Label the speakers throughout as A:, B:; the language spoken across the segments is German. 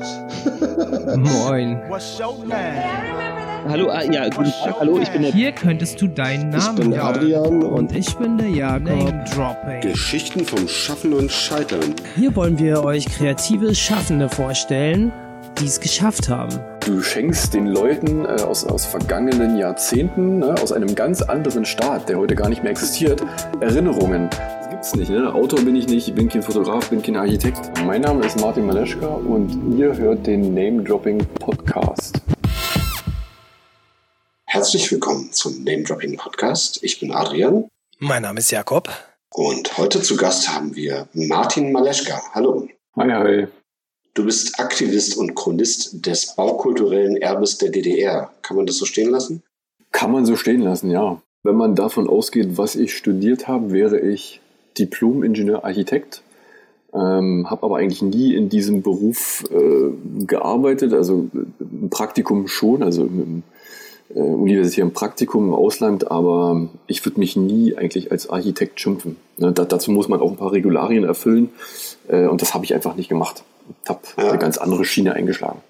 A: Moin.
B: Hallo, ah, ja, guten Tag, hallo, ich bin der...
A: Hier könntest du deinen Namen
C: Ich bin
A: hören.
C: Adrian und
A: Und ich bin der Jakob.
C: Geschichten vom Schaffen und Scheitern.
A: Hier wollen wir euch kreative Schaffende vorstellen, die es geschafft haben.
D: Du schenkst den Leuten äh, aus, aus vergangenen Jahrzehnten, ne, aus einem ganz anderen Staat, der heute gar nicht mehr existiert, Erinnerungen. Gibt's nicht. Ne? Autor bin ich nicht, ich bin kein Fotograf, bin kein Architekt. Mein Name ist Martin Maleschka und ihr hört den Name Dropping Podcast.
C: Herzlich willkommen zum Name Dropping Podcast. Ich bin Adrian
E: Mein Name ist Jakob.
C: und heute zu Gast haben wir Martin Maleschka. Hallo.
D: Hi, hi.
C: Du bist Aktivist und Chronist des baukulturellen Erbes der DDR. Kann man das so stehen lassen?
D: Kann man so stehen lassen, ja. Wenn man davon ausgeht, was ich studiert habe, wäre ich Diplom-Ingenieur-Architekt. Ähm, habe aber eigentlich nie in diesem Beruf äh, gearbeitet, also äh, im Praktikum schon, also im äh, universitären Praktikum im Ausland, aber ich würde mich nie eigentlich als Architekt schimpfen. Ne, da, dazu muss man auch ein paar Regularien erfüllen äh, und das habe ich einfach nicht gemacht. Ich habe
C: Ja.
D: eine ganz andere Schiene eingeschlagen.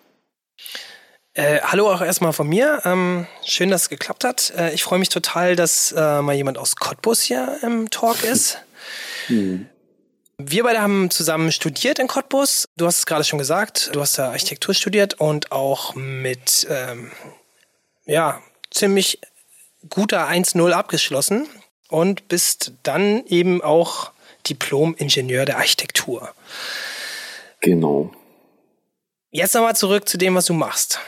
E: Äh, hallo auch erstmal von mir. Ähm, schön, dass es geklappt hat. Äh, ich freue mich total, dass äh, mal jemand aus Cottbus hier im Talk ist. Wir beide haben zusammen studiert in Cottbus. Du hast es gerade schon gesagt. Du hast da Architektur studiert und auch mit ähm, ja ziemlich guter 1-0 abgeschlossen und bist dann eben auch Diplom-Ingenieur der Architektur.
D: Genau.
E: Jetzt nochmal zurück zu dem, was du machst.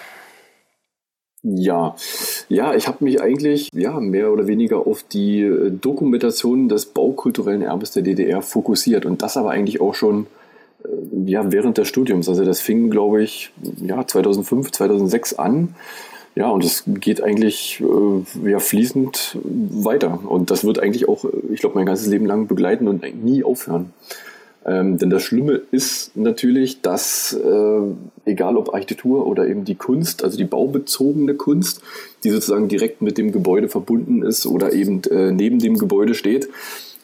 D: Ja, ja, ich habe mich eigentlich ja mehr oder weniger auf die äh, Dokumentation des baukulturellen Erbes der DDR fokussiert und das aber eigentlich auch schon äh, ja während des Studiums. Also das fing, glaube ich, ja 2005, 2006 an. Ja, und es geht eigentlich äh, ja fließend weiter und das wird eigentlich auch, ich glaube, mein ganzes Leben lang begleiten und nie aufhören. Ähm, denn das Schlimme ist natürlich, dass äh, egal ob Architektur oder eben die Kunst, also die baubezogene Kunst, die sozusagen direkt mit dem Gebäude verbunden ist oder eben äh, neben dem Gebäude steht,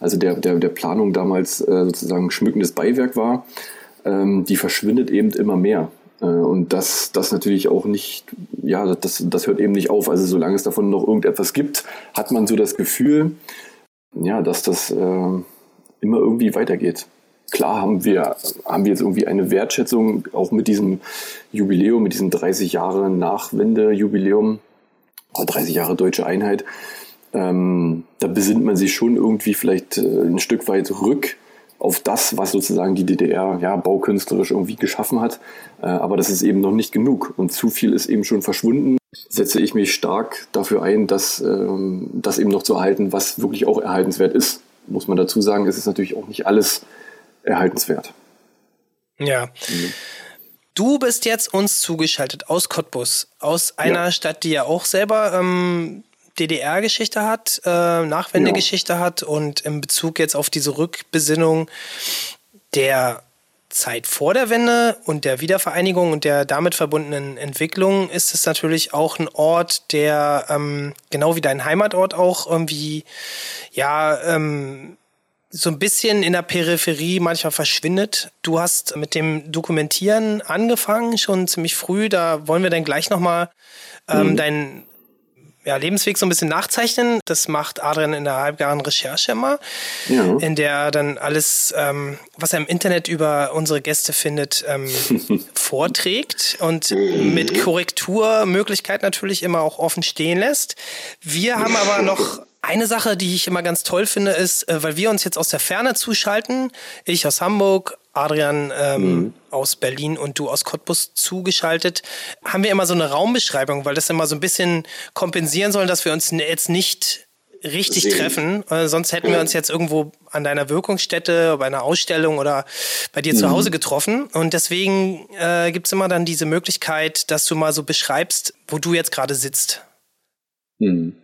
D: also der, der, der Planung damals äh, sozusagen schmückendes Beiwerk war, ähm, die verschwindet eben immer mehr. Äh, Und das, das natürlich auch nicht, ja, das, das hört eben nicht auf. Also solange es davon noch irgendetwas gibt, hat man so das Gefühl, ja, dass das äh, immer irgendwie weitergeht. Klar haben wir, haben wir jetzt irgendwie eine Wertschätzung, auch mit diesem Jubiläum, mit diesem 30 Jahre Nachwende-Jubiläum, oder 30 Jahre deutsche Einheit. Ähm, da besinnt man sich schon irgendwie vielleicht äh, ein Stück weit rück auf das, was sozusagen die DDR ja, baukünstlerisch irgendwie geschaffen hat. Äh, aber das ist eben noch nicht genug und zu viel ist eben schon verschwunden. Setze ich mich stark dafür ein, dass ähm, das eben noch zu erhalten, was wirklich auch erhaltenswert ist. Muss man dazu sagen, es ist natürlich auch nicht alles erhaltenswert.
E: Ja. Du bist jetzt uns zugeschaltet aus Cottbus, aus einer
D: Ja.
E: Stadt, die ja auch selber ähm, DDR-Geschichte hat, äh, Nachwendegeschichte hat und in Bezug jetzt auf diese Rückbesinnung der Zeit vor der Wende und der Wiedervereinigung und der damit verbundenen Entwicklung ist es natürlich auch ein Ort, der ähm, genau wie dein Heimatort auch irgendwie ja ähm, so ein bisschen in der Peripherie manchmal verschwindet. Du hast mit dem Dokumentieren angefangen, schon ziemlich früh. Da wollen wir dann gleich nochmal ähm, deinen ja, Lebensweg so ein bisschen nachzeichnen. Das macht Adrian in der halbgaren Recherche immer,
D: Ja.
E: in der er dann alles, ähm, was er im Internet über unsere Gäste findet, ähm, vorträgt und mit Korrekturmöglichkeit natürlich immer auch offen stehen lässt. Wir haben aber noch eine Sache, die ich immer ganz toll finde, ist, äh, weil wir uns jetzt aus der Ferne zuschalten, ich aus Hamburg, Adrian ähm, aus Berlin und du aus Cottbus zugeschaltet, haben wir immer so eine Raumbeschreibung, weil das immer so ein bisschen kompensieren soll, dass wir uns jetzt nicht richtig
C: Sehen.
E: treffen. Äh, sonst hätten wir uns jetzt irgendwo an deiner Wirkungsstätte, bei einer Ausstellung oder bei dir zu Hause getroffen. Und deswegen äh, gibt's immer dann diese Möglichkeit, dass du mal so beschreibst, wo du jetzt gerade sitzt.
D: Hm.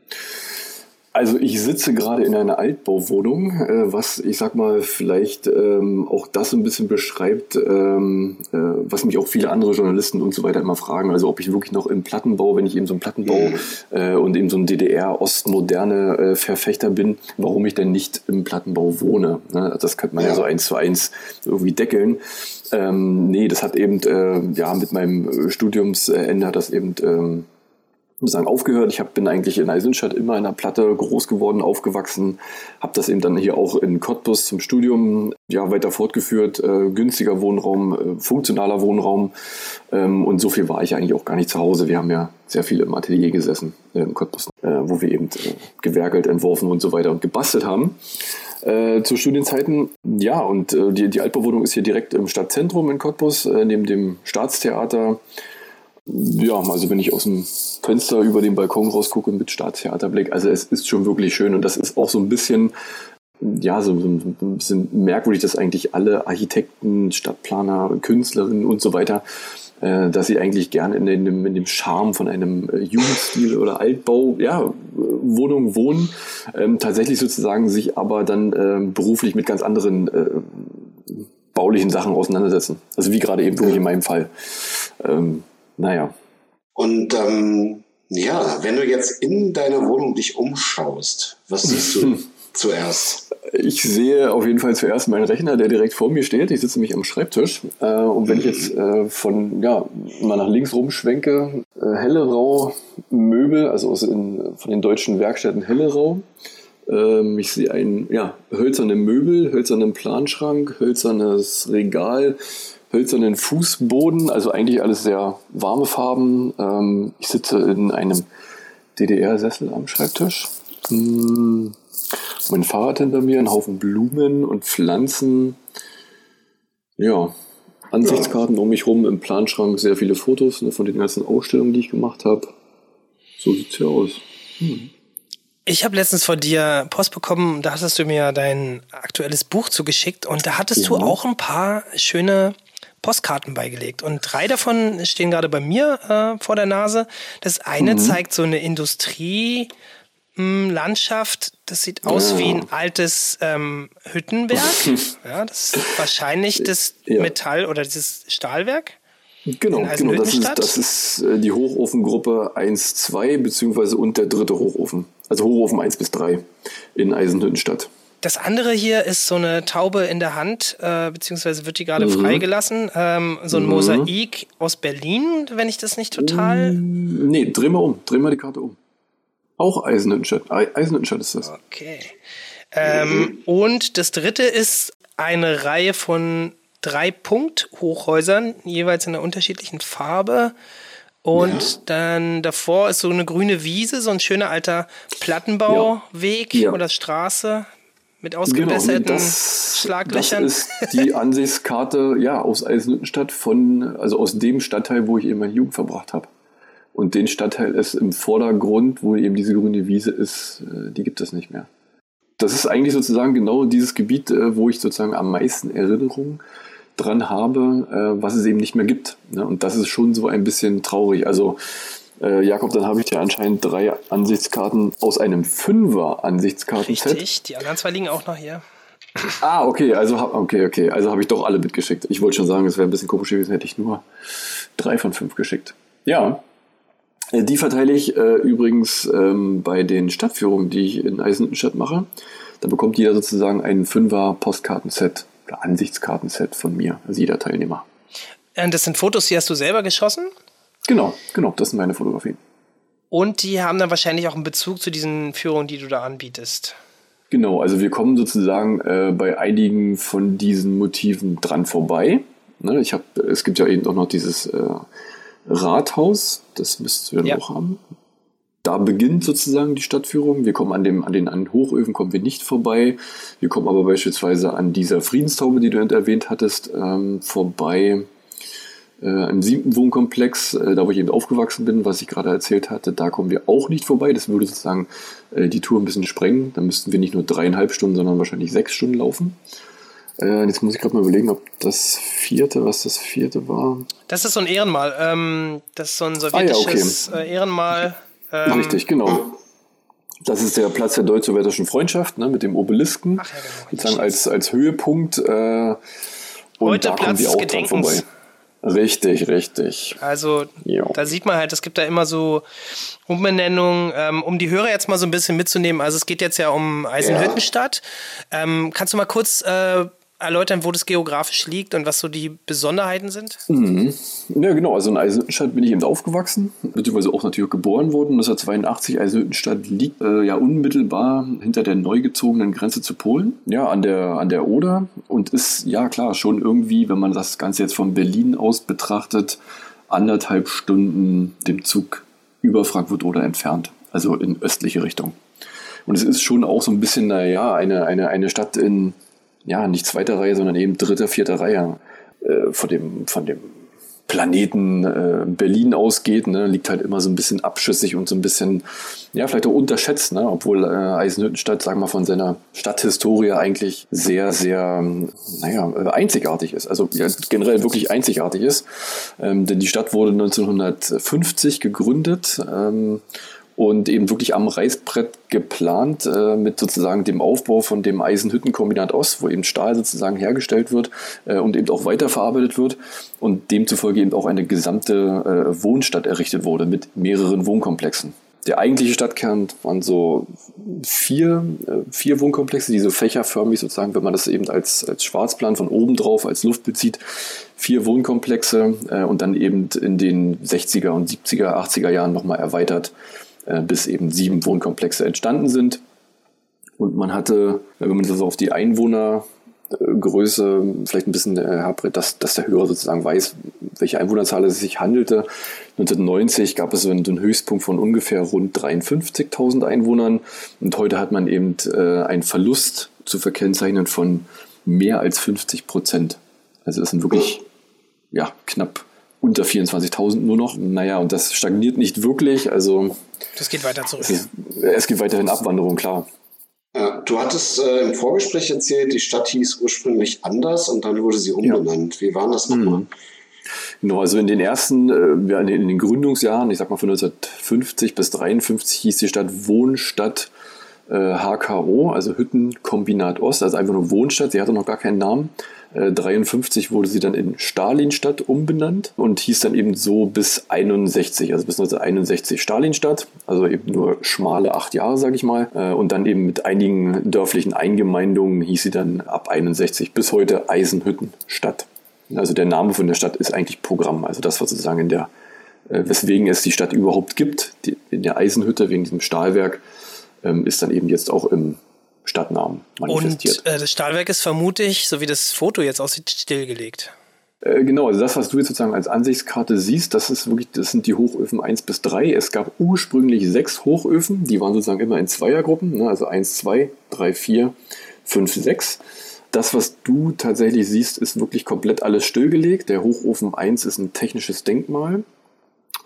D: Also ich sitze gerade in einer Altbauwohnung, äh, was ich sag mal vielleicht ähm, auch das ein bisschen beschreibt, ähm, äh, was mich auch viele andere Journalisten und so weiter immer fragen. Also ob ich wirklich noch im Plattenbau, wenn ich eben so ein Plattenbau mhm. äh, und eben so ein DDR-Ostmoderne äh, Verfechter bin, warum ich denn nicht im Plattenbau wohne. Ne? Das könnte man ja. ja so eins zu eins irgendwie deckeln. Ähm, nee, das hat eben äh, ja mit meinem Studiumsende hat das eben ähm, sagen, aufgehört. Ich hab, bin eigentlich in Eisenstadt immer in der Platte groß geworden, aufgewachsen, habe das eben dann hier auch in Cottbus zum Studium ja weiter fortgeführt. Äh, günstiger Wohnraum, äh, funktionaler Wohnraum ähm, und so viel war ich eigentlich auch gar nicht zu Hause. Wir haben ja sehr viel im Atelier gesessen äh, in Cottbus, äh, wo wir eben äh, gewerkelt, entworfen und so weiter und gebastelt haben. Äh, zu Studienzeiten, ja, und die, die Altbauwohnung ist hier direkt im Stadtzentrum in Cottbus, neben dem Staatstheater. Ja, also wenn ich aus dem Fenster über den Balkon rausgucke mit Staatstheaterblick, also es ist schon wirklich schön und das ist auch so ein bisschen, ja, so, ein bisschen merkwürdig, dass eigentlich alle Architekten, Stadtplaner, Künstlerinnen und so weiter, äh, dass sie eigentlich gerne in dem, in dem Charme von einem äh, Jugendstil oder Altbau, ja, Wohnung wohnen, ähm, tatsächlich sozusagen sich aber dann äh, beruflich mit ganz anderen äh, baulichen Sachen auseinandersetzen. Also wie gerade eben wirklich in meinem Fall. Ähm, naja.
C: Und ähm, ja, wenn du jetzt in deiner Wohnung dich umschaust, was siehst du zuerst?
D: Ich sehe auf jeden Fall zuerst meinen Rechner, der direkt vor mir steht. Ich sitze nämlich am Schreibtisch. Äh, und wenn ich jetzt äh, von, ja, mal nach links rumschwenke, äh, Hellerau Möbel, also aus in, von den deutschen Werkstätten Hellerau. Ähm, ich sehe ein, ja, hölzerne Möbel, hölzernen Planschrank, hölzernes Regal, hölzernen Fußboden, also eigentlich alles sehr warme Farben. Ähm, ich sitze in einem DDR-Sessel am Schreibtisch. Hm, mein Fahrrad hinter mir, ein Haufen Blumen und Pflanzen. Ja, Ansichtskarten um mich rum, im Planschrank sehr viele Fotos ne, von den ganzen Ausstellungen, die ich gemacht habe. So sieht's hier aus. Hm.
E: Ich habe letztens von dir Post bekommen, da hattest du mir dein aktuelles Buch zugeschickt und da hattest ja. du auch ein paar schöne Postkarten beigelegt. Und drei davon stehen gerade bei mir äh, vor der Nase. Das eine mhm. zeigt so eine Industrielandschaft. Das sieht aus ja. wie ein altes ähm, Hüttenwerk. ja, das ist wahrscheinlich das ja. Metall- oder das Stahlwerk.
D: Genau, genau das, ist, das ist äh, die Hochofengruppe 1, 2, beziehungsweise und der dritte Hochofen. Also Hochofen 1 bis 3 in Eisenhüttenstadt.
E: Das andere hier ist so eine Taube in der Hand, äh, beziehungsweise wird die gerade mhm. freigelassen. Ähm, so ein mhm. Mosaik aus Berlin, wenn ich das nicht total.
D: Mm, nee, dreh mal um, dreh mal die Karte um. Auch Eisenhüttenstadt. Eisenhüttenstadt ist das.
E: Okay. Ähm, mhm. Und das dritte ist eine Reihe von drei Punkt-Hochhäusern, jeweils in einer unterschiedlichen Farbe. Und ja. dann davor ist so eine grüne Wiese, so ein schöner alter Plattenbauweg ja. oder Straße mit ausgebesserten genau, das, Schlaglöchern.
D: Das ist die Ansichtskarte ja, aus Eisenhüttenstadt von, also aus dem Stadtteil, wo ich eben meine Jugend verbracht habe. Und den Stadtteil ist im Vordergrund, wo eben diese grüne Wiese ist, äh, die gibt es nicht mehr. Das ist eigentlich sozusagen genau dieses Gebiet, äh, wo ich sozusagen am meisten Erinnerungen dran habe, äh, was es eben nicht mehr gibt. Ne? Und das ist schon so ein bisschen traurig. Also äh, Jakob, dann habe ich dir anscheinend drei Ansichtskarten aus einem Fünfer-Ansichtskartenset.
E: Richtig, die anderen zwei liegen auch noch hier.
D: Ah, okay, also okay, okay, also habe ich doch alle mitgeschickt. Ich wollte schon sagen, es wäre ein bisschen komisch gewesen, hätte ich nur drei von fünf geschickt. Ja, äh, die verteile ich äh, übrigens ähm, bei den Stadtführungen, die ich in Eisenhüttenstadt mache. Da bekommt jeder sozusagen ein Fünfer-Postkartenset oder Ansichtskartenset von mir, also jeder Teilnehmer.
E: Und das sind Fotos, die hast du selber geschossen?
D: Genau, genau, das sind meine Fotografien.
E: Und die haben dann wahrscheinlich auch einen Bezug zu diesen Führungen, die du da anbietest.
D: Genau, also wir kommen sozusagen äh, bei einigen von diesen Motiven dran vorbei. Ne, ich habe, es gibt ja eben auch noch dieses äh, Rathaus, das müsst ihr ja. auch haben. Da beginnt sozusagen die Stadtführung. Wir kommen an, dem, an den an Hochöfen kommen wir nicht vorbei. Wir kommen aber beispielsweise an dieser Friedenstaube, die du erwähnt hattest, ähm, vorbei äh, Im siebten Wohnkomplex, äh, da wo ich eben aufgewachsen bin, was ich gerade erzählt hatte, da kommen wir auch nicht vorbei. Das würde sozusagen äh, die Tour ein bisschen sprengen. Da müssten wir nicht nur dreieinhalb Stunden, sondern wahrscheinlich sechs Stunden laufen. Äh, jetzt muss ich gerade mal überlegen, ob das vierte, was das vierte war.
E: Das ist so ein Ehrenmal. Ähm, das ist so ein sowjetisches ah, ja, okay. Äh, Ehrenmal.
D: Ähm, Richtig, genau. Das ist der Platz der deutsch-sowjetischen Freundschaft ne, mit dem Obelisken, Ach, ja, genau. sozusagen als, als Höhepunkt. Äh,
E: und Heute da Platz des Gedenkens.
D: Richtig, richtig.
E: Also jo. da sieht man halt, es gibt da immer so Umbenennungen, ähm, um die Hörer jetzt mal so ein bisschen mitzunehmen. Also es geht jetzt ja um Eisenhüttenstadt. Ja. Ähm, kannst du mal kurz äh, erläutern, wo das geografisch liegt und was so die Besonderheiten sind?
D: Mhm. Ja, genau. Also in Eisenhüttenstadt bin ich eben aufgewachsen, beziehungsweise auch natürlich geboren worden. 1982 Eisenhüttenstadt liegt äh, ja unmittelbar hinter der neu gezogenen Grenze zu Polen, ja, an der, an der Oder und ist, ja klar, schon irgendwie, wenn man das Ganze jetzt von Berlin aus betrachtet, anderthalb Stunden dem Zug über Frankfurt oder entfernt, also in östliche Richtung. Und es ist schon auch so ein bisschen, naja, eine, eine, eine Stadt in ja, nicht zweiter Reihe, sondern eben dritter, vierter Reihe äh, von dem, von dem Planeten äh, Berlin ausgeht, ne, liegt halt immer so ein bisschen abschüssig und so ein bisschen, ja, vielleicht auch unterschätzt, ne, obwohl äh, Eisenhüttenstadt, sagen wir mal, von seiner Stadthistorie eigentlich sehr, sehr, naja, einzigartig ist. Also ja, generell wirklich einzigartig ist. Ähm, denn die Stadt wurde 1950 gegründet ähm, und eben wirklich am Reißbrett geplant äh, mit sozusagen dem Aufbau von dem Eisenhüttenkombinat Ost, wo eben Stahl sozusagen hergestellt wird äh, und eben auch weiterverarbeitet wird und demzufolge eben auch eine gesamte äh, Wohnstadt errichtet wurde mit mehreren Wohnkomplexen. Der eigentliche Stadtkern waren so vier, äh, vier Wohnkomplexe, die so fächerförmig sozusagen, wenn man das eben als, als Schwarzplan von oben drauf als Luft bezieht, vier Wohnkomplexe äh, und dann eben in den 60er und 70er, 80er Jahren nochmal erweitert äh, bis eben sieben Wohnkomplexe entstanden sind. Und man hatte, wenn man das auf die Einwohnergröße vielleicht ein bisschen herbricht, dass, dass der Hörer sozusagen weiß, welche Einwohnerzahl es sich handelte. 1990 gab es so einen, Höchstpunkt von ungefähr rund 53.000 Einwohnern und heute hat man eben äh, einen Verlust zu verkennzeichnen von mehr als 50 Prozent. Also das sind wirklich ja, knapp unter 24.000 nur noch. Naja, und das stagniert nicht wirklich. Also
E: das geht weiter zurück.
D: Es, es geht weiterhin Abwanderung, klar.
C: Ja, du hattest äh, im Vorgespräch erzählt, die Stadt hieß ursprünglich anders und dann wurde sie umbenannt. Ja. Wie war das nochmal? Mhm.
D: Genau, also in den ersten, äh, in den Gründungsjahren, ich sag mal von 1950 bis 1953 hieß die Stadt Wohnstadt äh, HKO, also Hüttenkombinat Ost, also einfach nur Wohnstadt, sie hatte noch gar keinen Namen. 53 wurde sie dann in Stalinstadt umbenannt und hieß dann eben so bis 61, also bis 1961 Stalinstadt, also eben nur schmale acht Jahre, sage ich mal. Äh, und dann eben mit einigen dörflichen Eingemeindungen hieß sie dann ab 61 bis heute Eisenhüttenstadt. Also der Name von der Stadt ist eigentlich Programm, also das, was sozusagen in der, äh, weswegen es die Stadt überhaupt gibt, in der Eisenhütte, wegen diesem Stahlwerk, ähm, ist dann eben jetzt auch im Stadtnamen manifestiert.
E: Und äh, das Stahlwerk ist vermutlich, so wie das Foto jetzt aussieht, stillgelegt.
D: Äh, genau, also das, was du jetzt sozusagen als Ansichtskarte siehst, das ist wirklich, das sind die Hochöfen 1 bis 3. Es gab ursprünglich sechs Hochöfen, die waren sozusagen immer in Zweiergruppen, ne, also 1, 2, 3, 4, 5, 6. Das, was du tatsächlich siehst, ist wirklich komplett alles stillgelegt. Der Hochofen 1 ist ein technisches Denkmal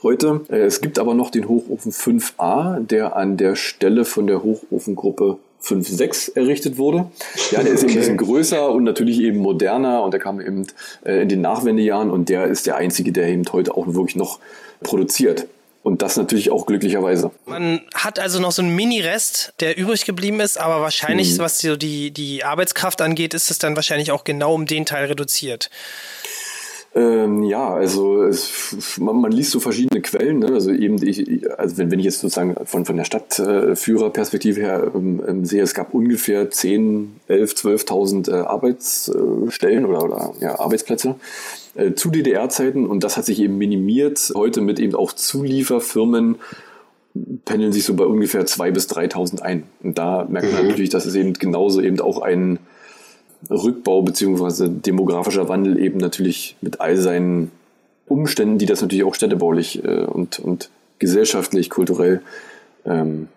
D: heute. Äh, es gibt aber noch den Hochofen 5a, der an der Stelle von der Hochofengruppe 5.6 errichtet wurde. Ja, der ist okay. ein bisschen größer und natürlich eben moderner und der kam eben äh, in den Nachwendejahren und der ist der einzige, der eben heute auch wirklich noch produziert. Und das natürlich auch glücklicherweise.
E: Man hat also noch so einen Mini-Rest, der übrig geblieben ist, aber wahrscheinlich, mhm. was so die, die Arbeitskraft angeht, ist es dann wahrscheinlich auch genau um den Teil reduziert.
D: Ähm, ja, also es, man, man, liest so verschiedene Quellen. Ne? Also eben, ich, also wenn, wenn ich jetzt sozusagen von, von der Stadtführerperspektive her ähm, ähm sehe, es gab ungefähr 10, 11, 12.000 äh, Arbeitsstellen oder, oder ja, Arbeitsplätze äh, zu DDR-Zeiten und das hat sich eben minimiert. Heute mit eben auch Zulieferfirmen pendeln sich so bei ungefähr 2.000 bis 3.000 ein. Und da merkt man mhm. natürlich, dass es eben genauso eben auch ein Rückbau beziehungsweise demografischer Wandel eben natürlich mit all seinen Umständen, die das natürlich auch städtebaulich äh, und, und gesellschaftlich, kulturell ähm,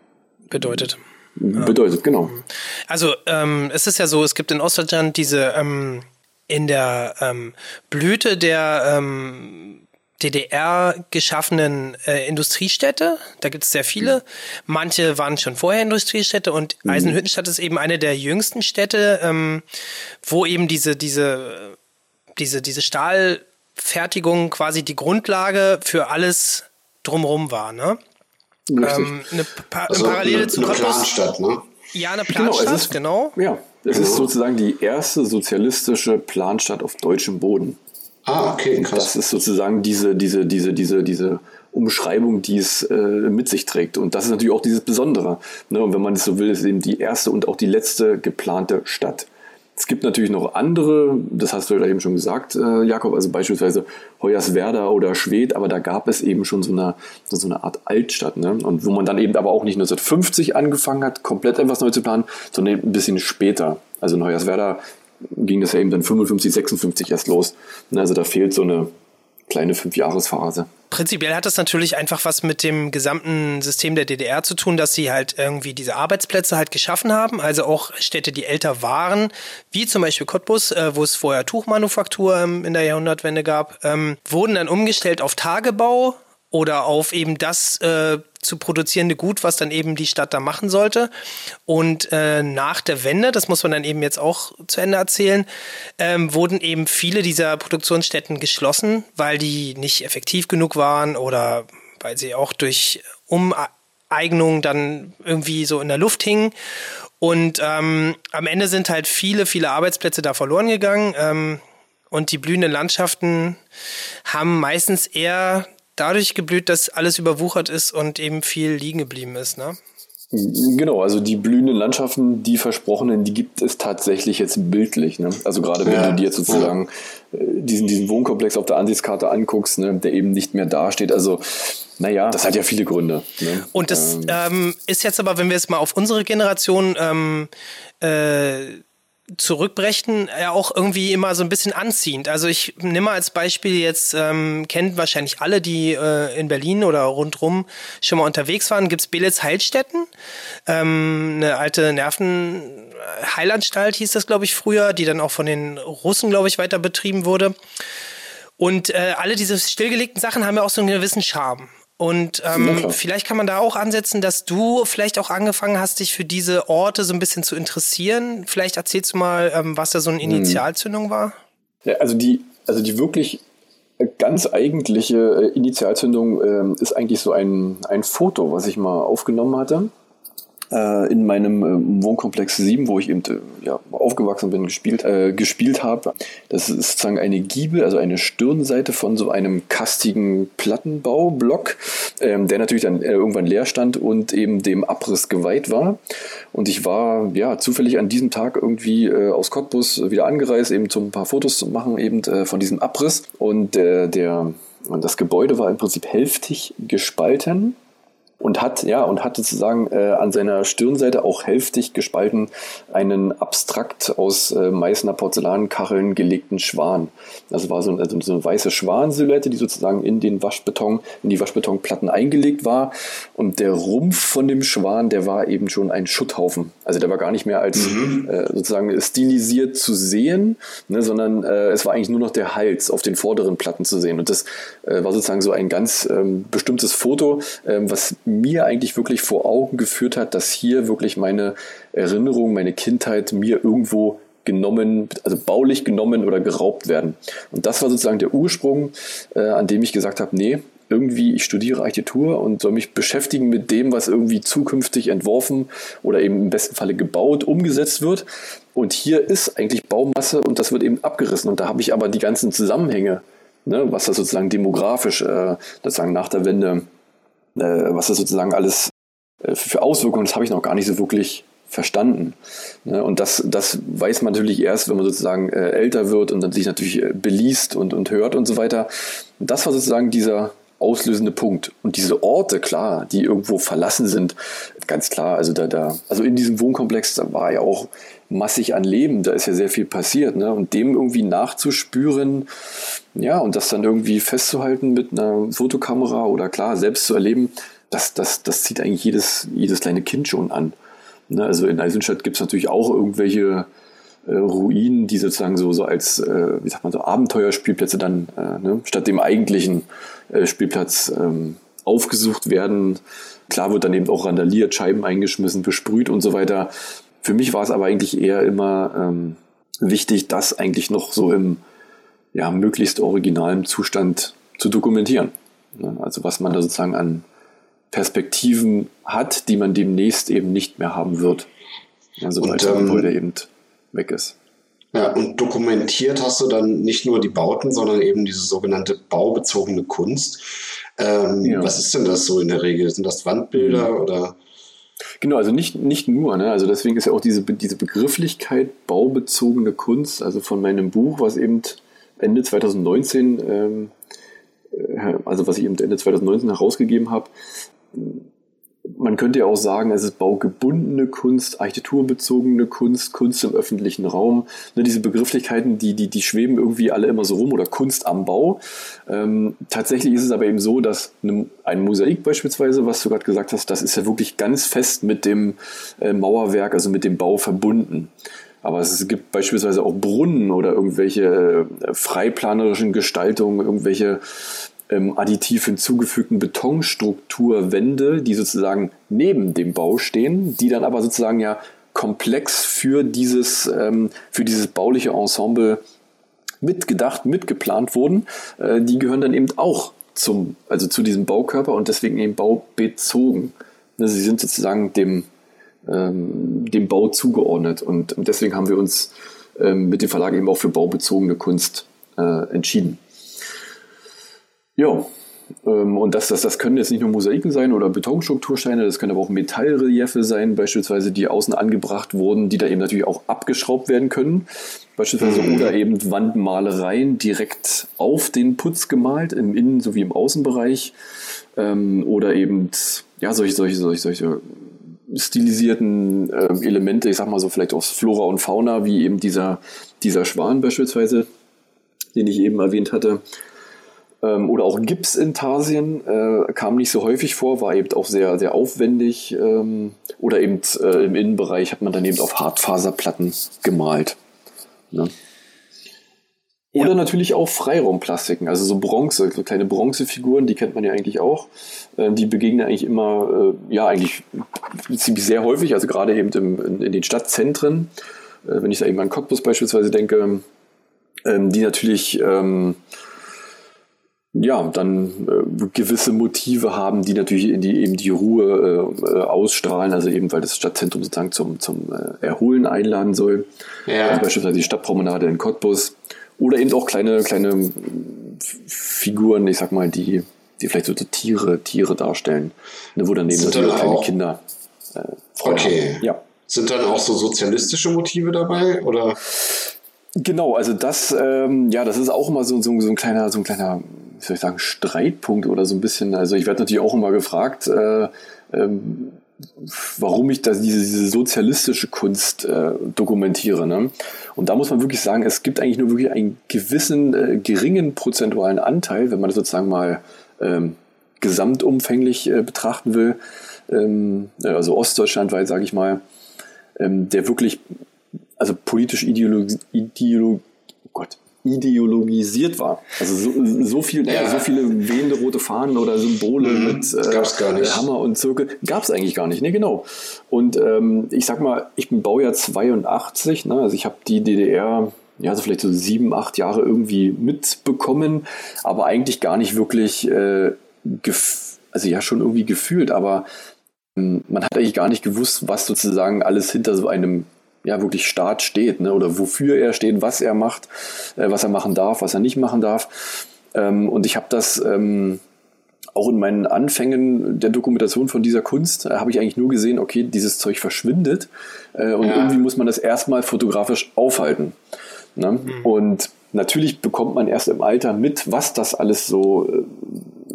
E: bedeutet.
D: Bedeutet, genau.
E: Also ähm, es ist ja so, es gibt in Ostdeutschland diese ähm, in der ähm, Blüte der ähm, DDR geschaffenen äh, Industriestädte. Da gibt es sehr viele. Mhm. Manche waren schon vorher Industriestädte und mhm. Eisenhüttenstadt ist eben eine der jüngsten Städte, ähm, wo eben diese, diese, diese, diese Stahlfertigung quasi die Grundlage für alles drumherum war. Ne? Ähm, eine, pa also eine Parallele
C: eine,
E: zu
C: eine. Planstadt, ne?
E: Ja, eine
D: Genau, es
E: Planstadt,
D: ist-
E: genau.
D: Ja, es ist sozusagen die erste sozialistische Planstadt auf deutschem Boden.
C: Ah, okay,
D: Das
C: krass.
D: ist sozusagen diese, diese, diese, diese, diese Umschreibung, die es äh, mit sich trägt. Und das ist natürlich auch dieses Besondere. Ne? Und wenn man es so will, ist es eben die erste und auch die letzte geplante Stadt. Es gibt natürlich noch andere, das hast du ja eben schon gesagt, äh, Jakob, also beispielsweise Hoyerswerda oder Schwedt, aber da gab es eben schon so eine, so eine Art Altstadt. Ne? Und wo man dann eben aber auch nicht 1950 angefangen hat, komplett etwas neu zu planen, sondern eben ein bisschen später. Also in Hoyerswerda ging das ja eben dann 55, 56 erst los. Ne? Also da fehlt so eine kleine Fünfjahresphase.
E: Prinzipiell hat das natürlich einfach was mit dem gesamten System der DDR zu tun, dass sie halt irgendwie diese Arbeitsplätze halt geschaffen haben. Also auch Städte, die älter waren, wie zum Beispiel Cottbus, äh, wo es vorher Tuchmanufaktur ähm, in der Jahrhundertwende gab, ähm, wurden dann umgestellt auf Tagebau oder auf eben das äh, zu produzierende Gut, was dann eben die Stadt da machen sollte. Und äh, nach der Wende, das muss man dann eben jetzt auch zu Ende erzählen, ähm, wurden eben viele dieser Produktionsstätten geschlossen, weil die nicht effektiv genug waren oder weil sie auch durch Umeignung dann irgendwie so in der Luft hingen. Und ähm, am Ende sind halt viele, viele Arbeitsplätze da verloren gegangen. Ähm, und die blühenden Landschaften haben meistens eher dadurch geblüht, dass alles überwuchert ist und eben viel liegen geblieben ist. Ne?
D: Genau, also die blühenden Landschaften, die versprochenen, die gibt es tatsächlich jetzt bildlich. Ne? Also gerade wenn
C: Ja.
D: du dir jetzt sozusagen äh, diesen, diesen Wohnkomplex auf der Ansichtskarte anguckst, ne, der eben nicht mehr dasteht. Also, naja, das hat ja viele Gründe. Ne?
E: Und das ähm, ist jetzt aber, wenn wir es mal auf unsere Generation ähm, äh, zurückbrechen, ja auch irgendwie immer so ein bisschen anziehend. Also ich nehme mal als Beispiel jetzt, ähm, kennt wahrscheinlich alle, die äh, in Berlin oder rundrum schon mal unterwegs waren, gibt's Belitz Heilstätten, ähm, eine alte Nervenheilanstalt hieß das, glaube ich, früher, die dann auch von den Russen, glaube ich, weiter betrieben wurde. Und äh, alle diese stillgelegten Sachen haben ja auch so einen gewissen Charme. Und ähm, vielleicht kann man da auch ansetzen, dass du vielleicht auch angefangen hast, dich für diese Orte so ein bisschen zu interessieren. Vielleicht erzählst du mal, ähm, was da so eine Initialzündung war.
D: Ja, also die, also die wirklich ganz eigentliche äh, Initialzündung ähm, ist eigentlich so ein, ein Foto, was ich mal aufgenommen hatte in meinem äh, Wohnkomplex 7, wo ich eben äh, ja, aufgewachsen bin, gespielt, äh, gespielt habe. Das ist sozusagen eine Giebel, also eine Stirnseite von so einem kastigen Plattenbaublock, ähm, der natürlich dann äh, irgendwann leer stand und eben dem Abriss geweiht war. Und ich war ja zufällig an diesem Tag irgendwie äh, aus Cottbus wieder angereist, eben zum ein paar Fotos zu machen, eben äh, von diesem Abriss. Und äh, der und das Gebäude war im Prinzip hälftig gespalten und hat ja und hat sozusagen äh, an seiner Stirnseite auch hälftig gespalten einen abstrakt aus äh, Meißner Porzellankacheln gelegten Schwan. Das war so, ein, also so eine weiße Schwansilhouette, die sozusagen in den Waschbeton, in die Waschbetonplatten eingelegt war. Und der Rumpf von dem Schwan, der war eben schon ein Schutthaufen. Also der war gar nicht mehr als äh, sozusagen stilisiert zu sehen, ne, sondern äh, es war eigentlich nur noch der Hals auf den vorderen Platten zu sehen. Und das äh, war sozusagen so ein ganz ähm, bestimmtes Foto, ähm, was mir eigentlich wirklich vor Augen geführt hat, dass hier wirklich meine Erinnerung, meine Kindheit mir irgendwo genommen, also baulich genommen oder geraubt werden. Und das war sozusagen der Ursprung, äh, an dem ich gesagt habe, nee, irgendwie, ich studiere Architektur und soll mich beschäftigen mit dem, was irgendwie zukünftig entworfen oder eben im besten Falle gebaut, umgesetzt wird. Und hier ist eigentlich Baumasse und das wird eben abgerissen. Und da habe ich aber die ganzen Zusammenhänge, ne, was das sozusagen demografisch, äh, sozusagen nach der Wende, was das sozusagen alles äh, für Auswirkungen, das habe ich noch gar nicht so wirklich verstanden. Ne? Und das, das weiß man natürlich erst, wenn man sozusagen äh, älter wird und dann sich natürlich äh, beliest und, und hört und so weiter. Das war sozusagen dieser auslösende Punkt. Und diese Orte, klar, die irgendwo verlassen sind, ganz klar, also da, da, also in diesem Wohnkomplex, da war ja auch massig an Leben, da ist ja sehr viel passiert, ne? Und dem irgendwie nachzuspüren, ja, und das dann irgendwie festzuhalten mit einer Fotokamera oder klar, selbst zu erleben, das, das, das zieht eigentlich jedes, jedes kleine Kind schon an. Ne? Also in Eisenstadt gibt es natürlich auch irgendwelche äh, Ruinen, die sozusagen so, so als, äh, wie sagt man so, Abenteuerspielplätze dann äh, ne? statt dem eigentlichen äh, Spielplatz ähm, aufgesucht werden. Klar wird dann eben auch randaliert, Scheiben eingeschmissen, besprüht und so weiter. Für mich war es aber eigentlich eher immer ähm, wichtig, das eigentlich noch so im ja, möglichst originalen Zustand zu dokumentieren. Ne? Also was man da sozusagen an Perspektiven hat, die man demnächst eben nicht mehr haben wird. Sobald das
C: ähm,
D: Gebäude eben weg ist.
C: Ja, und dokumentiert hast du dann nicht nur die Bauten, sondern eben diese sogenannte baubezogene Kunst. Ähm,
D: Ja.
C: Was ist denn das so in der Regel? Sind das Wandbilder oder?
D: Genau, also nicht, nicht nur, ne? also deswegen ist ja auch diese, diese Begrifflichkeit baubezogene Kunst, also von meinem Buch, was eben Ende 2019, ähm, äh, also was ich eben Ende 2019 herausgegeben habe, man könnte ja auch sagen, es ist baugebundene Kunst, architekturbezogene Kunst, Kunst im öffentlichen Raum. Ne, diese Begrifflichkeiten, die, die, die schweben irgendwie alle immer so rum oder Kunst am Bau. Ähm, tatsächlich ist es aber eben so, dass eine, ein Mosaik beispielsweise, was du gerade gesagt hast, das ist ja wirklich ganz fest mit dem äh, Mauerwerk, also mit dem Bau verbunden. Aber es gibt beispielsweise auch Brunnen oder irgendwelche äh, freiplanerischen Gestaltungen, irgendwelche ähm, additiv hinzugefügten Betonstrukturwände, die sozusagen neben dem Bau stehen, die dann aber sozusagen ja komplex für dieses, ähm, für dieses bauliche Ensemble mitgedacht, mitgeplant wurden. Äh, die gehören dann eben auch zum, also zu diesem Baukörper und deswegen eben baubezogen. Ne, Sie sind sozusagen dem, ähm, dem Bau zugeordnet und deswegen haben wir uns ähm, mit dem Verlag eben auch für baubezogene Kunst äh, entschieden. Ja, ähm, und das, das, das können jetzt nicht nur Mosaiken sein oder Betonstruktursteine, das können aber auch Metallreliefe sein, beispielsweise, die außen angebracht wurden, die da eben natürlich auch abgeschraubt werden können. Beispielsweise oder eben Wandmalereien direkt auf den Putz gemalt, im Innen- sowie im Außenbereich. Ähm, oder eben, ja, solche, solche, solche, solche stilisierten äh, Elemente, ich sag mal so vielleicht aus Flora und Fauna, wie eben dieser, dieser Schwan beispielsweise, den ich eben erwähnt hatte. Ähm, oder auch Gipsintarsien äh, kam nicht so häufig vor, war eben auch sehr, sehr aufwendig. Ähm, oder eben äh, im Innenbereich hat man dann eben auf Hartfaserplatten gemalt. Ne? Oder
E: Ja.
D: natürlich auch Freiraumplastiken, also so Bronze, so kleine Bronzefiguren, die kennt man ja eigentlich auch. Äh, die begegnen eigentlich immer, äh, ja, eigentlich ziemlich sehr häufig, also gerade eben im, in, in den Stadtzentren. Äh, wenn ich da eben an Cottbus beispielsweise denke, ähm, die natürlich ähm, ja, dann äh, gewisse Motive haben, die natürlich in die, eben die Ruhe äh, äh, ausstrahlen, also eben weil das Stadtzentrum sozusagen zum, zum äh, Erholen einladen soll.
C: Ja.
D: Also beispielsweise die Stadtpromenade in Cottbus. Oder eben auch kleine, kleine Figuren, ich sag mal, die, die vielleicht so Tiere, Tiere darstellen. Ne, wo daneben
C: Sind
D: natürlich kleine Kinder äh,
C: Okay.
D: haben. Ja.
C: Sind dann auch so sozialistische Motive dabei? Oder?
D: Genau, also das, ähm, ja, das ist auch immer so, so, so ein kleiner, so ein kleiner, wie soll ich sagen, Streitpunkt oder so ein bisschen. Also ich werde natürlich auch immer gefragt, äh, ähm, warum ich da diese, diese sozialistische Kunst äh, dokumentiere. Ne? Und da muss man wirklich sagen, es gibt eigentlich nur wirklich einen gewissen äh, geringen prozentualen Anteil, wenn man das sozusagen mal ähm, gesamtumfänglich äh, betrachten will, ähm, also ostdeutschlandweit, sage ich mal, ähm, der wirklich also politisch ideologi ideolo oh Gott, ideologisiert war. Also so, so viel,
C: Ja.
D: so viele wehende rote Fahnen oder Symbole
C: Mhm.
D: mit äh. Hammer und Zirkel gab es eigentlich gar nicht. Ne, genau. Und ähm, ich sag mal, ich bin Baujahr 82, ne? also ich habe die DDR ja, so vielleicht so sieben, acht Jahre irgendwie mitbekommen, aber eigentlich gar nicht wirklich, äh, also ja, schon irgendwie gefühlt, aber ähm, man hat eigentlich gar nicht gewusst, was sozusagen alles hinter so einem ja wirklich Staat steht, ne? oder wofür er steht, was er macht, äh, was er machen darf, was er nicht machen darf. Ähm, und ich habe das ähm, auch in meinen Anfängen der Dokumentation von dieser Kunst, äh, habe ich eigentlich nur gesehen, okay, dieses Zeug verschwindet äh, und
C: Ja.
D: irgendwie muss man das erstmal fotografisch aufhalten. Ne? Und natürlich bekommt man erst im Alter mit, was das alles so äh,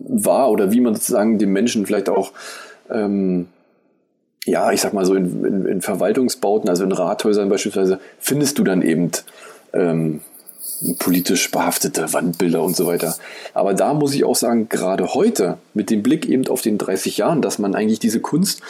D: war oder wie man sozusagen den Menschen vielleicht auch ähm, ja, ich sag mal so in, in, in Verwaltungsbauten, also in Rathäusern beispielsweise, findest du dann eben ähm, politisch behaftete Wandbilder und so weiter. Aber da muss ich auch sagen, gerade heute, mit dem Blick eben auf den 30 Jahren, dass man eigentlich diese Kunst,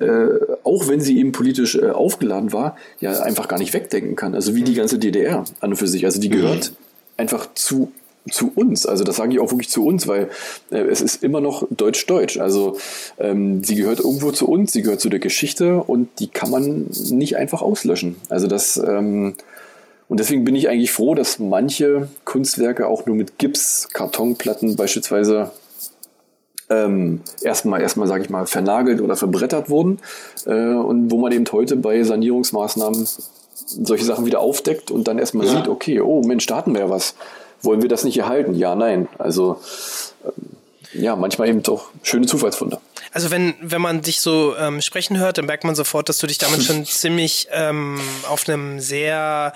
D: äh, auch wenn sie eben politisch äh, aufgeladen war, ja einfach gar nicht wegdenken kann. Also wie die ganze DDR an und für sich. Also die gehört einfach zu zu uns, also das sage ich auch wirklich zu uns, weil äh, es ist immer noch deutsch-deutsch. Also ähm, sie gehört irgendwo zu uns, sie gehört zu der Geschichte und die kann man nicht einfach auslöschen. Also das ähm, und deswegen bin ich eigentlich froh, dass manche Kunstwerke auch nur mit Gips, Kartonplatten beispielsweise ähm, erstmal, erstmal sage ich mal, vernagelt oder verbrettert wurden äh, und wo man eben heute bei Sanierungsmaßnahmen solche Sachen wieder aufdeckt und dann erstmal ja. sieht, okay, oh Mensch, da hatten wir ja was. Wollen wir das nicht erhalten? Ja, nein. Also ähm, ja, manchmal eben doch schöne Zufallsfunde.
E: Also wenn, wenn man dich so ähm, sprechen hört, dann merkt man sofort, dass du dich damit schon ziemlich ähm, auf einem sehr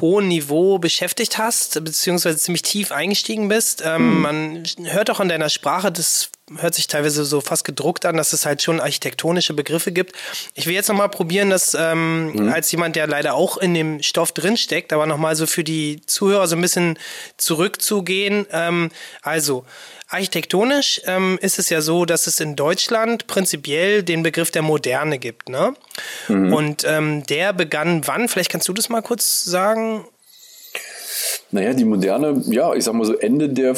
E: hohen Niveau beschäftigt hast, beziehungsweise ziemlich tief eingestiegen bist. Ähm, mhm. Man hört auch an deiner Sprache, das hört sich teilweise so fast gedruckt an, dass es halt schon architektonische Begriffe gibt. Ich will jetzt nochmal probieren, das ähm, mhm. als jemand, der leider auch in dem Stoff drinsteckt, aber nochmal so für die Zuhörer so ein bisschen zurückzugehen. Ähm, also, Architektonisch ähm, ist es ja so, dass es in Deutschland prinzipiell den Begriff der Moderne gibt. Ne? Mhm. Und ähm, der begann wann? Vielleicht kannst du das mal kurz sagen.
D: Naja, die Moderne, ja, ich sag mal so Ende der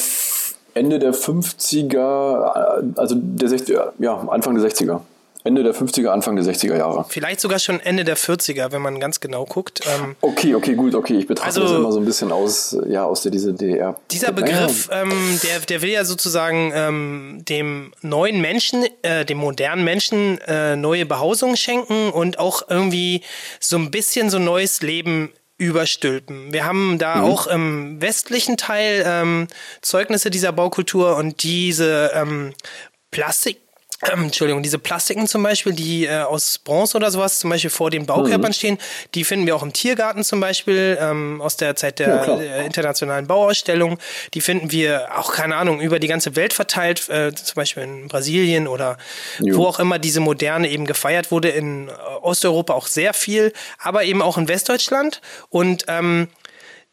D: Ende der 50er, also der 60er, ja, Anfang der 60er. Ende der 50er, Anfang der 60er Jahre.
E: Vielleicht sogar schon Ende der 40er, wenn man ganz genau guckt.
D: Ähm, okay, okay, gut, okay. Ich betrachte also, das immer so ein bisschen aus, ja, aus der diese DDR.
E: Dieser Begriff, ähm, der, der will ja sozusagen ähm, dem neuen Menschen, äh, dem modernen Menschen äh, neue Behausung schenken und auch irgendwie so ein bisschen so neues Leben überstülpen. Wir haben da mhm. auch im westlichen Teil ähm, Zeugnisse dieser Baukultur und diese ähm, Plastik ähm, Entschuldigung, diese Plastiken zum Beispiel, die äh, aus Bronze oder sowas zum Beispiel vor den Baukörpern mhm. stehen, die finden wir auch im Tiergarten zum Beispiel, ähm, aus der Zeit der, ja, der, internationalen Bauausstellung. Die finden wir auch, keine Ahnung, über die ganze Welt verteilt, äh, zum Beispiel in Brasilien oder jo. wo auch immer diese Moderne eben gefeiert wurde, in Osteuropa auch sehr viel, aber eben auch in Westdeutschland. Und ähm,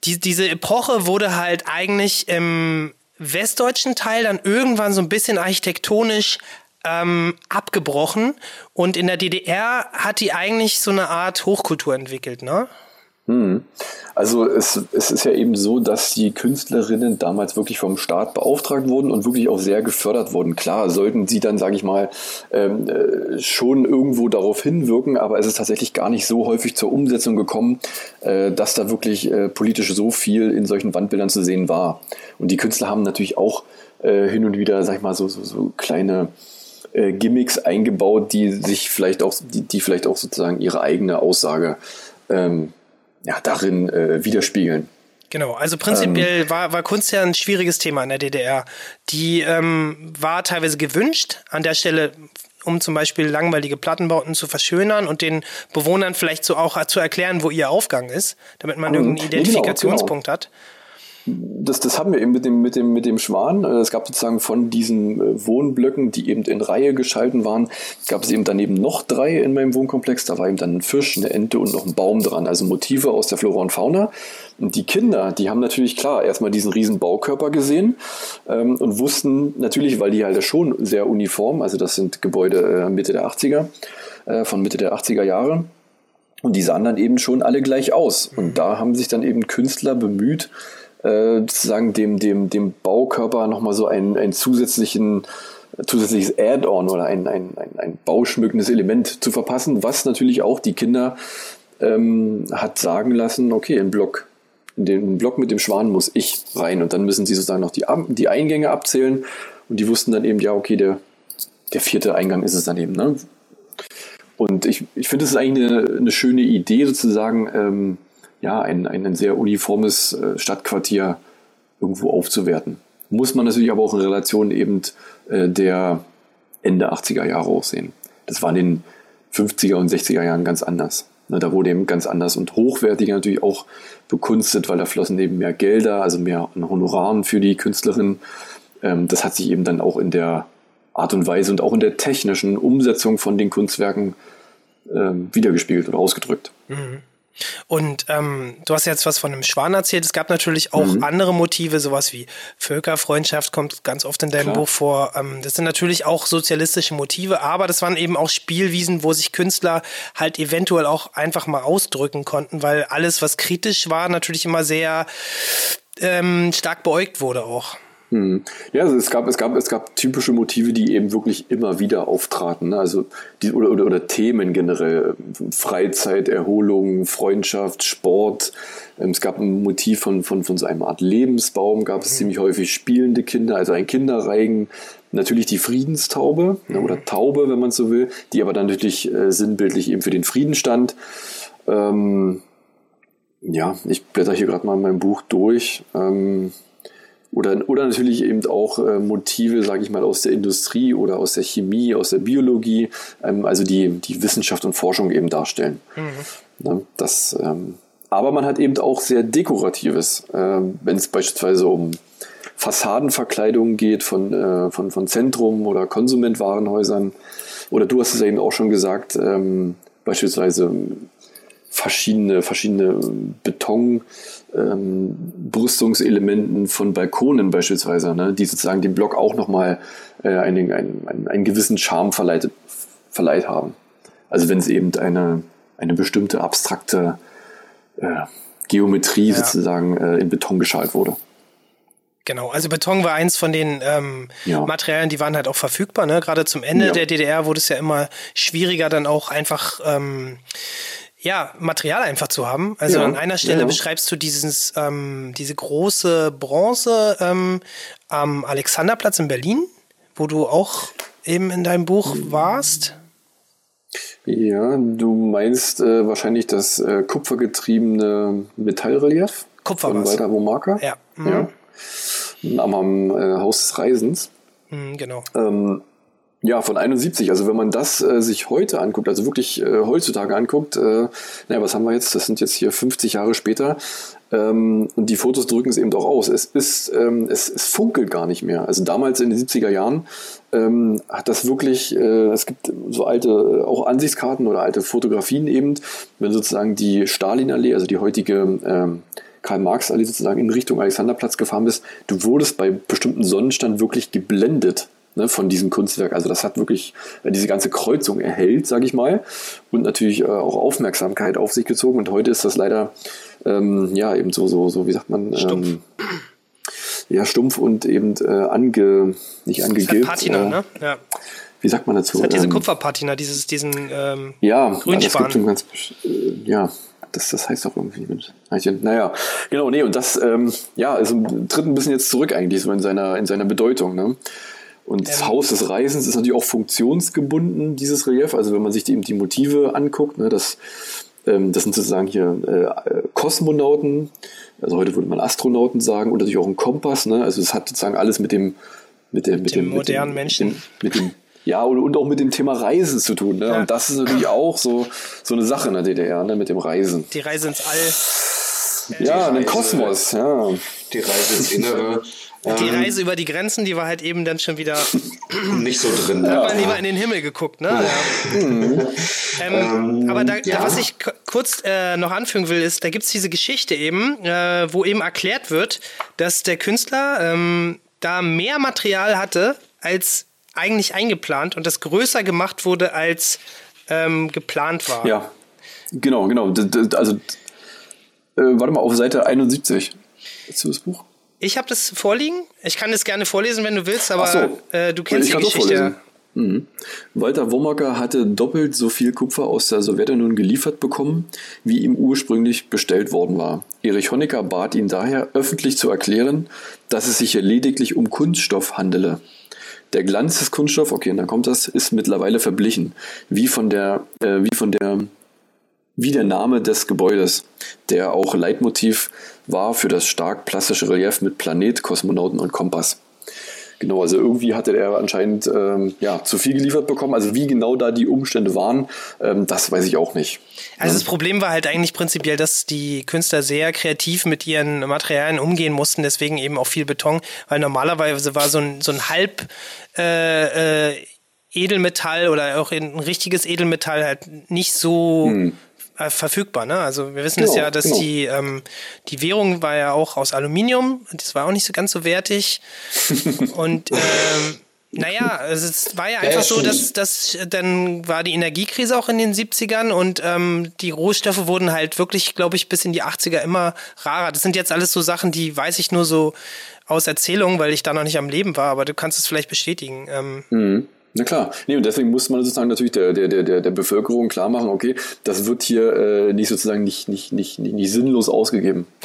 E: die, diese Epoche wurde halt eigentlich im westdeutschen Teil dann irgendwann so ein bisschen architektonisch ähm, abgebrochen und in der DDR hat die eigentlich so eine Art Hochkultur entwickelt, ne?
D: Hm. Also es, es ist ja eben so, dass die Künstlerinnen damals wirklich vom Staat beauftragt wurden und wirklich auch sehr gefördert wurden. Klar, sollten sie dann, sage ich mal, ähm, äh, schon irgendwo darauf hinwirken, aber es ist tatsächlich gar nicht so häufig zur Umsetzung gekommen, äh, dass da wirklich äh, politisch so viel in solchen Wandbildern zu sehen war. Und die Künstler haben natürlich auch äh, hin und wieder, sag ich mal, so, so, so kleine äh, Gimmicks eingebaut, die sich vielleicht auch, die, die vielleicht auch sozusagen ihre eigene Aussage ähm, ja, darin äh, widerspiegeln.
E: Genau, also prinzipiell ähm, war, war Kunst ja ein schwieriges Thema in der DDR. Die ähm, war teilweise gewünscht, an der Stelle um zum Beispiel langweilige Plattenbauten zu verschönern und den Bewohnern vielleicht so auch zu erklären, wo ihr Aufgang ist, damit man irgendeinen genau, Identifikationspunkt genau, genau. hat
D: das, das haben wir eben mit dem, mit dem, mit dem Schwan. Äh, es gab sozusagen von diesen äh, Wohnblöcken, die eben in Reihe geschalten waren, gab es eben daneben noch drei in meinem Wohnkomplex. Da war eben dann ein Fisch, eine Ente und noch ein Baum dran. Also Motive aus der Flora und Fauna. Und die Kinder, die haben natürlich klar erstmal diesen riesen Baukörper gesehen ähm, und wussten natürlich, weil die halt schon sehr uniform, also das sind Gebäude äh, Mitte der 80er, äh, von Mitte der 80er Jahre. Und die sahen dann eben schon alle gleich aus. Und da haben sich dann eben Künstler bemüht, äh, sozusagen dem, dem, dem Baukörper nochmal so einen, einen zusätzlichen zusätzliches Add-on oder ein, ein, ein, ein bauschmückendes Element zu verpassen, was natürlich auch die Kinder ähm, hat sagen lassen, okay, im Block, in den Block mit dem Schwan muss ich rein und dann müssen sie sozusagen noch die, die Eingänge abzählen und die wussten dann eben, ja, okay, der, der vierte Eingang ist es dann eben. Ne? Und ich, ich finde, es ist eigentlich eine, eine schöne Idee, sozusagen, ähm, ja, ein, ein sehr uniformes äh, Stadtquartier irgendwo aufzuwerten. Muss man natürlich aber auch in Relation eben äh, der Ende 80er Jahre auch sehen. Das war in den 50er und 60er Jahren ganz anders. Da wurde eben ganz anders und hochwertiger natürlich auch bekunstet, weil da flossen eben mehr Gelder, also mehr an Honoraren für die Künstlerin. Ähm, das hat sich eben dann auch in der Art und Weise und auch in der technischen Umsetzung von den Kunstwerken ähm, wiedergespiegelt oder ausgedrückt.
E: Mhm. Und ähm, du hast jetzt was von einem Schwan erzählt. Es gab natürlich auch mhm. andere Motive, sowas wie Völkerfreundschaft kommt ganz oft in deinem Klar. Buch vor. Ähm, das sind natürlich auch sozialistische Motive, aber das waren eben auch Spielwiesen, wo sich Künstler halt eventuell auch einfach mal ausdrücken konnten, weil alles, was kritisch war, natürlich immer sehr ähm, stark beäugt wurde auch.
D: Hm. Ja, also es gab, es gab, es gab typische Motive, die eben wirklich immer wieder auftraten. Ne? Also die, oder, oder, oder Themen generell. Freizeit, Erholung, Freundschaft, Sport. Ähm, es gab ein Motiv von, von, von so einer Art Lebensbaum, gab es mhm. ziemlich häufig spielende Kinder, also ein Kinderreigen. Natürlich die Friedenstaube ne? oder mhm. Taube, wenn man so will, die aber dann natürlich äh, sinnbildlich eben für den Frieden stand. Ähm, ja, ich blätter hier gerade mal in meinem Buch durch. Ähm, oder, oder natürlich eben auch äh, Motive, sage ich mal, aus der Industrie oder aus der Chemie, aus der Biologie, ähm, also die, die Wissenschaft und Forschung eben darstellen. Mhm. Ja, das, ähm, aber man hat eben auch sehr Dekoratives, äh, wenn es beispielsweise um Fassadenverkleidungen geht von, äh, von, von Zentrum oder Konsumentwarenhäusern. Oder du hast es ja eben auch schon gesagt, ähm, beispielsweise verschiedene, verschiedene Beton, ähm, Brüstungselementen von Balkonen beispielsweise, ne, die sozusagen dem Block auch nochmal äh, einen, einen, einen gewissen Charme verleiht, verleiht haben. Also wenn es eben eine, eine bestimmte abstrakte äh, Geometrie ja. sozusagen äh, in Beton geschalt wurde.
E: Genau, also Beton war eins von den ähm, ja. Materialien, die waren halt auch verfügbar. Ne? Gerade zum Ende ja. der DDR wurde es ja immer schwieriger, dann auch einfach ähm, ja, Material einfach zu haben. Also ja, an einer Stelle ja. beschreibst du dieses, ähm, diese große Bronze ähm, am Alexanderplatz in Berlin, wo du auch eben in deinem Buch warst.
D: Ja, du meinst äh, wahrscheinlich das äh, kupfergetriebene Metallrelief
E: Kupfer
D: von Walter Womarka.
E: Ja.
D: Mhm. ja. Am, am äh, Haus des Reisens.
E: Mhm, genau.
D: Ähm, ja, von 71. Also wenn man das äh, sich heute anguckt, also wirklich äh, heutzutage anguckt, äh, naja, was haben wir jetzt? Das sind jetzt hier 50 Jahre später. Ähm, und die Fotos drücken es eben auch aus. Es ist, ähm, es, es funkelt gar nicht mehr. Also damals in den 70er Jahren ähm, hat das wirklich, äh, es gibt so alte, äh, auch Ansichtskarten oder alte Fotografien eben, wenn sozusagen die Stalinallee, also die heutige ähm, Karl-Marx-Allee sozusagen in Richtung Alexanderplatz gefahren bist, du wurdest bei bestimmten Sonnenstand wirklich geblendet ne, von diesem Kunstwerk. Also das hat wirklich äh, diese ganze Kreuzung erhellt, sage ich mal, und natürlich äh, auch Aufmerksamkeit auf sich gezogen. Und heute ist das leider ähm, ja eben so, so, so, wie sagt man,
E: stumpf.
D: Ähm, ja, stumpf und eben äh, ange, nicht angegilbt.
E: Patina, äh, ne? Ja.
D: Wie sagt man dazu?
E: Das hat diese ähm, Kupferpatina, dieses, diesen
D: ähm, ja, Grünspan. Ja, ganz, äh, ja, das, das heißt doch irgendwie. Naja, genau, nee, und das, ähm, ja, also tritt ein bisschen jetzt zurück eigentlich so in seiner, in seiner Bedeutung. Ne? Und das ähm. Haus des Reisens ist natürlich auch funktionsgebunden, dieses Relief. Also wenn man sich die, die Motive anguckt, ne, das, ähm, das sind sozusagen hier äh, Kosmonauten, also heute würde man Astronauten sagen, und natürlich auch ein Kompass. Ne? Also es hat sozusagen alles mit dem, mit, der, mit,
E: mit dem, modernen mit dem, Menschen.
D: Mit dem, mit dem ja, und, und auch mit dem Thema Reisen zu tun. Ne? Ja. Und das ist natürlich auch so, so eine Sache in der DDR, ne? mit dem Reisen.
E: Die Reise ins All.
D: Ja, in den Kosmos, ja.
C: Die Reise ins Innere.
E: Die ähm, Reise über die Grenzen, die war halt eben dann schon wieder
C: nicht so drin.
E: Da hat man lieber in den Himmel geguckt, ne? Ja. Mhm. Ähm, ähm, aber da, ja. da, was ich kurz äh, noch anfügen will, ist, da gibt es diese Geschichte eben, äh, wo eben erklärt wird, dass der Künstler ähm, da mehr Material hatte, als eigentlich eingeplant und das größer gemacht wurde, als ähm, geplant war.
D: Ja, genau, genau. Also, äh, warte mal, auf Seite 71. Hast du das Buch?
E: Ich habe das vorliegen. Ich kann das gerne vorlesen, wenn du willst, aber so. äh, du kennst die Geschichte.
D: Mhm. Walter Womacker hatte doppelt so viel Kupfer aus der Sowjetunion geliefert bekommen, wie ihm ursprünglich bestellt worden war. Erich Honecker bat ihn daher, öffentlich zu erklären, dass es sich hier lediglich um Kunststoff handele. Der Glanz des Kunststoffs, okay, dann kommt das, ist mittlerweile verblichen, wie von der, äh, wie von der wie der Name des Gebäudes, der auch Leitmotiv war für das stark plastische Relief mit Planet, Kosmonauten und Kompass. Genau, also irgendwie hatte er anscheinend ähm, ja, zu viel geliefert bekommen. Also wie genau da die Umstände waren, ähm, das weiß ich auch nicht.
E: Also das Problem war halt eigentlich prinzipiell, dass die Künstler sehr kreativ mit ihren Materialien umgehen mussten, deswegen eben auch viel Beton, weil normalerweise war so ein, so ein halb äh, äh, Edelmetall oder auch ein richtiges Edelmetall halt nicht so hm äh, verfügbar. Ne? Also wir wissen genau, es ja, dass genau. die, ähm, die Währung war ja auch aus Aluminium. Das war auch nicht so ganz so wertig. Und ähm, Naja, es war ja einfach so, dass, dass dann war die Energiekrise auch in den 70ern und ähm, die Rohstoffe wurden halt wirklich, glaube ich, bis in die 80er immer rarer. Das sind jetzt alles so Sachen, die weiß ich nur so aus Erzählungen, weil ich da noch nicht am Leben war, aber du kannst es vielleicht bestätigen. Ähm,
D: mhm. Na klar. Nee, und deswegen muss man sozusagen natürlich der, der, der, der Bevölkerung klar machen, okay, das wird hier äh, nicht sozusagen nicht, nicht, nicht, nicht, nicht sinnlos ausgegeben.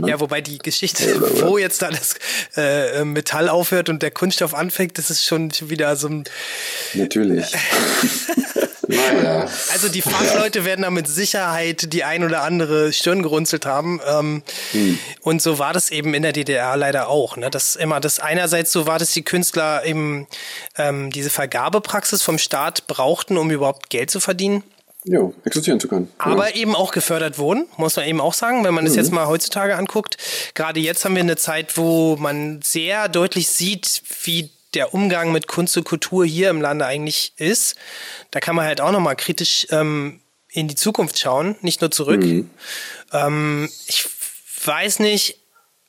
E: Ne? ja, wobei die Geschichte, ja, oder, oder? wo jetzt da das äh, Metall aufhört und der Kunststoff anfängt, das ist schon wieder so ein.
D: Natürlich.
C: Naja.
E: Also die Fachleute werden da mit Sicherheit die ein oder andere Stirn gerunzelt haben. Ähm, hm. Und so war das eben in der DDR leider auch. Ne? Das immer das einerseits so war, dass die Künstler eben ähm, diese Vergabepraxis vom Staat brauchten, um überhaupt Geld zu verdienen.
D: Ja, existieren zu können.
E: Aber ja. eben auch gefördert wurden, muss man eben auch sagen, wenn man das mhm. jetzt mal heutzutage anguckt. Gerade jetzt haben wir eine Zeit, wo man sehr deutlich sieht, wie der Umgang mit Kunst und Kultur hier im Lande eigentlich ist. Da kann man halt auch nochmal kritisch ähm, in die Zukunft schauen, nicht nur zurück. Mhm. Ähm, ich weiß nicht,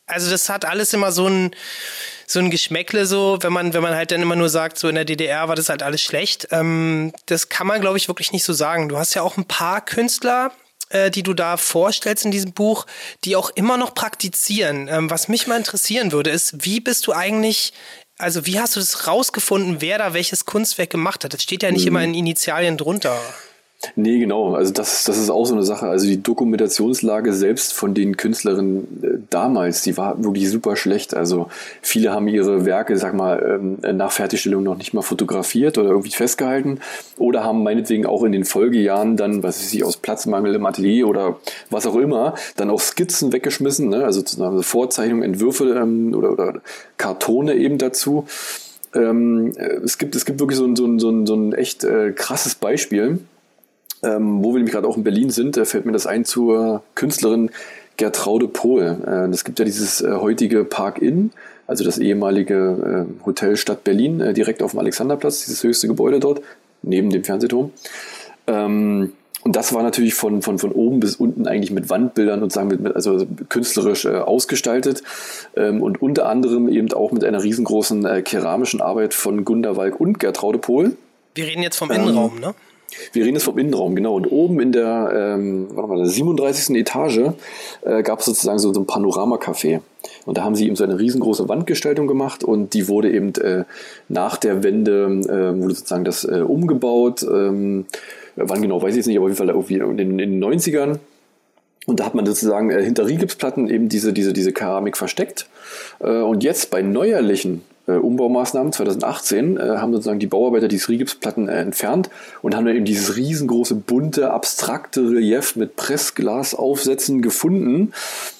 E: also das hat alles immer so ein so ein Geschmäckle so, wenn man wenn man halt dann immer nur sagt, so in der DDR war das halt alles schlecht. Ähm, das kann man glaube ich wirklich nicht so sagen. Du hast ja auch ein paar Künstler, äh, die du da vorstellst in diesem Buch, die auch immer noch praktizieren. Ähm, was mich mal interessieren würde, ist, wie bist du eigentlich also wie hast du das rausgefunden, wer da welches Kunstwerk gemacht hat? Das steht ja nicht mhm. immer in Initialien drunter.
D: Nee, genau. Also das, das ist auch so eine Sache. Also die Dokumentationslage selbst von den Künstlerinnen äh, damals, die war wirklich super schlecht. Also viele haben ihre Werke, sag mal, ähm, nach Fertigstellung noch nicht mal fotografiert oder irgendwie festgehalten oder haben meinetwegen auch in den Folgejahren dann, was weiß ich, aus Platzmangel im Atelier oder was auch immer, dann auch Skizzen weggeschmissen, ne? also Vorzeichnungen, Entwürfe ähm, oder, oder Kartone eben dazu. Ähm, äh, es, gibt, es gibt wirklich so ein, so ein, so ein, so ein echt äh, krasses Beispiel ähm, wo wir nämlich gerade auch in Berlin sind, äh, fällt mir das ein zur Künstlerin Gertraude Pohl. Äh, es gibt ja dieses äh, heutige Park Inn, also das ehemalige äh, Hotel Stadt Berlin, äh, direkt auf dem Alexanderplatz, dieses höchste Gebäude dort, neben dem Fernsehturm. Ähm, und das war natürlich von, von, von oben bis unten eigentlich mit Wandbildern und sagen mit, also künstlerisch äh, ausgestaltet ähm, und unter anderem eben auch mit einer riesengroßen äh, keramischen Arbeit von Gunda Walk und Gertraude Pohl.
E: Wir reden jetzt vom Innenraum, ähm, ne?
D: Wir reden jetzt vom Innenraum, genau. Und oben in der, ähm, warte mal, der 37. Etage äh, gab es sozusagen so, so ein Panoramacafé. Und da haben sie eben so eine riesengroße Wandgestaltung gemacht und die wurde eben äh, nach der Wende, äh, wurde sozusagen das äh, umgebaut. Ähm, wann genau, weiß ich jetzt nicht, aber auf jeden Fall irgendwie in, in den 90ern. Und da hat man sozusagen äh, hinter Rigipsplatten eben diese, diese, diese Keramik versteckt. Äh, und jetzt bei neuerlichen Umbaumaßnahmen 2018 äh, haben sozusagen die Bauarbeiter die Rigipsplatten äh, entfernt und haben dann eben dieses riesengroße, bunte, abstrakte Relief mit Pressglasaufsätzen gefunden.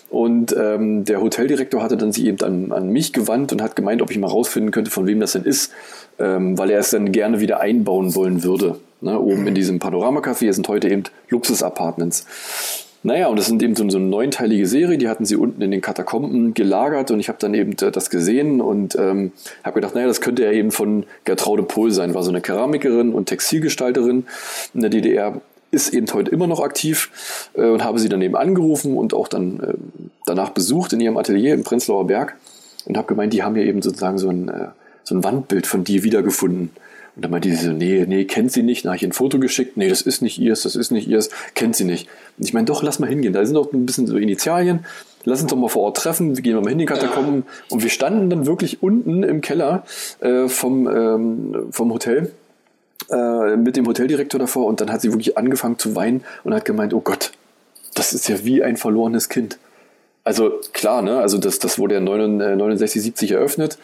D: Und ähm, der Hoteldirektor hatte dann sich eben an, an mich gewandt und hat gemeint, ob ich mal rausfinden könnte, von wem das denn ist, ähm, weil er es dann gerne wieder einbauen wollen würde. Ne, oben in diesem Panoramacafé sind heute eben Luxus-Apartments. Naja, und das sind eben so, so eine neunteilige Serie, die hatten sie unten in den Katakomben gelagert und ich habe dann eben äh, das gesehen und ähm, habe gedacht, naja, das könnte ja eben von Gertraude Pohl sein, war so eine Keramikerin und Textilgestalterin in der DDR, ist eben heute immer noch aktiv äh, und habe sie dann eben angerufen und auch dann äh, danach besucht in ihrem Atelier im Prenzlauer Berg und habe gemeint, die haben ja eben sozusagen so ein, äh, so ein Wandbild von dir wiedergefunden. Und dann meinte sie so, nee, nee, kennt sie nicht. Dann habe ich ein Foto geschickt. Nee, das ist nicht ihrs, das ist nicht ihrs, kennt sie nicht. Und ich meine, doch, lass mal hingehen. Da sind doch ein bisschen so Initialien. Lass uns doch mal vor Ort treffen. Wir gehen mal hin in die Katakomben. Und wir standen dann wirklich unten im Keller äh, vom, ähm, vom Hotel äh, mit dem Hoteldirektor davor. Und dann hat sie wirklich angefangen zu weinen und hat gemeint, oh Gott, das ist ja wie ein verlorenes Kind. Also klar, ne? Also das, das wurde ja 69, 70 eröffnet.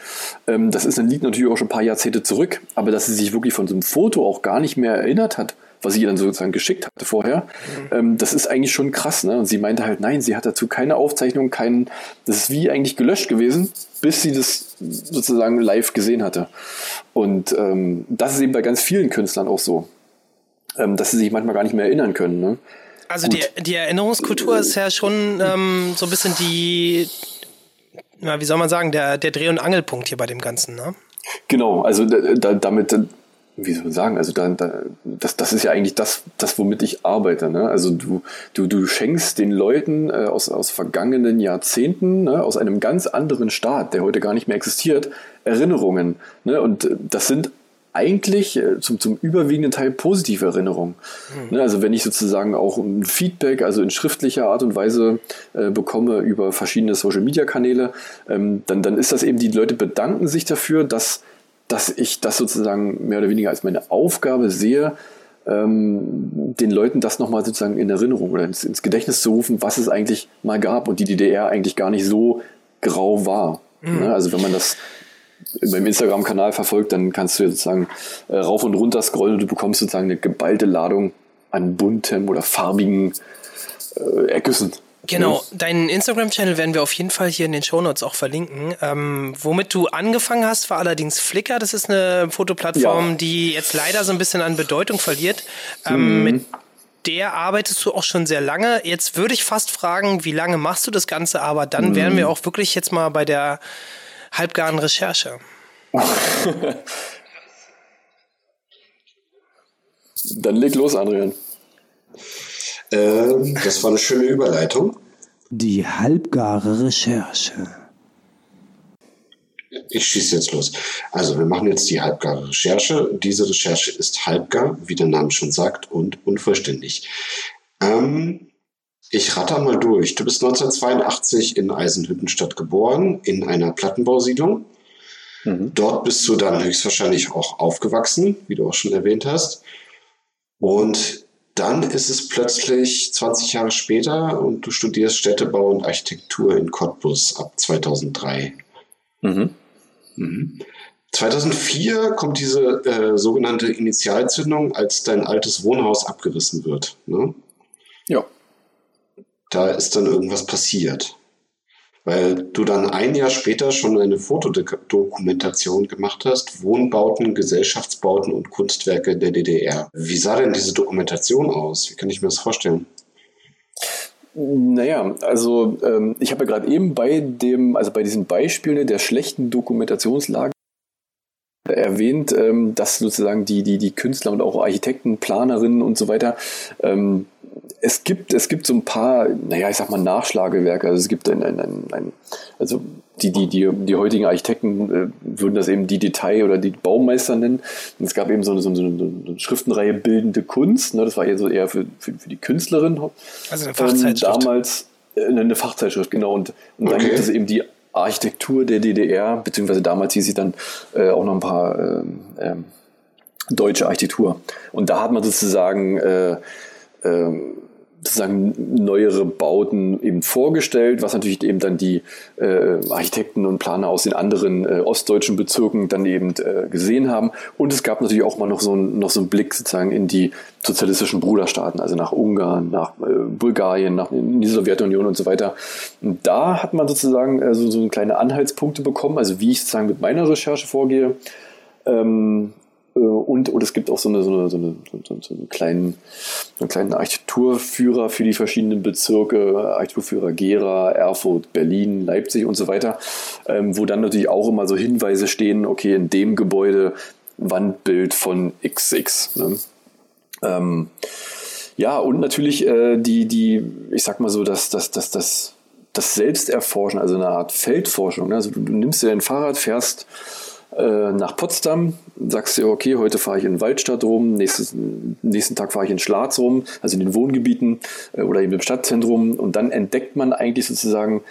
D: Ähm, das ist ein Lied natürlich auch schon ein paar Jahrzehnte zurück, aber dass sie sich wirklich von so einem Foto auch gar nicht mehr erinnert hat, was sie ihr dann sozusagen geschickt hatte vorher, mhm. ähm, das ist eigentlich schon krass, ne? Und sie meinte halt, nein, sie hat dazu keine Aufzeichnung, keinen, das ist wie eigentlich gelöscht gewesen, bis sie das sozusagen live gesehen hatte. Und ähm, das ist eben bei ganz vielen Künstlern auch so, ähm, dass sie sich manchmal gar nicht mehr erinnern können, ne?
E: Also die, die Erinnerungskultur ist ja schon ähm, so ein bisschen die, na, wie soll man sagen, der, der Dreh- und Angelpunkt hier bei dem Ganzen, ne?
D: Genau, also da, damit wie soll man sagen, also da, da, das, das ist ja eigentlich das, das womit ich arbeite. Ne? Also du, du, du schenkst den Leuten äh, aus, aus vergangenen Jahrzehnten, ne, aus einem ganz anderen Staat, der heute gar nicht mehr existiert, Erinnerungen. Ne? Und äh, das sind eigentlich äh, zum, zum überwiegenden Teil positive Erinnerungen. Mhm. Ne? Also wenn ich sozusagen auch ein Feedback, also in schriftlicher Art und Weise äh, bekomme über verschiedene Social-Media-Kanäle, ähm, dann, dann ist das eben, die Leute bedanken sich dafür, dass dass ich das sozusagen mehr oder weniger als meine Aufgabe sehe, ähm, den Leuten das nochmal sozusagen in Erinnerung oder ins, ins, Gedächtnis zu rufen, was es eigentlich mal gab und die DDR eigentlich gar nicht so grau war. Mhm. Ne? Also wenn man das beim Instagram-Kanal verfolgt, dann kannst du sozusagen äh, rauf und runter scrollen und du bekommst sozusagen eine geballte Ladung an buntem oder farbigen äh, Ergüssen.
E: Genau, deinen Instagram-Channel werden wir auf jeden Fall hier in den Shownotes auch verlinken. Ähm, womit du angefangen hast, war allerdings Flickr. Das ist eine Fotoplattform, ja. die jetzt leider so ein bisschen an Bedeutung verliert. Ähm, mhm. Mit der arbeitest du auch schon sehr lange. Jetzt würde ich fast fragen, wie lange machst du das Ganze? Aber dann mhm. wären wir auch wirklich jetzt mal bei der halbgaren Recherche.
D: dann leg los, Adrian.
C: Ähm, das war eine schöne Überleitung.
A: Die halbgare Recherche.
C: Ich schieße jetzt los. Also, wir machen jetzt die halbgare Recherche. Diese Recherche ist halbgar, wie der Name schon sagt, und unvollständig. Ähm, ich ratter mal durch. Du bist 1982 in Eisenhüttenstadt geboren, in einer Plattenbausiedlung. Mhm. Dort bist du dann höchstwahrscheinlich auch aufgewachsen, wie du auch schon erwähnt hast. Und dann ist es plötzlich 20 Jahre später und du studierst Städtebau und Architektur in Cottbus ab 2003. Mhm. Mhm. 2004 kommt diese äh, sogenannte Initialzündung, als dein altes Wohnhaus abgerissen wird. Ne?
D: Ja.
C: Da ist dann irgendwas passiert weil du dann ein Jahr später schon eine Fotodokumentation gemacht hast, Wohnbauten, Gesellschaftsbauten und Kunstwerke der DDR. Wie sah denn diese Dokumentation aus? Wie kann ich mir das vorstellen?
D: Naja, also ähm, ich habe ja gerade eben bei dem, also bei diesen Beispielen der schlechten Dokumentationslage erwähnt, ähm, dass sozusagen die, die, die Künstler und auch Architekten, Planerinnen und so weiter ähm, es gibt, es gibt so ein paar, naja, ich sag mal Nachschlagewerke. Also es gibt ein, ein, ein, ein also die, die, die, die heutigen Architekten äh, würden das eben die Detail- oder die Baumeister nennen. Und es gab eben so eine, so eine, so eine Schriftenreihe Bildende Kunst. Ne? Das war eher so eher für, für, für die Künstlerin.
E: Also eine Fachzeitschrift.
D: Ähm, damals äh, eine Fachzeitschrift, genau. Und, und dann okay. gibt es eben die Architektur der DDR, beziehungsweise damals hieß sie dann äh, auch noch ein paar ähm, ähm, deutsche Architektur. Und da hat man sozusagen äh, sozusagen neuere Bauten eben vorgestellt, was natürlich eben dann die äh, Architekten und Planer aus den anderen äh, ostdeutschen Bezirken dann eben äh, gesehen haben. Und es gab natürlich auch mal noch so, ein, noch so einen Blick sozusagen in die sozialistischen Bruderstaaten, also nach Ungarn, nach äh, Bulgarien, nach in die Sowjetunion und so weiter. Und da hat man sozusagen äh, so, so kleine Anhaltspunkte bekommen, also wie ich sozusagen mit meiner Recherche vorgehe. Ähm, äh, und, und es gibt auch so, eine, so, eine, so, eine, so, so einen, kleinen, einen kleinen Architekturführer für die verschiedenen Bezirke, Architekturführer Gera, Erfurt, Berlin, Leipzig und so weiter, ähm, wo dann natürlich auch immer so Hinweise stehen, okay, in dem Gebäude Wandbild von XX. Ne? Ähm, ja, und natürlich äh, die, die, ich sag mal so, dass das, das, das, das Selbsterforschen, also eine Art Feldforschung. Ne? Also du, du nimmst dir dein Fahrrad, fährst äh, nach Potsdam, sagst du, okay, heute fahre ich in Waldstadt rum, nächstes, nächsten Tag fahre ich in Schlatz rum, also in den Wohngebieten äh, oder eben im Stadtzentrum und dann entdeckt man eigentlich sozusagen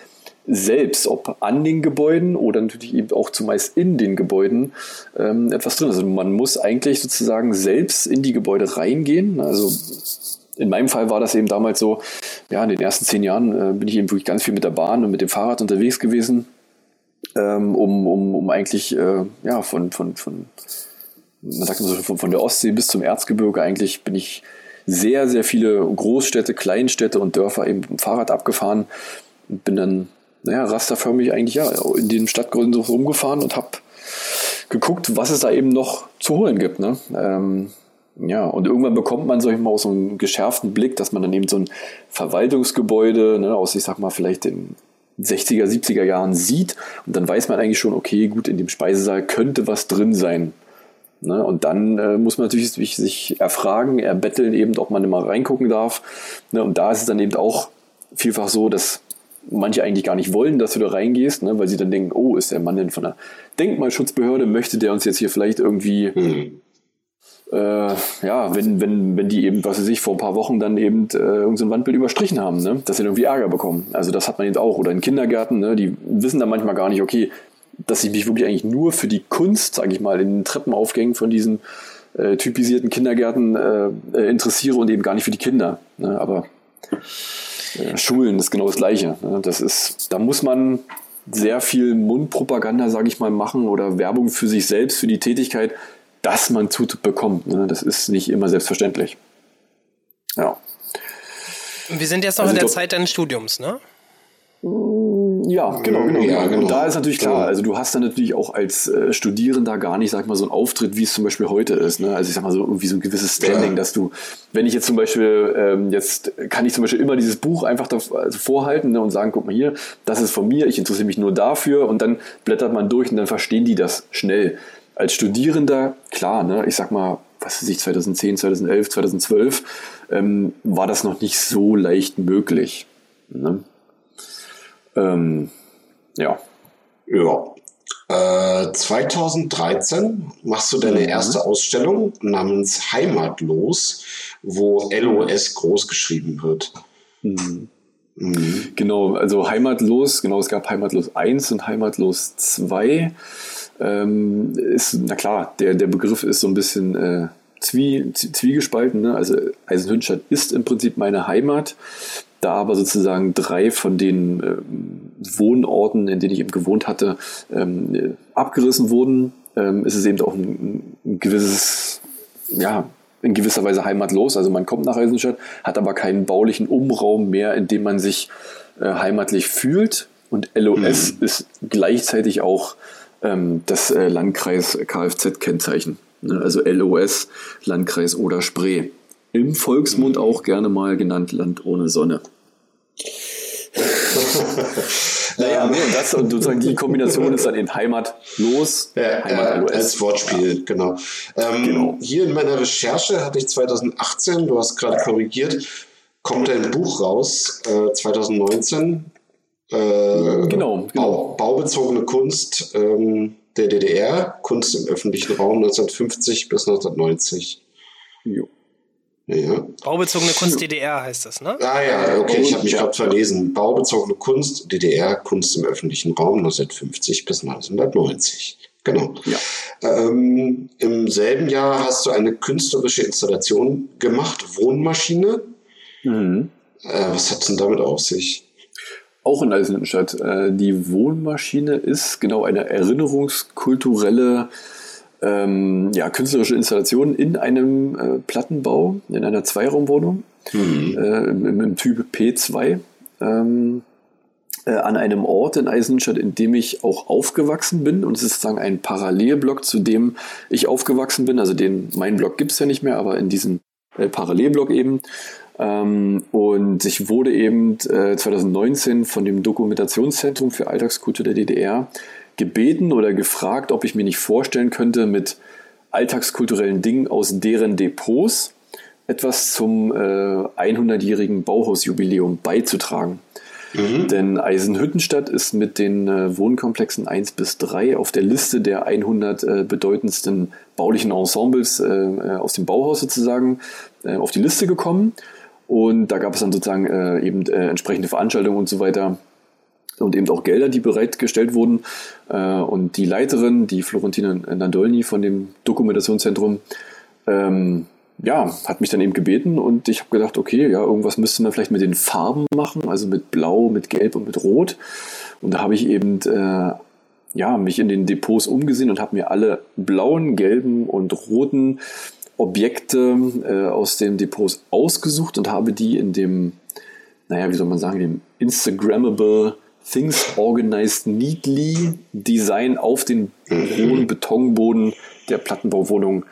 D: selbst, ob an den Gebäuden oder natürlich eben auch zumeist in den Gebäuden ähm, etwas drin. Also man muss eigentlich sozusagen selbst in die Gebäude reingehen. Also in meinem Fall war das eben damals so, ja, in den ersten zehn Jahren äh, bin ich eben wirklich ganz viel mit der Bahn und mit dem Fahrrad unterwegs gewesen ähm, um, um, um eigentlich äh, ja, von, von, von, man sagt so, von, von der Ostsee bis zum Erzgebirge eigentlich bin ich sehr, sehr viele Großstädte, Kleinstädte und Dörfer eben mit dem Fahrrad abgefahren und bin dann, naja, rasterförmig eigentlich ja in den Stadtgründen so rumgefahren und habe geguckt, was es da eben noch zu holen gibt. Ne? Ähm, ja, und irgendwann bekommt man, sag ich mal, auch so einen geschärften Blick, dass man dann eben so ein Verwaltungsgebäude ne, aus, ich sag mal, vielleicht den 60er, 70er Jahren sieht. Und dann weiß man eigentlich schon, okay, gut, in dem Speisesaal könnte was drin sein. Ne? Und dann äh, muss man natürlich sich, erfragen, erbetteln eben, ob man immer reingucken darf. Ne? Und da ist es dann eben auch vielfach so, dass manche eigentlich gar nicht wollen, dass du da reingehst, ne? weil sie dann denken, oh, ist der Mann denn von der Denkmalschutzbehörde, möchte der uns jetzt hier vielleicht irgendwie, mhm. Äh, ja, wenn, wenn, wenn die eben, was weiß ich, vor ein paar Wochen dann eben äh, irgendein Wandbild überstrichen haben, ne? dass sie irgendwie Ärger bekommen. Also das hat man eben auch. Oder in Kindergärten, ne? die wissen dann manchmal gar nicht, okay, dass ich mich wirklich eigentlich nur für die Kunst, sage ich mal, in den Treppenaufgängen von diesen äh, typisierten Kindergärten äh, äh, interessiere und eben gar nicht für die Kinder. Ne? Aber äh, Schulen ist genau das Gleiche. Ne? Das ist, da muss man sehr viel Mundpropaganda, sage ich mal, machen oder Werbung für sich selbst, für die Tätigkeit, dass man Zutut bekommt. Ne? Das ist nicht immer selbstverständlich. Ja.
E: Wir sind jetzt noch also in der Zeit deines Studiums, ne?
D: Ja, genau, genau. Ja, genau. Und da ist natürlich klar, also du hast dann natürlich auch als äh, Studierender gar nicht, sag mal, so einen Auftritt, wie es zum Beispiel heute ist. Ne? Also ich sag mal so irgendwie so ein gewisses Standing, ja. dass du, wenn ich jetzt zum Beispiel, ähm, jetzt kann ich zum Beispiel immer dieses Buch einfach da, also vorhalten ne, und sagen, guck mal hier, das ist von mir, ich interessiere mich nur dafür und dann blättert man durch und dann verstehen die das schnell. Als Studierender, klar, ne, ich sag mal, was weiß ich, 2010, 2011, 2012, ähm, war das noch nicht so leicht möglich. Ne? Ähm, ja.
C: Ja. Äh, 2013 machst du deine mhm. erste Ausstellung namens Heimatlos, wo LOS groß geschrieben wird.
D: Mhm. Mhm. Genau, also Heimatlos, genau, es gab Heimatlos 1 und Heimatlos 2. Ähm, ist, na klar, der, der Begriff ist so ein bisschen äh, zwie, zwiegespalten. Ne? Also Eisenhüttenstadt ist im Prinzip meine Heimat. Da aber sozusagen drei von den äh, Wohnorten, in denen ich eben gewohnt hatte, ähm, abgerissen wurden, ähm, ist es eben auch ein, ein gewisses, ja, in gewisser Weise heimatlos. Also man kommt nach Eisenstadt, hat aber keinen baulichen Umraum mehr, in dem man sich äh, heimatlich fühlt. Und LOS mhm. ist gleichzeitig auch ähm, das äh, Landkreis Kfz-Kennzeichen. Ne? Also LOS, Landkreis oder Spree. Im Volksmund auch gerne mal genannt Land ohne Sonne. naja, nee, und das und sozusagen die Kombination ist dann in Heimat los,
C: ja, Heimat äh, als Wortspiel, ja. genau. Ähm, genau. Hier in meiner Recherche hatte ich 2018, du hast gerade korrigiert, kommt ein Buch raus, äh, 2019. Äh, genau, genau. Bau, baubezogene Kunst ähm, der DDR, Kunst im öffentlichen Raum 1950 bis 1990. Jo.
E: Ja. Baubezogene Kunst DDR heißt das, ne?
C: Ah ja, okay, ich habe mich gerade verlesen. Baubezogene Kunst DDR, Kunst im öffentlichen Raum 1950 bis 1990. Genau. Ja. Ähm, Im selben Jahr hast du eine künstlerische Installation gemacht, Wohnmaschine. Mhm. Äh, was hat es denn damit auf sich?
D: Auch in Eisenhüttenstadt. Äh, die Wohnmaschine ist genau eine erinnerungskulturelle ähm, ja, künstlerische Installation in einem äh, Plattenbau, in einer Zweiraumwohnung mhm. äh, im, im, Typ P2. Ähm, äh, an einem Ort in Eisenstadt, in dem ich auch aufgewachsen bin. Und es ist sozusagen ein Parallelblock, zu dem ich aufgewachsen bin. Also den, mein Block gibt es ja nicht mehr, aber in diesem äh, Parallelblock eben. Ähm, und ich wurde eben äh, 2019 von dem Dokumentationszentrum für Alltagskultur der DDR gebeten oder gefragt, ob ich mir nicht vorstellen könnte, mit alltagskulturellen Dingen aus deren Depots etwas zum äh, 100-jährigen Bauhausjubiläum beizutragen. Mhm. Denn Eisenhüttenstadt ist mit den äh, Wohnkomplexen 1 bis 3 auf der Liste der 100 äh, bedeutendsten baulichen Ensembles äh, äh, aus dem Bauhaus sozusagen äh, auf die Liste gekommen. Und da gab es dann sozusagen äh, eben entsprechende Veranstaltungen und so weiter, und eben auch Gelder, die bereitgestellt wurden. Äh, und die Leiterin, die Florentina Nandolni von dem Dokumentationszentrum, ähm, ja, hat mich dann eben gebeten und ich habe gedacht, okay, ja, irgendwas müsste man vielleicht mit den Farben machen, also mit Blau, mit Gelb und mit Rot. Und da habe ich eben äh, ja, mich in den Depots umgesehen und habe mir alle blauen, gelben und roten Objekte äh, aus den Depots ausgesucht und habe die in dem, naja, wie soll man sagen, dem Instagrammable Things Organized Neatly Design auf den hohen Betonboden der Plattenbauwohnung,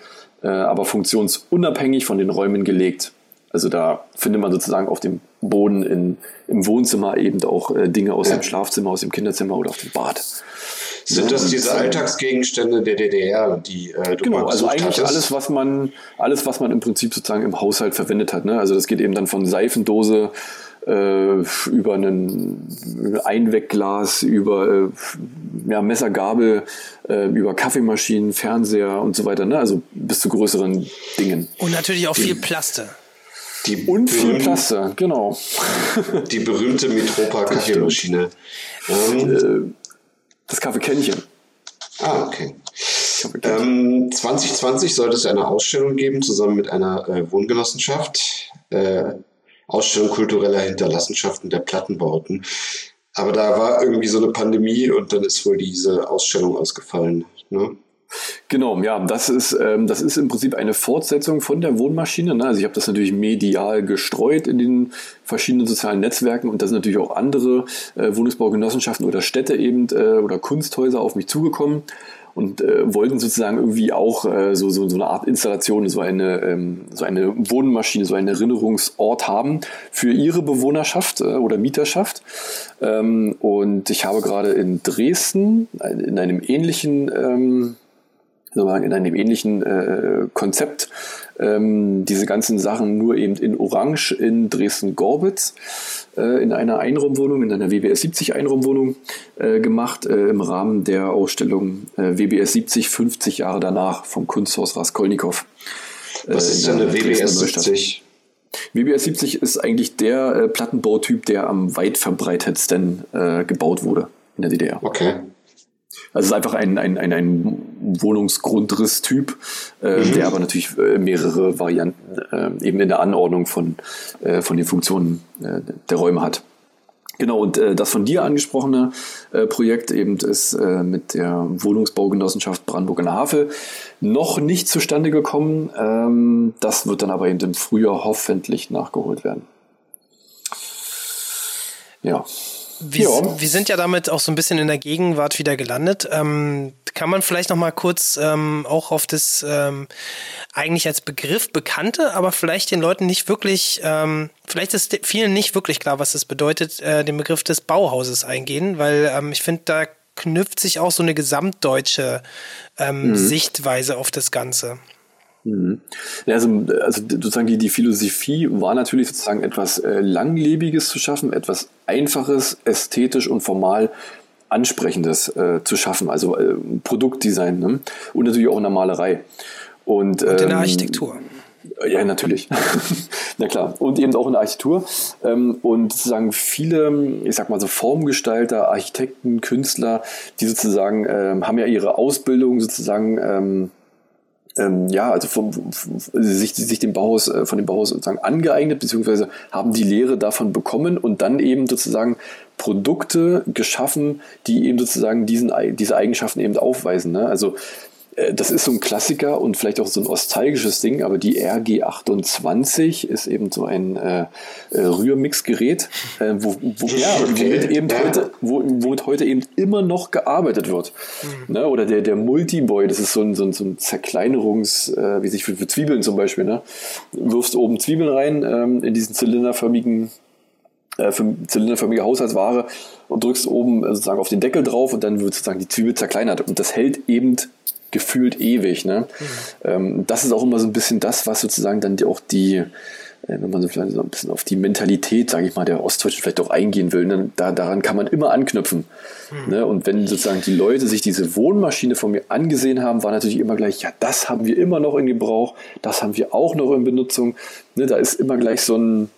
D: äh, aber funktionsunabhängig von den Räumen gelegt. Also da findet man sozusagen auf dem Boden in, im Wohnzimmer eben auch äh, Dinge aus ja. dem Schlafzimmer, aus dem Kinderzimmer oder auf dem Bad.
C: Sind das diese Alltagsgegenstände der DDR, die
D: äh, du Genau, also eigentlich hattest? alles, was man, alles, was man im Prinzip sozusagen im Haushalt verwendet hat. Ne? Also das geht eben dann von Seifendose äh, über ein Einwegglas, über äh, ja, Messer, Gabel, äh, über Kaffeemaschinen, Fernseher und so weiter. Ne? Also bis zu größeren Dingen.
E: Und natürlich auch viel Plaste.
D: Die und viel Plaste, genau.
C: Die berühmte Metropa Kaffeemaschine.
D: Ähm, das Kaffeekännchen.
C: Ah, okay. Ähm, 2020 sollte es eine Ausstellung geben, zusammen mit einer äh, Wohngenossenschaft. Äh, Ausstellung kultureller Hinterlassenschaften der Plattenbauten. Aber da war irgendwie so eine Pandemie und dann ist wohl diese Ausstellung ausgefallen. Ne?
D: Genau, ja, das ist, ähm, das ist im Prinzip eine Fortsetzung von der Wohnmaschine. Ne? Also ich habe das natürlich medial gestreut in den verschiedenen sozialen Netzwerken und da sind natürlich auch andere äh, Wohnungsbaugenossenschaften oder Städte eben äh, oder Kunsthäuser auf mich zugekommen und äh, wollten sozusagen irgendwie auch äh, so, so, so eine Art Installation, so eine, ähm, so eine Wohnmaschine, so einen Erinnerungsort haben für ihre Bewohnerschaft äh, oder Mieterschaft. Ähm, und ich habe gerade in Dresden in einem ähnlichen ähm, sozusagen in einem ähnlichen äh, Konzept ähm, diese ganzen Sachen nur eben in Orange in Dresden-Gorbitz äh, in einer Einraumwohnung, in einer WBS 70 Einraumwohnung äh, gemacht äh, im Rahmen der Ausstellung äh, WBS 70 50 Jahre danach vom Kunsthaus Raskolnikow.
C: Äh, Was ist denn eine WBS 70?
D: WBS 70 ist eigentlich der äh, Plattenbautyp, der am weit verbreitetsten gebaut wurde in der DDR.
C: Okay.
D: Also es ist einfach ein, ein, ein, ein Wohnungsgrundriss-Typ, äh, mhm. der aber natürlich äh, mehrere Varianten äh, eben in der Anordnung von, äh, von den Funktionen äh, der Räume hat. Genau, und äh, das von dir angesprochene äh, Projekt eben ist äh, mit der Wohnungsbaugenossenschaft Brandenburg an der Havel noch nicht zustande gekommen. Ähm, das wird dann aber eben im Frühjahr hoffentlich nachgeholt werden.
E: Ja. Wir, wir sind ja damit auch so ein bisschen in der Gegenwart wieder gelandet. Ähm, kann man vielleicht noch mal kurz ähm, auch auf das ähm, eigentlich als Begriff bekannte, aber vielleicht den Leuten nicht wirklich, ähm, vielleicht ist vielen nicht wirklich klar, was das bedeutet, äh, den Begriff des Bauhauses eingehen, weil ähm, ich finde, da knüpft sich auch so eine gesamtdeutsche ähm, mhm. Sichtweise auf das Ganze.
D: Mhm. Also, also sozusagen die, die Philosophie war natürlich sozusagen etwas äh, Langlebiges zu schaffen, etwas Einfaches, ästhetisch und formal Ansprechendes äh, zu schaffen, also äh, Produktdesign ne? und natürlich auch in der Malerei. Und,
E: und in der ähm, Architektur.
D: Ja, natürlich. Na klar. Und eben auch in der Architektur. Ähm, und sozusagen viele, ich sag mal so Formgestalter, Architekten, Künstler, die sozusagen ähm, haben ja ihre Ausbildung sozusagen ähm, ähm, ja, also vom, sich, sich dem Bauhaus, äh, von dem Bauhaus sozusagen angeeignet, beziehungsweise haben die Lehre davon bekommen und dann eben sozusagen Produkte geschaffen, die eben sozusagen diesen, diese Eigenschaften eben aufweisen. Ne? Also das ist so ein Klassiker und vielleicht auch so ein nostalgisches Ding, aber die RG28 ist eben so ein äh, äh, Rührmixgerät, äh, wo, wo, ja, womit, eben Heute, wo, womit heute eben immer noch gearbeitet wird. Mhm. Ne? Oder der, der Multiboy, das ist so ein, so ein, so ein Zerkleinerungs, äh, wie sich für, für Zwiebeln zum Beispiel, ne? wirfst oben Zwiebeln rein ähm, in diesen zylinderförmigen äh, zylinderförmige Haushaltsware und drückst oben sozusagen auf den Deckel drauf und dann wird sozusagen die Zwiebel zerkleinert. Und das hält eben gefühlt ewig. Ne? Mhm. Ähm, das ist auch immer so ein bisschen das, was sozusagen dann auch die, äh, wenn man so vielleicht so ein bisschen auf die Mentalität, sage ich mal, der Ostdeutschen vielleicht auch eingehen will, ne? da, daran kann man immer anknüpfen. Mhm. Ne? Und wenn sozusagen die Leute sich diese Wohnmaschine von mir angesehen haben, war natürlich immer gleich, ja, das haben wir immer noch in Gebrauch, das haben wir auch noch in Benutzung. Ne? Da ist immer gleich so ein,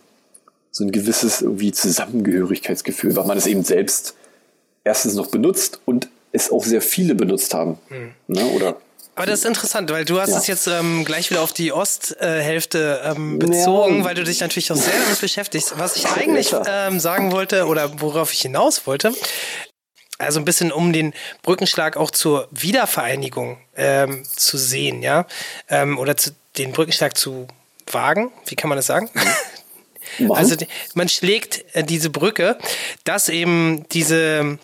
D: so ein gewisses irgendwie Zusammengehörigkeitsgefühl, weil man es eben selbst erstens noch benutzt und es auch sehr viele benutzt haben. Hm. Ne, oder
E: aber das ist interessant, weil du hast ja. es jetzt ähm, gleich wieder auf die Osthälfte ähm, bezogen, ja. weil du dich natürlich auch sehr damit beschäftigst. Was ich eigentlich ähm, sagen wollte oder worauf ich hinaus wollte, also ein bisschen um den Brückenschlag auch zur Wiedervereinigung ähm, zu sehen, ja, ähm, oder zu, den Brückenschlag zu wagen, wie kann man das sagen? Mhm. also man schlägt äh, diese Brücke, dass eben diese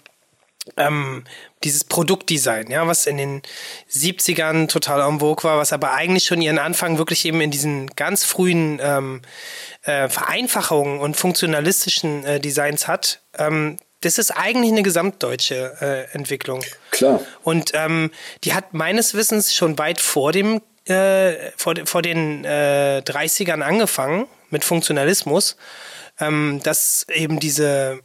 E: ähm, dieses Produktdesign, ja, was in den 70ern total en vogue war, was aber eigentlich schon ihren Anfang wirklich eben in diesen ganz frühen ähm, äh, Vereinfachungen und funktionalistischen äh, Designs hat, ähm, das ist eigentlich eine gesamtdeutsche äh, Entwicklung.
D: Klar.
E: Und ähm, die hat meines Wissens schon weit vor dem äh, vor, vor den äh, 30ern angefangen mit Funktionalismus, ähm, dass eben diese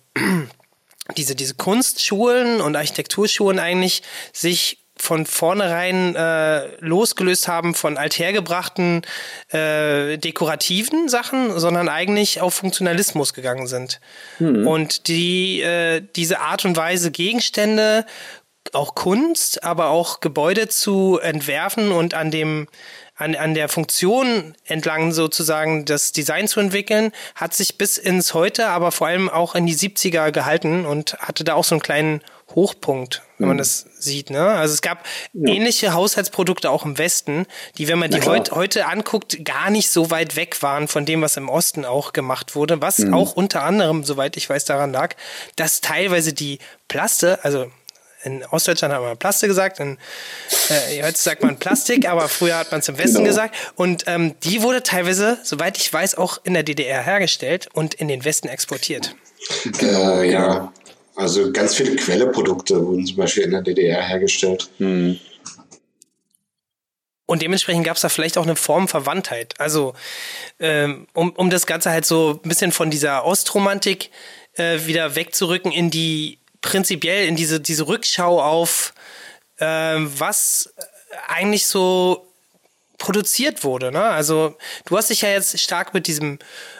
E: diese diese Kunstschulen und Architekturschulen eigentlich sich von vornherein äh, losgelöst haben von althergebrachten äh, dekorativen Sachen, sondern eigentlich auf Funktionalismus gegangen sind. Mhm. Und die äh, diese Art und Weise Gegenstände, auch Kunst, aber auch Gebäude zu entwerfen und an dem an, an der Funktion entlang sozusagen das Design zu entwickeln, hat sich bis ins Heute, aber vor allem auch in die 70er gehalten und hatte da auch so einen kleinen Hochpunkt, wenn man mhm. das sieht. Ne? Also es gab ja. ähnliche Haushaltsprodukte auch im Westen, die, wenn man die heut, heute anguckt, gar nicht so weit weg waren von dem, was im Osten auch gemacht wurde, was mhm. auch unter anderem, soweit ich weiß, daran lag, dass teilweise die Plaste, also in Ostdeutschland hat man Plaste gesagt, in, äh, heute sagt man Plastik, aber früher hat man es im Westen genau. gesagt. Und ähm, die wurde teilweise, soweit ich weiß, auch in der DDR hergestellt und in den Westen exportiert.
C: Genau, äh, ja. Also ganz viele Quelleprodukte wurden zum Beispiel in der DDR hergestellt. Mhm.
E: Und dementsprechend gab es da vielleicht auch eine Form Verwandtheit. Also ähm, um, um das Ganze halt so ein bisschen von dieser Ostromantik äh, wieder wegzurücken in die prinzipiell in diese, diese Rückschau auf, äh, was eigentlich so produziert wurde. Ne? Also du hast dich ja jetzt stark mit diesem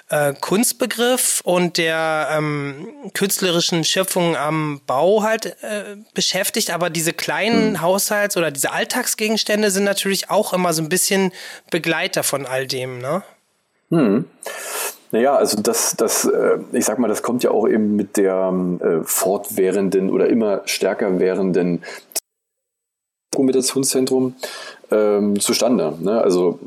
E: äh, Kunstbegriff und der ähm, künstlerischen Schöpfung am Bau halt äh, beschäftigt, aber diese kleinen mhm. Haushalts- oder diese Alltagsgegenstände sind natürlich auch immer so ein bisschen Begleiter von all dem. Ne?
D: Hm. Naja, also das, das, äh, ich sag mal, das kommt ja auch eben mit der äh, fortwährenden oder immer stärker werdenden Dokumentationszentrum ähm, zustande. Ne? Also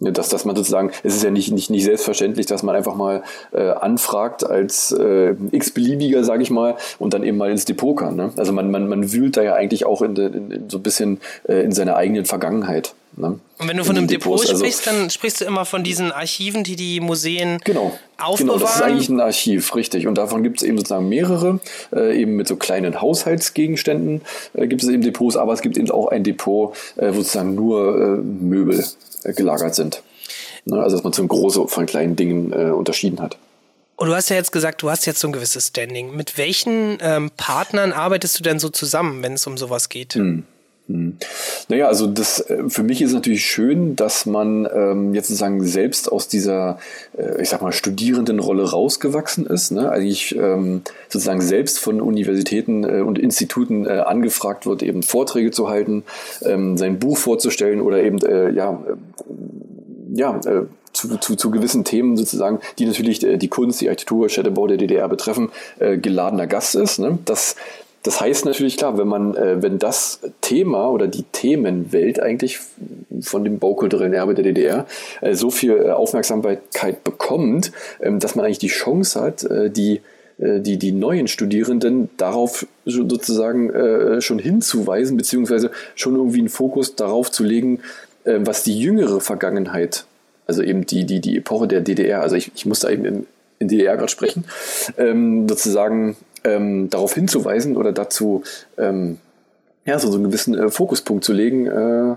D: dass, dass man sozusagen, es ist ja nicht, nicht, nicht selbstverständlich, dass man einfach mal äh, anfragt als äh, x-beliebiger, sage ich mal, und dann eben mal ins Depot kann. Ne? Also man, man, man wühlt da ja eigentlich auch in, in, in so ein bisschen äh, in seiner eigenen Vergangenheit.
E: Ne? Und wenn du von einem Depot also sprichst, also, dann sprichst du immer von diesen Archiven, die die Museen
D: genau, aufbewahren. Genau, das ist eigentlich ein Archiv, richtig. Und davon gibt es eben sozusagen mehrere, äh, eben mit so kleinen Haushaltsgegenständen äh, gibt es eben Depots, aber es gibt eben auch ein Depot, äh, wo sozusagen nur äh, Möbel äh, gelagert sind. Ne? Also dass man so große von kleinen Dingen äh, unterschieden hat.
E: Und du hast ja jetzt gesagt, du hast jetzt so ein gewisses Standing. Mit welchen ähm, Partnern arbeitest du denn so zusammen, wenn es um sowas geht? Hm.
D: Hm. Naja, also das äh, für mich ist natürlich schön, dass man ähm, jetzt sozusagen selbst aus dieser, äh, ich sag mal, Studierendenrolle rausgewachsen ist. Ne? Eigentlich ähm, sozusagen selbst von Universitäten äh, und Instituten äh, angefragt wird, eben Vorträge zu halten, ähm, sein Buch vorzustellen oder eben äh, ja, äh, ja, äh, zu, zu, zu gewissen Themen sozusagen, die natürlich äh, die Kunst, die Architektur, Städtebau der DDR betreffen, äh, geladener Gast ist. Ne? Das das heißt natürlich klar, wenn man, äh, wenn das Thema oder die Themenwelt eigentlich von dem baukulturellen Erbe der DDR äh, so viel äh, Aufmerksamkeit bekommt, ähm, dass man eigentlich die Chance hat, äh, die äh, die, die neuen Studierenden darauf sozusagen äh, schon hinzuweisen, beziehungsweise schon irgendwie einen Fokus darauf zu legen, was die jüngere Vergangenheit, also eben die, die, die Epoche der DDR, also ich, ich muss da eben in, in DDR gerade sprechen, ähm, sozusagen ähm, darauf hinzuweisen oder dazu ähm, ja, so, so einen gewissen äh, Fokuspunkt zu legen, äh,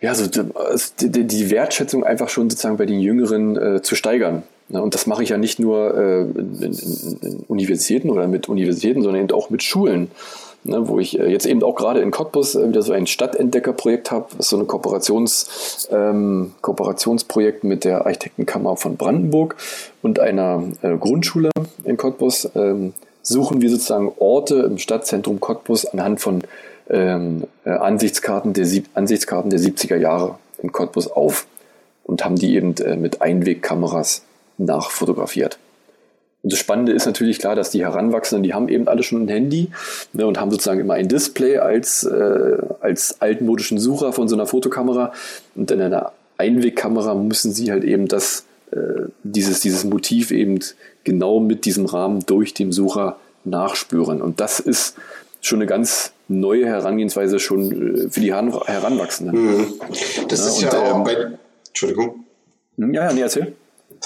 D: ja, so die, die, Wertschätzung einfach schon sozusagen bei den Jüngeren äh, zu steigern. Ne, und das mache ich ja nicht nur äh, in, in, in Universitäten oder mit Universitäten, sondern eben auch mit Schulen. Ne, wo ich äh, jetzt eben auch gerade in Cottbus äh, wieder so ein Stadtentdeckerprojekt habe. So ein Kooperations, ähm, Kooperationsprojekt mit der Architektenkammer von Brandenburg und einer äh, Grundschule in Cottbus. Ähm, suchen wir sozusagen Orte im Stadtzentrum Cottbus anhand von ähm, äh, Ansichtskarten, der, Ansichtskarten der 70er Jahre in Cottbus auf und haben die eben äh, mit Einwegkameras nachfotografiert. Und das Spannende ist natürlich klar, dass die Heranwachsenden, die haben eben alle schon ein Handy ne, und haben sozusagen immer ein Display als, äh, als altmodischen Sucher von so einer Fotokamera. Und in einer Einwegkamera müssen sie halt eben das, äh, dieses, dieses Motiv eben genau mit diesem Rahmen durch den Sucher nachspüren. Und das ist schon eine ganz neue Herangehensweise schon äh, für die Heranwachsenden. Mhm.
C: Das ja, ist ja auch ähm, bei. Entschuldigung.
D: Ja, nee, erzähl.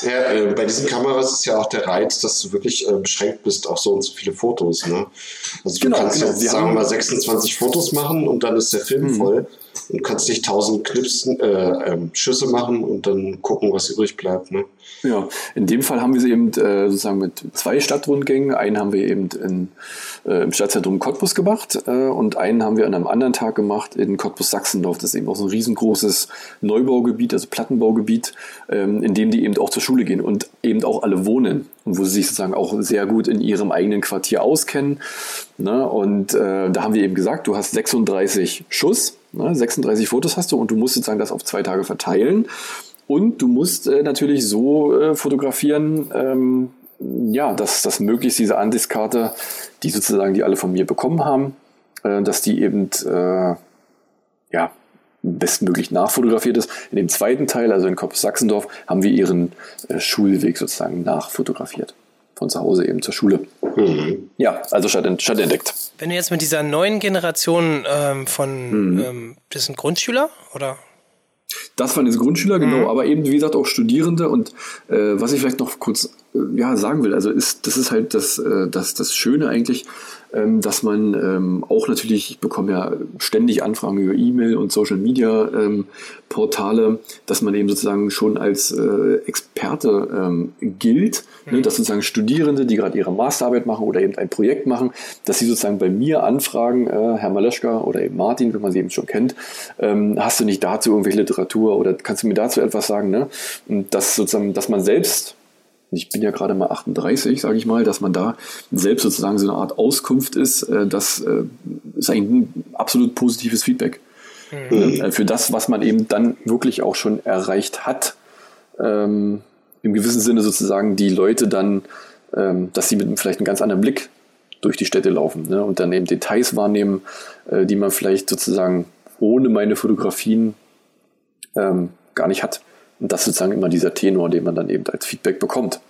C: Ja, äh, bei diesen Kameras ist ja auch der Reiz, dass du wirklich äh, beschränkt bist auf so und so viele Fotos. Ne? Also du
D: Genau,
C: kannst
D: genau.
C: jetzt,
D: Wir
C: sagen wir mal, 26 Fotos machen und dann ist der Film voll und kannst nicht 1000 Knipsen, äh, ähm, Schüsse machen und dann gucken, was übrig bleibt. Ne?
D: Ja, in dem Fall haben wir sie eben äh, sozusagen mit zwei Stadtrundgängen. Einen haben wir eben in, äh, im Stadtzentrum Cottbus gemacht äh, und einen haben wir an einem anderen Tag gemacht in Cottbus-Sachsendorf. Das ist eben auch so ein riesengroßes Neubaugebiet, also Plattenbaugebiet, ähm, in dem die eben auch zur Schule gehen und eben auch alle wohnen und wo sie sich sozusagen auch sehr gut in ihrem eigenen Quartier auskennen. Ne? Und äh, da haben wir eben gesagt, du hast 36 Schuss, ne? 36 Fotos hast du und du musst sozusagen das auf zwei Tage verteilen. Und du musst äh, natürlich so äh, fotografieren, ähm, ja, dass, dass möglichst diese Ansichtskarte, die sozusagen die alle von mir bekommen haben, äh, dass die eben äh, ja, bestmöglich nachfotografiert ist. In dem zweiten Teil, also in Koppes-Sachsendorf, haben wir ihren äh, Schulweg sozusagen nachfotografiert. Von zu Hause eben zur Schule.
C: Mhm.
D: Ja, also statt, statt entdeckt.
E: Wenn du jetzt mit dieser neuen Generation ähm, von,
D: Mhm.
E: ähm, das sind Grundschüler oder?
D: Das waren jetzt Grundschüler, genau, aber eben, wie gesagt, auch Studierende. Und äh, was ich vielleicht noch kurz ja, sagen will, also ist, das ist halt das, äh, das, das Schöne eigentlich, ähm, dass man ähm, auch natürlich, ich bekomme ja ständig Anfragen über E-Mail und Social Media ähm, Portale, dass man eben sozusagen schon als äh, Experte gilt, ne, dass sozusagen Studierende, die gerade ihre Masterarbeit machen oder eben ein Projekt machen, dass sie sozusagen bei mir anfragen, äh, Herr Maleschka oder eben Martin, wenn man sie eben schon kennt, hast du nicht dazu irgendwelche Literatur oder kannst du mir dazu etwas sagen, ne? Und dass sozusagen, dass man selbst ich bin ja gerade mal 38, sage ich mal, dass man da selbst sozusagen so eine Art Auskunft ist, äh, das äh, ist eigentlich ein absolut positives Feedback. Äh, Für das, was man eben dann wirklich auch schon erreicht hat, ähm, im gewissen Sinne sozusagen die Leute dann, ähm, dass sie mit einem vielleicht einen ganz anderen Blick durch die Städte laufen ne? und dann eben Details wahrnehmen, die man vielleicht sozusagen ohne meine Fotografien ähm, gar nicht hat. Und das ist sozusagen immer dieser Tenor, den man dann eben als Feedback bekommt.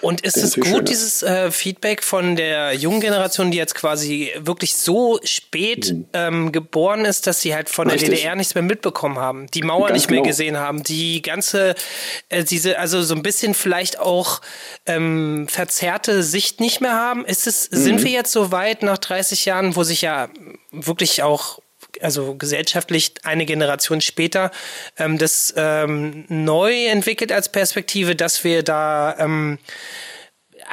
E: Und ist
D: Der
E: es gut, dieses äh, Feedback von der jungen Generation, die jetzt quasi wirklich so spät ähm, geboren ist, dass sie halt von der
D: Mhm. Richtig.
E: DDR nichts mehr mitbekommen haben, die Mauer
D: Ganz
E: nicht mehr
D: genau.
E: gesehen haben, die ganze, äh, diese, also so ein bisschen vielleicht auch ähm, verzerrte Sicht nicht mehr haben? Ist es,
D: Mhm.
E: sind wir jetzt so weit nach 30 Jahren, wo sich ja wirklich auch also gesellschaftlich eine Generation später ähm, das ähm, neu entwickelt als Perspektive, dass wir da ähm,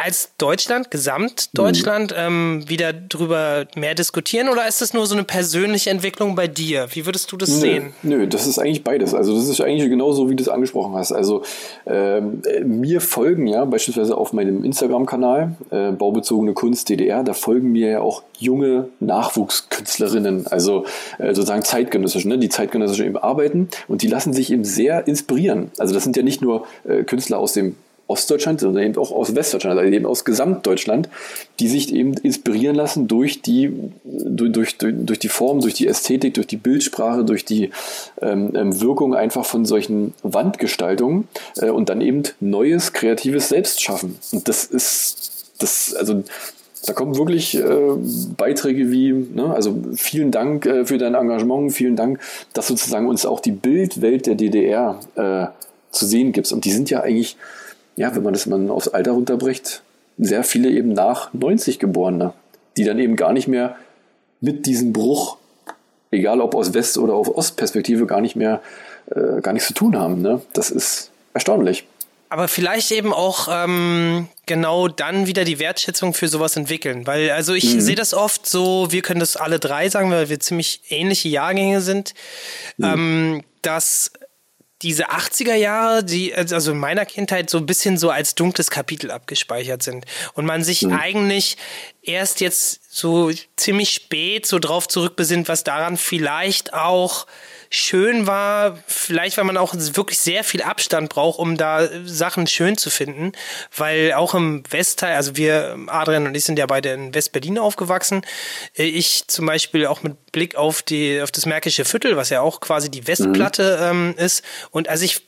E: als Deutschland, Gesamtdeutschland, ähm, wieder drüber mehr diskutieren oder ist das nur so eine persönliche Entwicklung bei dir? Wie würdest du das sehen?
D: Nö, nö, das ist eigentlich beides. Also das ist eigentlich genauso, wie du es angesprochen hast. Also ähm, äh, mir folgen ja beispielsweise auf meinem Instagram-Kanal äh, Baubezogene Kunst DDR, da folgen mir ja auch junge Nachwuchskünstlerinnen, also äh, sozusagen zeitgenössisch, ne, die zeitgenössisch eben arbeiten und die lassen sich eben sehr inspirieren. Also das sind ja nicht nur äh, Künstler aus dem Ostdeutschland, sondern eben auch aus Westdeutschland, also eben aus Gesamtdeutschland, die sich eben inspirieren lassen durch die, durch, durch, durch die Form, durch die Ästhetik, durch die Bildsprache, durch die ähm, ähm, Wirkung einfach von solchen Wandgestaltungen äh, und dann eben neues, kreatives Selbst schaffen. Und das ist, das, also, da kommen wirklich äh, Beiträge wie, ne, also vielen Dank äh, für dein Engagement, vielen Dank, dass sozusagen uns auch die Bildwelt der DDR äh, zu sehen gibt. Und die sind ja eigentlich, ja, wenn man das mal aufs Alter runterbricht, sehr viele eben nach 90 Geborene, die dann eben gar nicht mehr mit diesem Bruch, egal ob aus West- oder auf Ostperspektive, gar nicht mehr, äh, gar nichts zu tun haben. Ne? Das ist erstaunlich.
E: Aber vielleicht eben auch ähm, genau dann wieder die Wertschätzung für sowas entwickeln. Weil, also ich sehe das oft so, wir können das alle drei sagen, weil wir ziemlich ähnliche Jahrgänge sind, ähm, dass diese 80er Jahre, die also in meiner Kindheit so ein bisschen so als dunkles Kapitel abgespeichert sind. Und man sich eigentlich erst jetzt so ziemlich spät so drauf zurückbesinnt, was daran vielleicht auch schön war, vielleicht weil man auch wirklich sehr viel Abstand braucht, um da Sachen schön zu finden, weil auch im Westteil, also wir, Adrian und ich sind ja beide in West-Berlin aufgewachsen, Äh, ich zum Beispiel auch mit Blick auf die, auf das Märkische Viertel, was ja auch quasi die Westplatte ähm, ist. Und also ich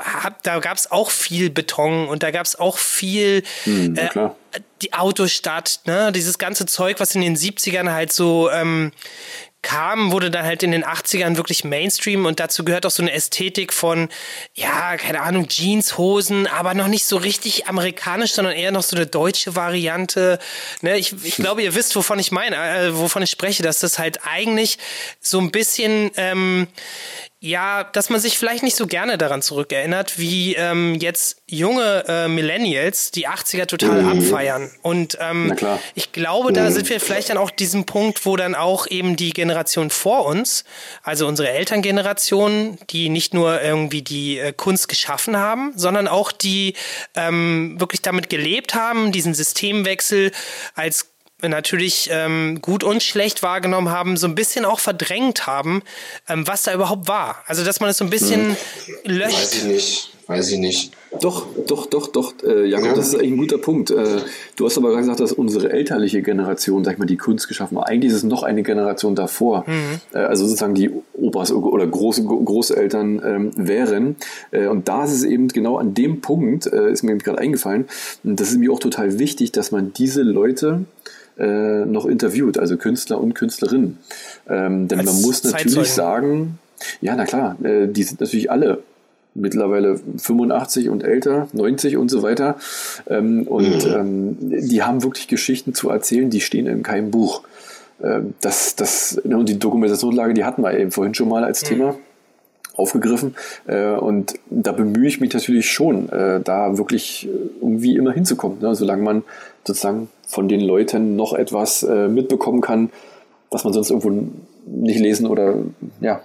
E: hab, da gab es auch viel Beton und da gab es auch viel
D: Hm,
E: äh, die Autostadt, ne, dieses ganze Zeug, was in den 70ern halt so ähm, kam, wurde dann halt in den 80ern wirklich Mainstream und dazu gehört auch so eine Ästhetik von, ja, keine Ahnung, Jeanshosen, aber noch nicht so richtig amerikanisch, sondern eher noch so eine deutsche Variante. Ne, ich, ich glaube, ihr wisst, wovon ich meine, äh, wovon ich spreche, dass das halt eigentlich so ein bisschen, ähm, ja, dass man sich vielleicht nicht so gerne daran zurückerinnert, wie ähm, jetzt junge äh, Millennials die 80er total mhm. abfeiern. Und ähm, ich glaube, da mhm. sind wir vielleicht dann auch diesem Punkt, wo dann auch eben die Generation vor uns, also unsere Elterngeneration, die nicht nur irgendwie die äh, Kunst geschaffen haben, sondern auch die ähm, wirklich damit gelebt haben, diesen Systemwechsel als natürlich ähm, gut und schlecht wahrgenommen haben, so ein bisschen auch verdrängt haben, ähm, was da überhaupt war. Also dass man es so ein bisschen hm. löscht.
C: Weiß ich nicht. Weiß ich nicht.
D: Doch, doch, doch, doch, äh, Jakob, ja. das ist eigentlich ein guter Punkt. Äh, du hast aber gesagt, dass unsere elterliche Generation, sag ich mal, die Kunst geschaffen hat. Eigentlich ist es noch eine Generation davor. Mhm. Äh, also sozusagen die Opas oder Groß, Großeltern ähm, wären. Äh, und da ist es eben genau an dem Punkt, äh, ist mir gerade eingefallen, und das ist mir auch total wichtig, dass man diese Leute äh, noch interviewt, also Künstler und Künstlerinnen. Ähm, denn Als man muss natürlich Zeitzeugen. sagen, ja, na klar, äh, die sind natürlich alle mittlerweile 85 und älter, 90 und so weiter. Ähm, und mhm. ähm, die haben wirklich Geschichten zu erzählen, die stehen in keinem Buch. Ähm, das, das, ne, und die Dokumentationslage, die hatten wir eben vorhin schon mal als mhm. Thema aufgegriffen. Äh, und da bemühe ich mich natürlich schon, äh, da wirklich irgendwie immer hinzukommen, ne? solange man sozusagen von den Leuten noch etwas äh, mitbekommen kann, was man sonst irgendwo nicht lesen oder ja,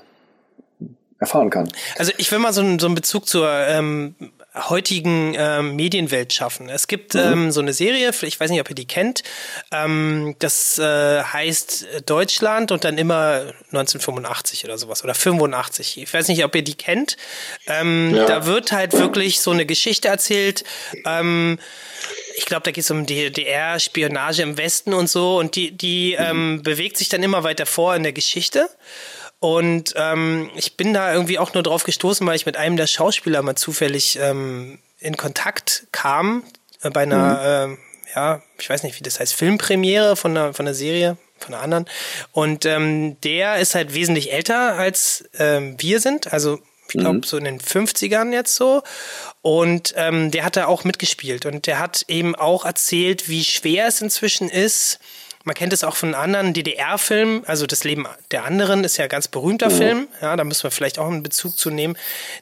D: erfahren kann.
E: Also ich will mal so einen, so einen Bezug zur ähm, heutigen ähm, Medienwelt schaffen. Es gibt mhm. ähm, so eine Serie, ich weiß nicht, ob ihr die kennt, ähm, das äh, heißt Deutschland und dann immer 1985 oder sowas oder 85. Ich weiß nicht, ob ihr die kennt. Ähm, ja. Da wird halt wirklich so eine Geschichte erzählt. Ähm, ich glaube, da geht es um DDR, Spionage im Westen und so und die, die mhm. ähm, bewegt sich dann immer weiter vor in der Geschichte. Und ähm, ich bin da irgendwie auch nur drauf gestoßen, weil ich mit einem der Schauspieler mal zufällig ähm, in Kontakt kam äh, bei einer, mhm. äh, ja, ich weiß nicht, wie das heißt, Filmpremiere von einer, von einer Serie, von einer anderen. Und ähm, der ist halt wesentlich älter als ähm, wir sind, also ich glaube, mhm. so in den 50ern jetzt so. Und ähm, der hat da auch mitgespielt und der hat eben auch erzählt, wie schwer es inzwischen ist, man kennt es auch von anderen DDR-Filmen, also das Leben der anderen ist ja ein ganz berühmter mhm. Film, ja, da müssen wir vielleicht auch einen Bezug zu nehmen,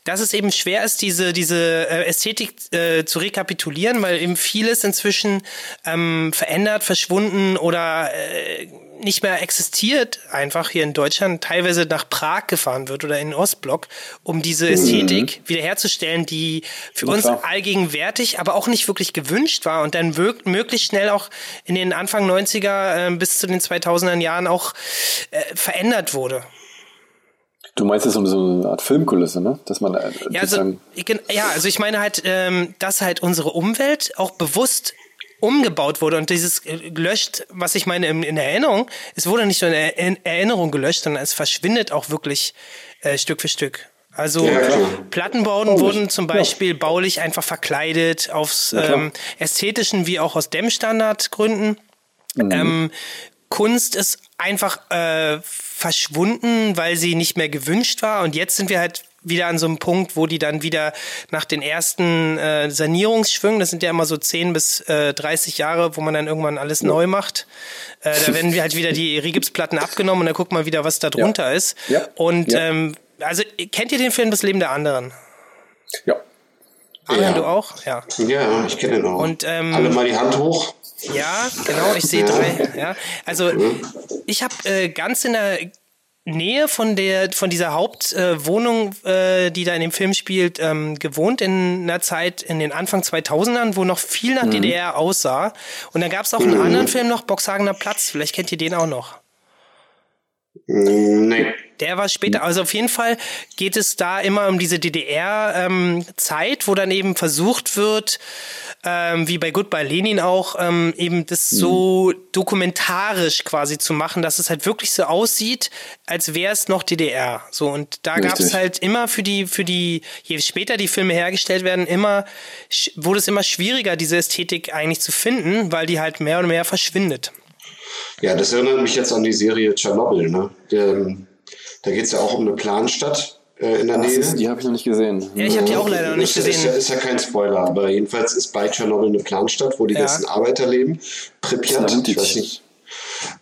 E: dass es eben schwer ist, diese, diese äh, Ästhetik äh, zu rekapitulieren, weil eben vieles inzwischen ähm, verändert, verschwunden oder äh, nicht mehr existiert, einfach hier in Deutschland, teilweise nach Prag gefahren wird oder in den Ostblock, um diese mhm. Ästhetik mhm. wiederherzustellen, die für uns klar. allgegenwärtig, aber auch nicht wirklich gewünscht war und dann möglichst schnell auch in den Anfang 90er äh, bis zu den 2000er Jahren auch äh, verändert wurde.
D: Du meinst es um so eine Art Filmkulisse, ne? Dass man äh,
E: ja, also, ja, also ich meine halt, ähm, dass halt unsere Umwelt auch bewusst umgebaut wurde und dieses gelöscht, was ich meine in, in Erinnerung, es wurde nicht nur in Erinnerung gelöscht, sondern es verschwindet auch wirklich äh, Stück für Stück. Also ja, Plattenbauten wurden zum Beispiel ja. baulich einfach verkleidet, aus ähm, ästhetischen wie auch aus Dämmstandardgründen. Mhm. Ähm, Kunst ist einfach äh, verschwunden, weil sie nicht mehr gewünscht war. Und jetzt sind wir halt wieder an so einem Punkt, wo die dann wieder nach den ersten äh, Sanierungsschwüngen, das sind ja immer so 10 bis äh, 30 Jahre, wo man dann irgendwann alles ja. neu macht, äh, da werden wir halt wieder die Rigipsplatten abgenommen und dann guckt man wieder, was da drunter ja. ist. Ja. Und. Ähm, also kennt ihr den Film Das Leben der anderen?
D: Ja.
E: Adrian, du auch?
C: Ja. Ja, ich kenne den auch.
E: Und, ähm,
C: Alle mal die Hand hoch.
E: Ja, genau, ich sehe drei. Ja. Also ich habe äh, ganz in der Nähe von der von dieser Hauptwohnung, äh, äh, die da in dem Film spielt, ähm, gewohnt in einer Zeit in den Anfang 2000ern, wo noch viel nach mhm. DDR aussah. Und dann gab es auch einen mhm. anderen Film noch, Boxhagener Platz. Vielleicht kennt ihr den auch noch.
C: Nee.
E: Der war später, also auf jeden Fall geht es da immer um diese DDR-Zeit, ähm, wo dann eben versucht wird, ähm, wie bei Goodbye Lenin auch, ähm, eben das so dokumentarisch quasi zu machen, dass es halt wirklich so aussieht, als wäre es noch DDR. So, und da gab es halt immer für die, für die, je später die Filme hergestellt werden, immer, wurde es immer schwieriger, diese Ästhetik eigentlich zu finden, weil die halt mehr und mehr verschwindet.
C: Ja, das erinnert mich jetzt an die Serie Tschernobyl. Ne? Der, da geht es ja auch um eine Planstadt äh, in der
D: Ach,
C: Nähe.
D: das- die habe ich noch nicht gesehen.
E: Ja, ich habe die auch leider noch nicht
C: ist, Ist, ja-
E: gesehen.
C: ist ja kein Spoiler, aber jedenfalls ist bei Tschernobyl eine Planstadt, wo die
E: Ja.
C: ganzen Arbeiter leben. Pripyat, ich weiß nicht.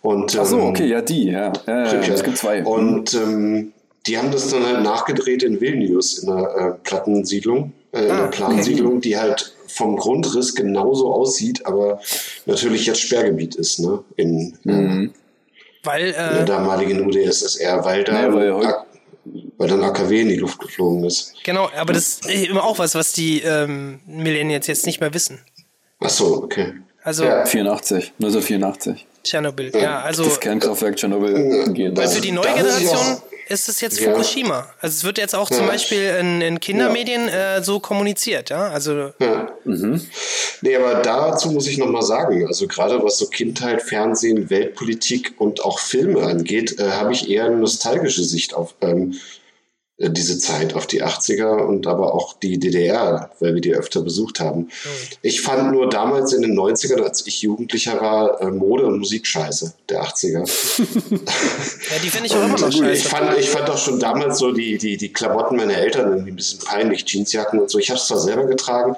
C: Und,
D: Ach so,
C: ähm,
D: okay, ja, die, ja. ja, ja
C: Pripyat.
D: es gibt zwei.
C: Und ähm, die haben das dann halt nachgedreht in Vilnius, in einer äh, Plattensiedlung, äh, in
E: Ah,
C: einer
E: okay.
C: Plansiedlung, die halt vom Grundriss genauso aussieht, aber natürlich jetzt Sperrgebiet ist, ne? In,
D: Mhm.
C: Äh,
E: Weil,
C: in der
E: äh,
C: damaligen UdSSR, weil da
D: Ja, weil
C: weil dann AKW in die Luft geflogen ist.
E: genau, aber das ist immer auch was, was die ähm, Millennials jetzt nicht mehr wissen.
C: Ach so, okay.
E: Also
C: Ja.
D: 84, 1984.
E: Tschernobyl, ja, also
D: das Kernkraftwerk Tschernobyl
E: weil für die neue Generation ist es jetzt
C: Ja.
E: Fukushima. Also es wird jetzt auch zum
C: Ja.
E: Beispiel in, in Kindermedien äh, so kommuniziert, ja. Also
C: Ja. Nee, aber dazu muss ich nochmal sagen, also gerade was so Kindheit, Fernsehen, Weltpolitik und auch Filme angeht, äh, habe ich eher eine nostalgische Sicht auf ähm, äh, diese Zeit, auf die 80er und aber auch die DDR, weil wir die öfter besucht haben. Ich fand nur damals in den 90ern, als ich Jugendlicher war, äh, Mode und Musik scheiße, der 80er.
E: ja, die finde ich auch immer noch scheiße.
C: ich fand, ich fand auch schon damals so die, die, die Klamotten meiner Eltern irgendwie ein bisschen peinlich, Jeansjacken und so. Ich habe es zwar selber getragen,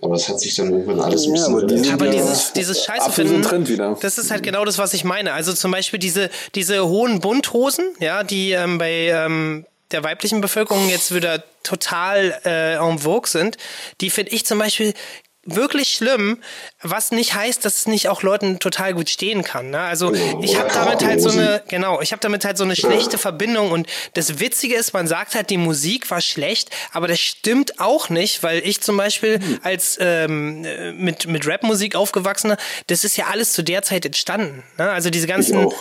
C: aber es hat sich dann irgendwann alles ein
D: Ja,
C: bisschen
D: aber die
E: Aber
D: Ja,
E: dieses, dieses Scheiße finden,
D: Trend wieder.
E: das ist halt genau das, was ich meine. Also zum Beispiel diese, diese hohen Bunthosen, ja, die ähm, bei ähm, der weiblichen Bevölkerung jetzt wieder total äh, en vogue sind, die finde ich zum Beispiel wirklich schlimm, was nicht heißt, dass es nicht auch Leuten total gut stehen kann. Ne? Also
C: Genau.
E: ich habe damit halt so eine, genau, ich habe damit halt so eine schlechte Verbindung und das Witzige ist, man sagt halt, die Musik war schlecht, aber das stimmt auch nicht, weil ich zum Beispiel
C: Hm.
E: als ähm, äh, mit, mit Rapmusik aufgewachsener, das ist ja alles zu der Zeit entstanden. Ne? Also diese ganzen
D: auch.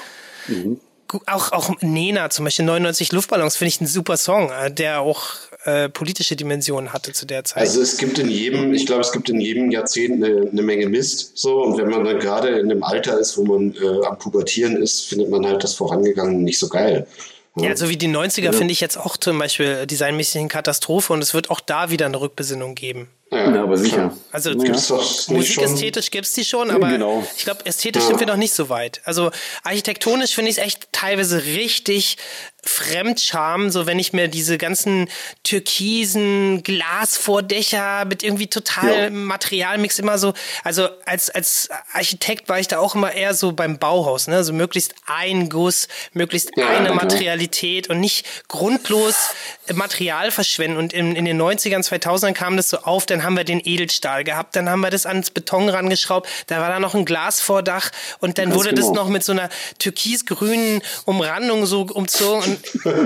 E: Auch, auch Nena zum Beispiel, 99 Luftballons, finde ich einen super Song, äh, der auch äh, politische Dimensionen hatte zu der Zeit.
C: Also es gibt in jedem, ich glaube, es gibt in jedem Jahrzehnt eine, eine Menge Mist. So, und wenn man dann gerade in einem Alter ist, wo man äh, am Pubertieren ist, findet man halt das Vorangegangene nicht so geil.
E: Ja, so wie die 90er finde ich jetzt auch zum Beispiel designmäßig eine Katastrophe und es wird auch da wieder eine Rückbesinnung geben.
D: Ja, aber sicher.
E: Also
D: Ja.
C: Gibt's schon.
E: Musikästhetisch gibt's die schon, aber
D: genau.
E: ich glaube, ästhetisch sind wir noch nicht so weit. Also architektonisch finde ich es echt teilweise richtig Fremdscham, so wenn ich mir diese ganzen türkisen Glasvordächer mit irgendwie total
D: Ja.
E: Materialmix immer so, also als, als Architekt war ich da auch immer eher so beim Bauhaus, ne? So möglichst ein Guss, möglichst
C: Ja,
E: eine
C: klar.
E: Materialität und nicht grundlos Material verschwenden. Und in, in den 90ern, 2000ern kam das so auf, dann haben wir den Edelstahl gehabt, dann haben wir das ans Beton rangeschraubt, da war da noch ein Glasvordach und dann
D: Ganz
E: wurde das
D: genau.
E: noch mit so einer türkisgrünen Umrandung so umzogen.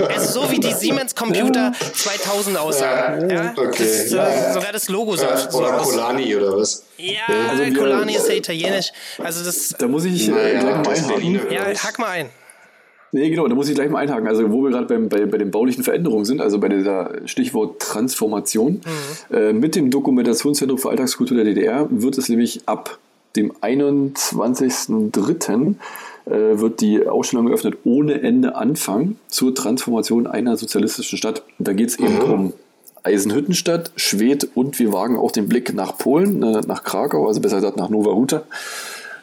E: Also so wie die Siemens Computer 2000 aussahen. Ja,
C: okay.
E: Das, äh. Sogar das Logo sah so
C: oder. Colani oder was?
E: Ja,
D: Also
E: Colani ist ja italienisch. Also das,
D: Da muss ich äh,
C: Naja,
D: gleich mal einhaken.
E: Ja, hack mal ein.
D: Nee, genau, da muss ich gleich mal einhaken. Also, wo wir gerade bei, bei den baulichen Veränderungen sind, also bei dieser Stichwort Transformation, äh, mit dem Dokumentationszentrum für Alltagskultur der DDR wird es nämlich ab dem 21.03. Äh, wird die Ausstellung geöffnet ohne Ende Anfang zur Transformation einer sozialistischen Stadt. Da geht es eben um Eisenhüttenstadt, Schwedt und wir wagen auch den Blick nach Polen, äh, nach Krakau, also besser gesagt nach Nowa Huta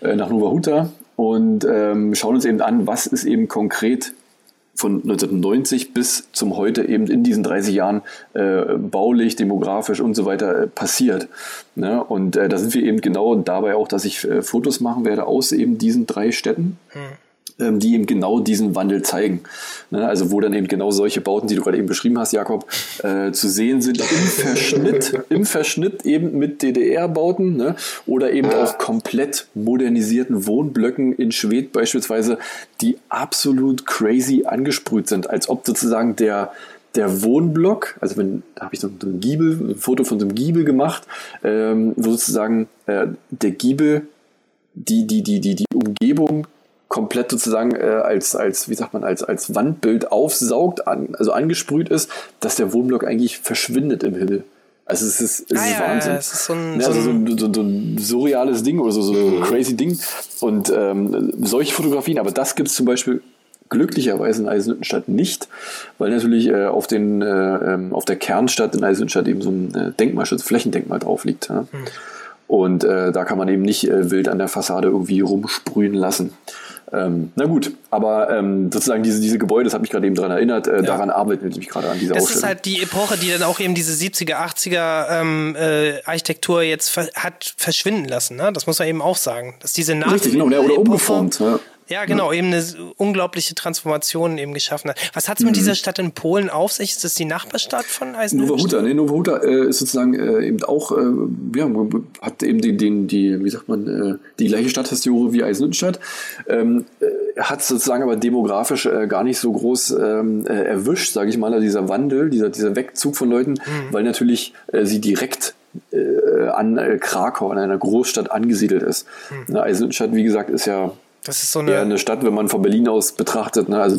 D: äh, nach Nova Huta und ähm, schauen uns eben an, was ist eben konkret von 1990 bis zum heute eben in diesen 30 Jahren äh, baulich, demografisch und so weiter äh, passiert. Ne? Und äh, da sind wir eben genau dabei auch, dass ich äh, Fotos machen werde aus eben diesen drei Städten ähm, die eben genau diesen Wandel zeigen. Ne? Also wo dann eben genau solche Bauten, die du gerade eben beschrieben hast, Jakob, äh, zu sehen sind im Verschnitt, im Verschnitt eben mit DDR-Bauten ne? oder eben auch komplett modernisierten Wohnblöcken in Schwedt beispielsweise, die absolut crazy angesprüht sind, als ob sozusagen der der Wohnblock, also wenn, da habe ich so ein Giebel, ein Foto von so einem Giebel gemacht, ähm, wo sozusagen äh, der Giebel die, die, die, die, die Umgebung komplett sozusagen äh, als, als, wie sagt man, als, als Wandbild aufsaugt, an, also angesprüht ist, dass der Wohnblock eigentlich verschwindet im Himmel. Also es ist, es
E: Ah,
D: ist
E: ja,
D: Wahnsinn.
E: ja, es ist so ein-
D: Ja,
E: so
D: also so,
E: ein-
D: so, so ein surreales Ding oder so, so ein crazy Ding. Und ähm, solche Fotografien, aber das gibt es zum Beispiel glücklicherweise in Eisenhüttenstadt nicht, weil natürlich äh, auf, den, äh, ähm, auf der Kernstadt in Eisenhüttenstadt eben so ein äh, Denkmalschutz, Flächendenkmal drauf liegt. Ja? Und äh, da kann man eben nicht äh, wild an der Fassade irgendwie rumsprühen lassen. Ähm, na gut, aber ähm, sozusagen diese, diese Gebäude, das hat mich gerade eben daran erinnert, äh, ja. daran arbeiten wir nämlich gerade an dieser
E: Das
D: Ausstellung.
E: ist halt die Epoche, die dann auch eben diese 70er, 80er ähm, äh, Architektur jetzt ver hat verschwinden lassen. Ne? Das muss man eben auch sagen. Dass diese Nach
D: Richtig, genau, oder
E: Epoche,
D: umgeformt. Ja.
E: Ja, genau, eben eine unglaubliche Transformation eben geschaffen hat. Was hat es mit mhm. dieser Stadt in Polen auf sich? Ist das die Nachbarstadt von Eisenhüttenstadt?
D: Nowa Huta, nee, Nowa Huta äh, ist sozusagen äh, eben auch, äh, ja, hat eben den, den, die, wie sagt man, äh, die gleiche Stadthistorie wie Eisenhüttenstadt, ähm, äh, hat sozusagen aber demografisch äh, gar nicht so groß ähm, äh, erwischt, sage ich mal, also dieser Wandel, dieser, dieser Wegzug von Leuten, mhm. weil natürlich äh, sie direkt äh, an äh, Krakau, an einer Großstadt angesiedelt ist. Mhm. Eisenhüttenstadt, wie gesagt, ist ja
E: das ist so eine,
D: eher eine Stadt, wenn man von Berlin aus betrachtet. Ne? Also,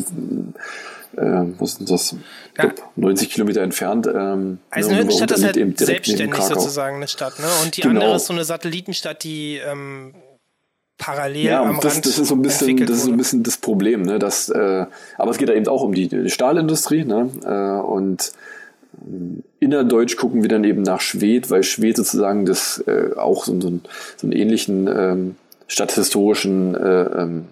D: äh, was ist das? Ja. Glaub, 90 Kilometer entfernt. Ähm,
E: Eisenhüttenstadt ne, ist halt selbstständig sozusagen eine Stadt. Ne? Und die genau. andere ist so eine Satellitenstadt, die ähm, parallel
D: ja,
E: am
D: das,
E: Rand
D: das ist so ein bisschen, das ist so ein bisschen das Problem. Ne? Dass, äh, aber es geht da eben auch um die, Stahlindustrie. Ne? Äh, und ähm, innerdeutsch gucken wir dann eben nach Schwed, weil Schwed sozusagen das äh, auch so, so, einen, so einen ähnlichen ähm, stadthistorischen, äh, ähm,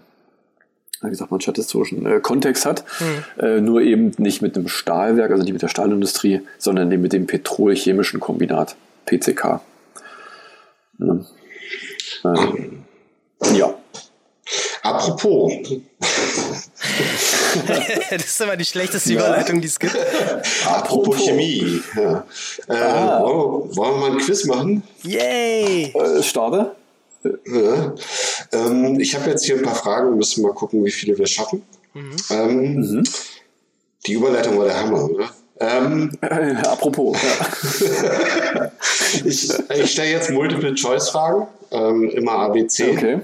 D: wie sagt man, stadthistorischen äh, Kontext hat. Mhm. Äh, nur eben nicht mit dem Stahlwerk, also nicht mit der Stahlindustrie, sondern eben mit dem petrolchemischen Kombinat, PCK. Ja. Ähm, ja.
C: Apropos.
E: das ist aber die schlechteste Überleitung, die es gibt.
C: Apropos Chemie. Ja. Äh, ah. wollen, wollen, wir mal ein Quiz machen?
E: Yay!
D: Äh, starte.
C: Ja. Ähm, ich habe jetzt hier ein paar Fragen, müssen mal gucken, wie viele wir schaffen. Mhm. Ähm, mhm. Die Überleitung war der Hammer, oder? Ähm,
D: äh, apropos.
C: Ja. ich, ich stelle jetzt Multiple-Choice-Fragen, ähm, immer ABC.
D: Okay.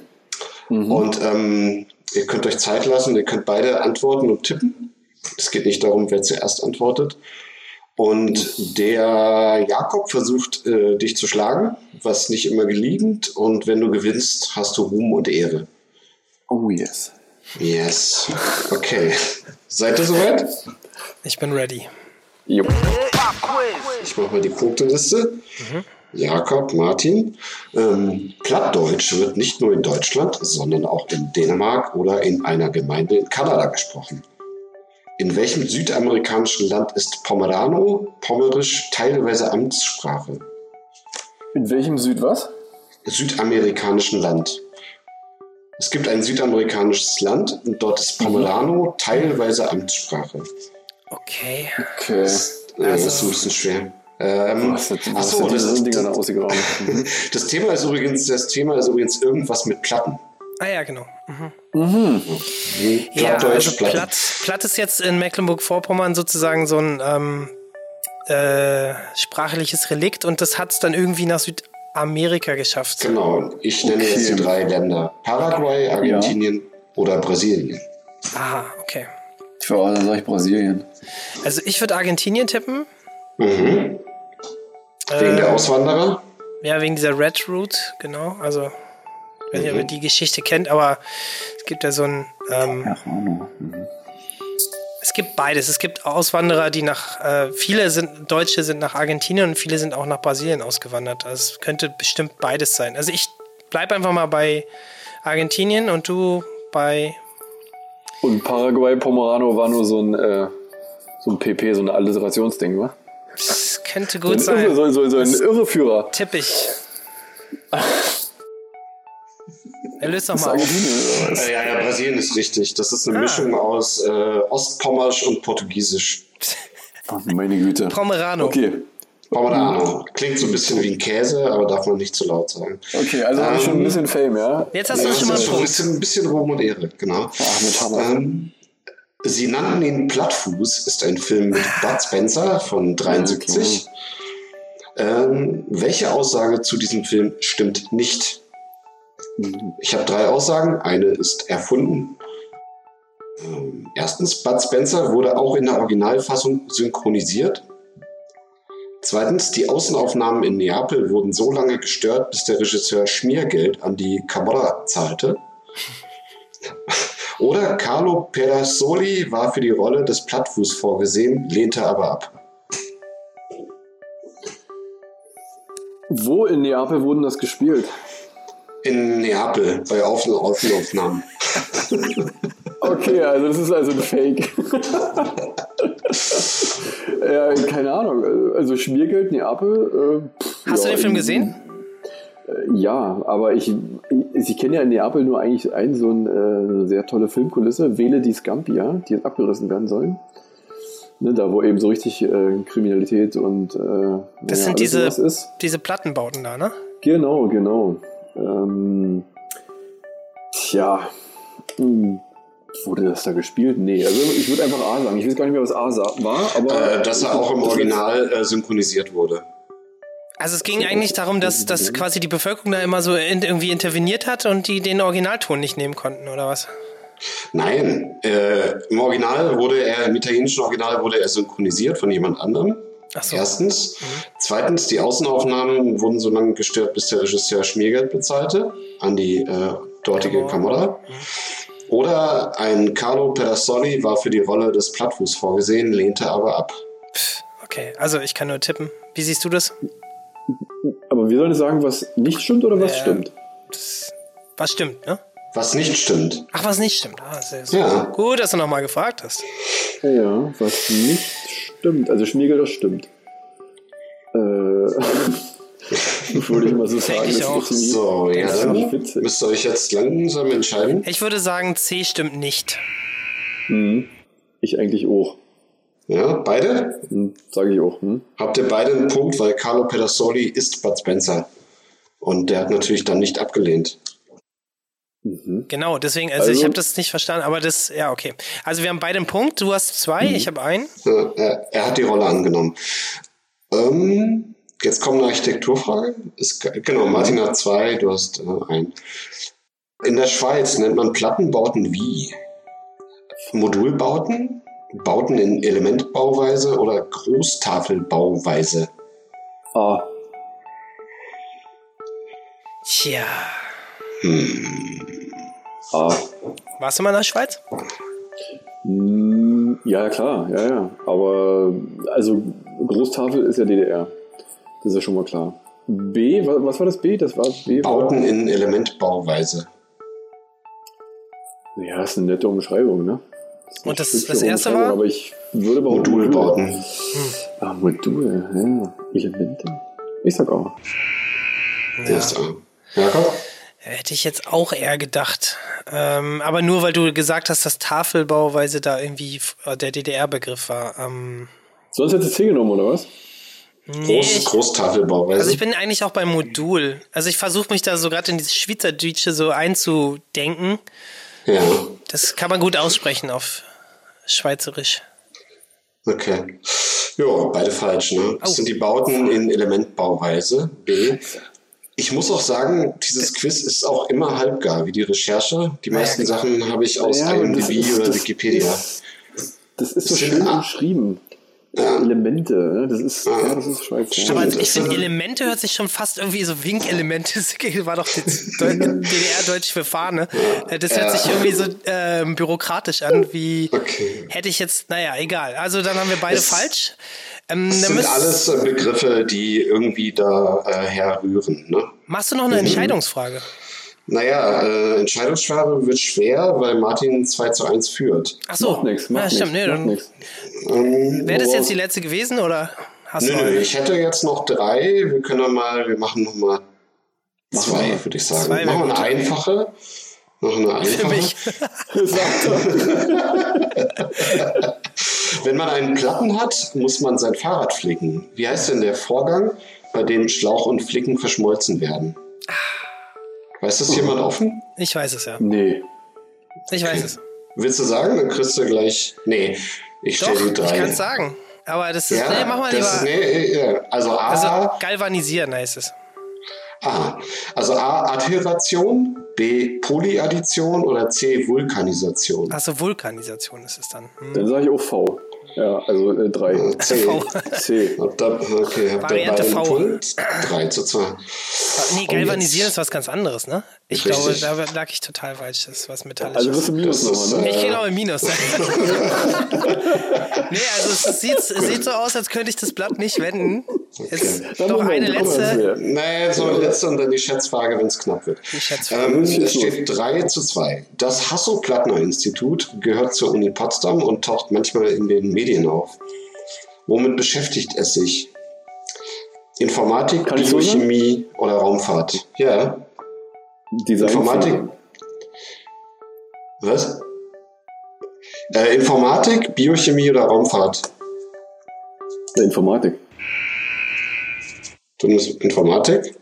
C: Mhm. Und ähm, ihr könnt euch Zeit lassen, ihr könnt beide antworten und tippen. Es geht nicht darum, wer zuerst antwortet. Und der Jakob versucht, äh, dich zu schlagen, was nicht immer gelingt. Und wenn du gewinnst, hast du Ruhm und Ehre.
D: Oh yes.
C: Yes. Okay. Seid ihr soweit?
E: Ich bin ready.
D: Jo.
C: Ich mache mal die Punkteliste. Mhm. Jakob, Martin. Ähm, Plattdeutsch wird nicht nur in Deutschland, sondern auch in Dänemark oder in einer Gemeinde in Kanada gesprochen. In welchem südamerikanischen Land ist Pomerano, Pomerisch, teilweise Amtssprache?
D: In welchem Süd was?
C: Südamerikanischen Land. Es gibt ein südamerikanisches Land und dort ist Pomerano mhm. teilweise Amtssprache.
E: Okay.
D: Okay.
C: Das, äh, also, das ist ein bisschen schwer. Ähm, achso, das, ist, das, das Thema ist übrigens, das Thema ist übrigens irgendwas mit Platten.
E: Ah ja, genau. Mhm.
D: Mhm.
E: Ja, also Platt, Platt ist jetzt in Mecklenburg-Vorpommern sozusagen so ein ähm, äh, sprachliches Relikt und das hat es dann irgendwie nach Südamerika geschafft.
C: Genau, ich nenne okay. jetzt die drei Länder. Paraguay, Argentinien ja. oder Brasilien.
E: Aha, okay.
D: Ich würde dann sage ich Brasilien.
E: Also ich würde Argentinien tippen.
C: Mhm. Wegen äh, der Auswanderer?
E: Ja, wegen dieser Red Route, genau. Also weiß nicht, ob ihr die Geschichte kennt, aber es gibt ja so ein. Ähm. Es gibt beides. Es gibt Auswanderer, die nach. Äh, viele sind Deutsche sind nach Argentinien und viele sind auch nach Brasilien ausgewandert. Also es könnte bestimmt beides sein. Also ich bleibe einfach mal bei Argentinien und du bei.
D: Und Paraguay, Pomerano war nur so ein, äh, so ein PP, so ein Alliterationsding, wa?
E: Das könnte gut
D: so
E: sein.
D: Irre, so, so, so ein Irreführer.
E: Tipp ich. Er löst doch mal
C: auf. Ja, ja, Brasilien ist richtig. Das ist eine ah. Mischung aus äh, Ostpommersch und Portugiesisch.
D: Ach, meine Güte.
E: Pomerano.
D: Okay.
C: Pomerano. Klingt so ein bisschen wie ein Käse, aber darf man nicht zu laut sagen.
D: Okay, also ähm, schon ein bisschen Fame, ja?
E: Jetzt hast ja, du schon mal
C: schon ein bisschen, ein bisschen Ruhm und Ehre, genau.
D: Ach, mit Hammer. Ähm,
C: Sie nannten ihn Plattfuß, ist ein Film mit Bud Spencer von 73. Okay. Ähm, welche Aussage zu diesem Film stimmt nicht? Ich habe drei Aussagen. Eine ist erfunden. Ähm, erstens, Bud Spencer wurde auch in der Originalfassung synchronisiert. Zweitens, die Außenaufnahmen in Neapel wurden so lange gestört, bis der Regisseur Schmiergeld an die Camorra zahlte. Oder Carlo Perazzoli war für die Rolle des Plattfuß vorgesehen, lehnte aber ab.
D: Wo in Neapel wurden das gespielt?
C: In Neapel bei Aufnahmen.
D: Okay, also das ist also ein Fake. ja, keine Ahnung. Also Schmiergeld, Neapel. Äh,
E: Hast
D: ja,
E: du den Film
D: in-
E: gesehen?
D: Ja, aber ich, ich, ich kenne ja in Neapel nur eigentlich ein, so ein, äh, eine sehr tolle Filmkulisse, Vele di Scampia, die jetzt abgerissen werden sollen. Ne, da, wo eben so richtig äh, Kriminalität und äh,
E: Das
D: naja,
E: sind
D: alles
E: diese, diese Plattenbauten da, ne?
D: Genau, genau. Ähm, tja, hm, wurde das da gespielt? Nee, also ich würde einfach A sagen. Ich weiß gar nicht mehr, was A sa- war, aber.
C: Äh, dass er auch im Original äh, synchronisiert wurde.
E: Also es ging eigentlich darum, dass, dass quasi die Bevölkerung da immer so in, irgendwie interveniert hat und die den Originalton nicht nehmen konnten, oder was?
C: Nein, äh, im Original wurde er, im italienischen Original wurde er synchronisiert von jemand anderem.
E: So.
C: Erstens. Zweitens, die Außenaufnahmen wurden so lange gestört, bis der Regisseur Schmiergeld bezahlte an die äh, dortige Kamera. Oder ein Carlo Pedersoli war für die Rolle des Plattfuß vorgesehen, lehnte aber ab.
E: Okay, also ich kann nur tippen. Wie siehst du das?
D: aber wir sollen sagen, was nicht stimmt oder was
E: Äh,
D: stimmt?
E: Was stimmt, ne?
C: Was nicht stimmt.
E: Ach, was nicht stimmt. Ah, sehr, sehr
C: Ja.
E: Gut, dass du nochmal gefragt hast.
D: Ja, was nicht stimmt. Also Schmiergeld, das stimmt. Äh, würde ich mal so sagen.
E: ich
D: das
E: auch.
C: So, ja, dann
D: nicht witzig.
C: müsst ihr euch jetzt langsam entscheiden.
E: Ich würde sagen, C stimmt nicht.
D: Hm. Ich eigentlich auch.
C: Ja, beide?
D: Hm, Sage ich auch. Hm?
C: Habt ihr beide einen Punkt, weil Carlo Pedersoli ist Bud Spencer. Und der hat natürlich dann nicht abgelehnt.
D: Mhm.
E: Genau, deswegen, also,
D: Also-
E: ich habe das nicht verstanden, aber das, ja, okay. Also wir haben beide einen Punkt. Du hast zwei,
D: Mhm.
E: ich habe einen.
C: Ja, er, er hat die Rolle angenommen. Ähm, jetzt kommt eine Architekturfrage. Ist, genau, Martin hat zwei, du hast äh, einen. In der Schweiz nennt man Plattenbauten wie? Modulbauten? Bauten in Elementbauweise oder Großtafelbauweise?
D: A.
E: Tja.
D: A.
E: Warst du mal in der Schweiz?
D: Hm, Ja, klar, ja, ja. Aber also Großtafel ist ja DDR. Das ist ja schon mal klar. B, wa- was war das B? Das war B. war-
C: Bauten in Elementbauweise.
D: Ja, ist eine nette Umschreibung, ne? eine
E: Und das- das erste war?
D: Aber ich würde mal
C: Modulbauten.
D: Ah, Module, ja. Elemente. Ich sag auch.
C: Der ist A. Jakob?
E: Hätte ich jetzt auch eher gedacht. Ähm, aber nur weil du gesagt hast, dass Tafelbauweise da irgendwie äh, der DDR-Begriff war. Ähm,
D: Sonst hättest du C genommen, oder was?
E: nee,
C: Groß,
E: ich,
C: Großtafelbauweise.
E: also ich bin eigentlich auch beim Modul. Also ich versuche mich da so gerade in dieses Schweizerdeutsche so einzudenken.
C: ja,
E: Das kann man gut aussprechen auf Schweizerisch.
C: okay. Ja, beide falsch, ne? Das
E: Oh.
C: sind die Bauten in Elementbauweise. B. Ich muss auch sagen, dieses Quiz ist auch immer halbgar, wie die Recherche. Die meisten
E: genau.
C: Sachen habe ich aus
D: Ja,
C: IMDb
D: ist-
C: oder
D: das
C: Wikipedia.
D: ist- Das ist so
C: Das
D: schön
C: A.
D: umschrieben. Elemente, ne? das ist, ja, das ist.
C: Stimmt.
E: Aber ich finde, Elemente hört sich schon fast irgendwie so Wink-Elemente. Das war doch DDR-Deutsch für Fahne. Das hört
C: Ja.
E: sich irgendwie so ähm, bürokratisch an, wie
C: Okay.
E: hätte ich jetzt, naja, egal. Also dann haben wir beide
C: Es-
E: falsch. Ähm,
C: Das sind alles äh, Begriffe, die irgendwie da äh, herrühren. Ne?
E: Machst du noch eine Entscheidungsfrage?
C: Naja, äh, Entscheidungsfrage wird schwer, weil Martin 2 zu 1 führt.
E: Ach so.
D: Macht nix, macht
E: ja, stimmt. Nee,
D: macht nix.
E: wäre das jetzt die letzte gewesen oder hast
C: Nö,
E: du noch
C: nö, ich hätte jetzt noch drei. Wir können dann mal, wir machen noch mal zwei,
D: wir.
C: würde ich sagen.
E: Zwei
C: machen wir eine einfache. Machen wir eine
E: Für
C: einfache.
E: mich.
C: Wenn man einen Platten hat, muss man sein Fahrrad flicken. Wie heißt denn der Vorgang, bei dem Schlauch und Flicken verschmolzen werden? Weiß das jemand offen?
E: Ich weiß es ja.
D: Nee.
E: Ich weiß es.
C: Willst du sagen? Dann kriegst du gleich. Nee, ich stelle die
E: ich
C: drei.
E: kann es sagen. Aber das ist,
C: Ja,
E: nee, mach mal
C: das
E: lieber.
C: Nee, ja. Also A,
E: Also galvanisieren heißt es.
C: A. Also A, Adheration, B, Polyaddition oder C, Vulkanisation.
E: Achso, Vulkanisation ist es dann. Hm.
D: Dann sage ich auch V. Ja, also äh, drei.
C: C.
E: V.
D: C.
C: Ihr, okay, habt
E: Variante V.
C: Punkt? 3 zu 2.
E: Nee, galvanisieren ist was ganz anderes, ne? Ich
C: Richtig.
E: glaube, da lag ich total falsch. Das ist was Metallisches.
D: Also wirst du Minus nochmal, ne?
E: ich
C: äh,
E: gehe noch im Minus. nee, also es sieht, es sieht so aus, als könnte ich das Blatt nicht wenden. Jetzt
D: Dann
E: noch eine letzte.
C: Naja, so eine letzte und dann die Schätzfrage, wenn es knapp wird. Ähm, es steht 3 zu 2. Das Hasso-Plattner-Institut gehört zur Uni Potsdam und taucht manchmal in den Medien auf. Womit beschäftigt es sich? Informatik,
D: Kann
C: Biochemie oder Raumfahrt? Ja.
D: Design
C: Informatik. Was? Äh, Informatik, Biochemie oder Raumfahrt?
D: Informatik.
C: Du nimmst Informatik?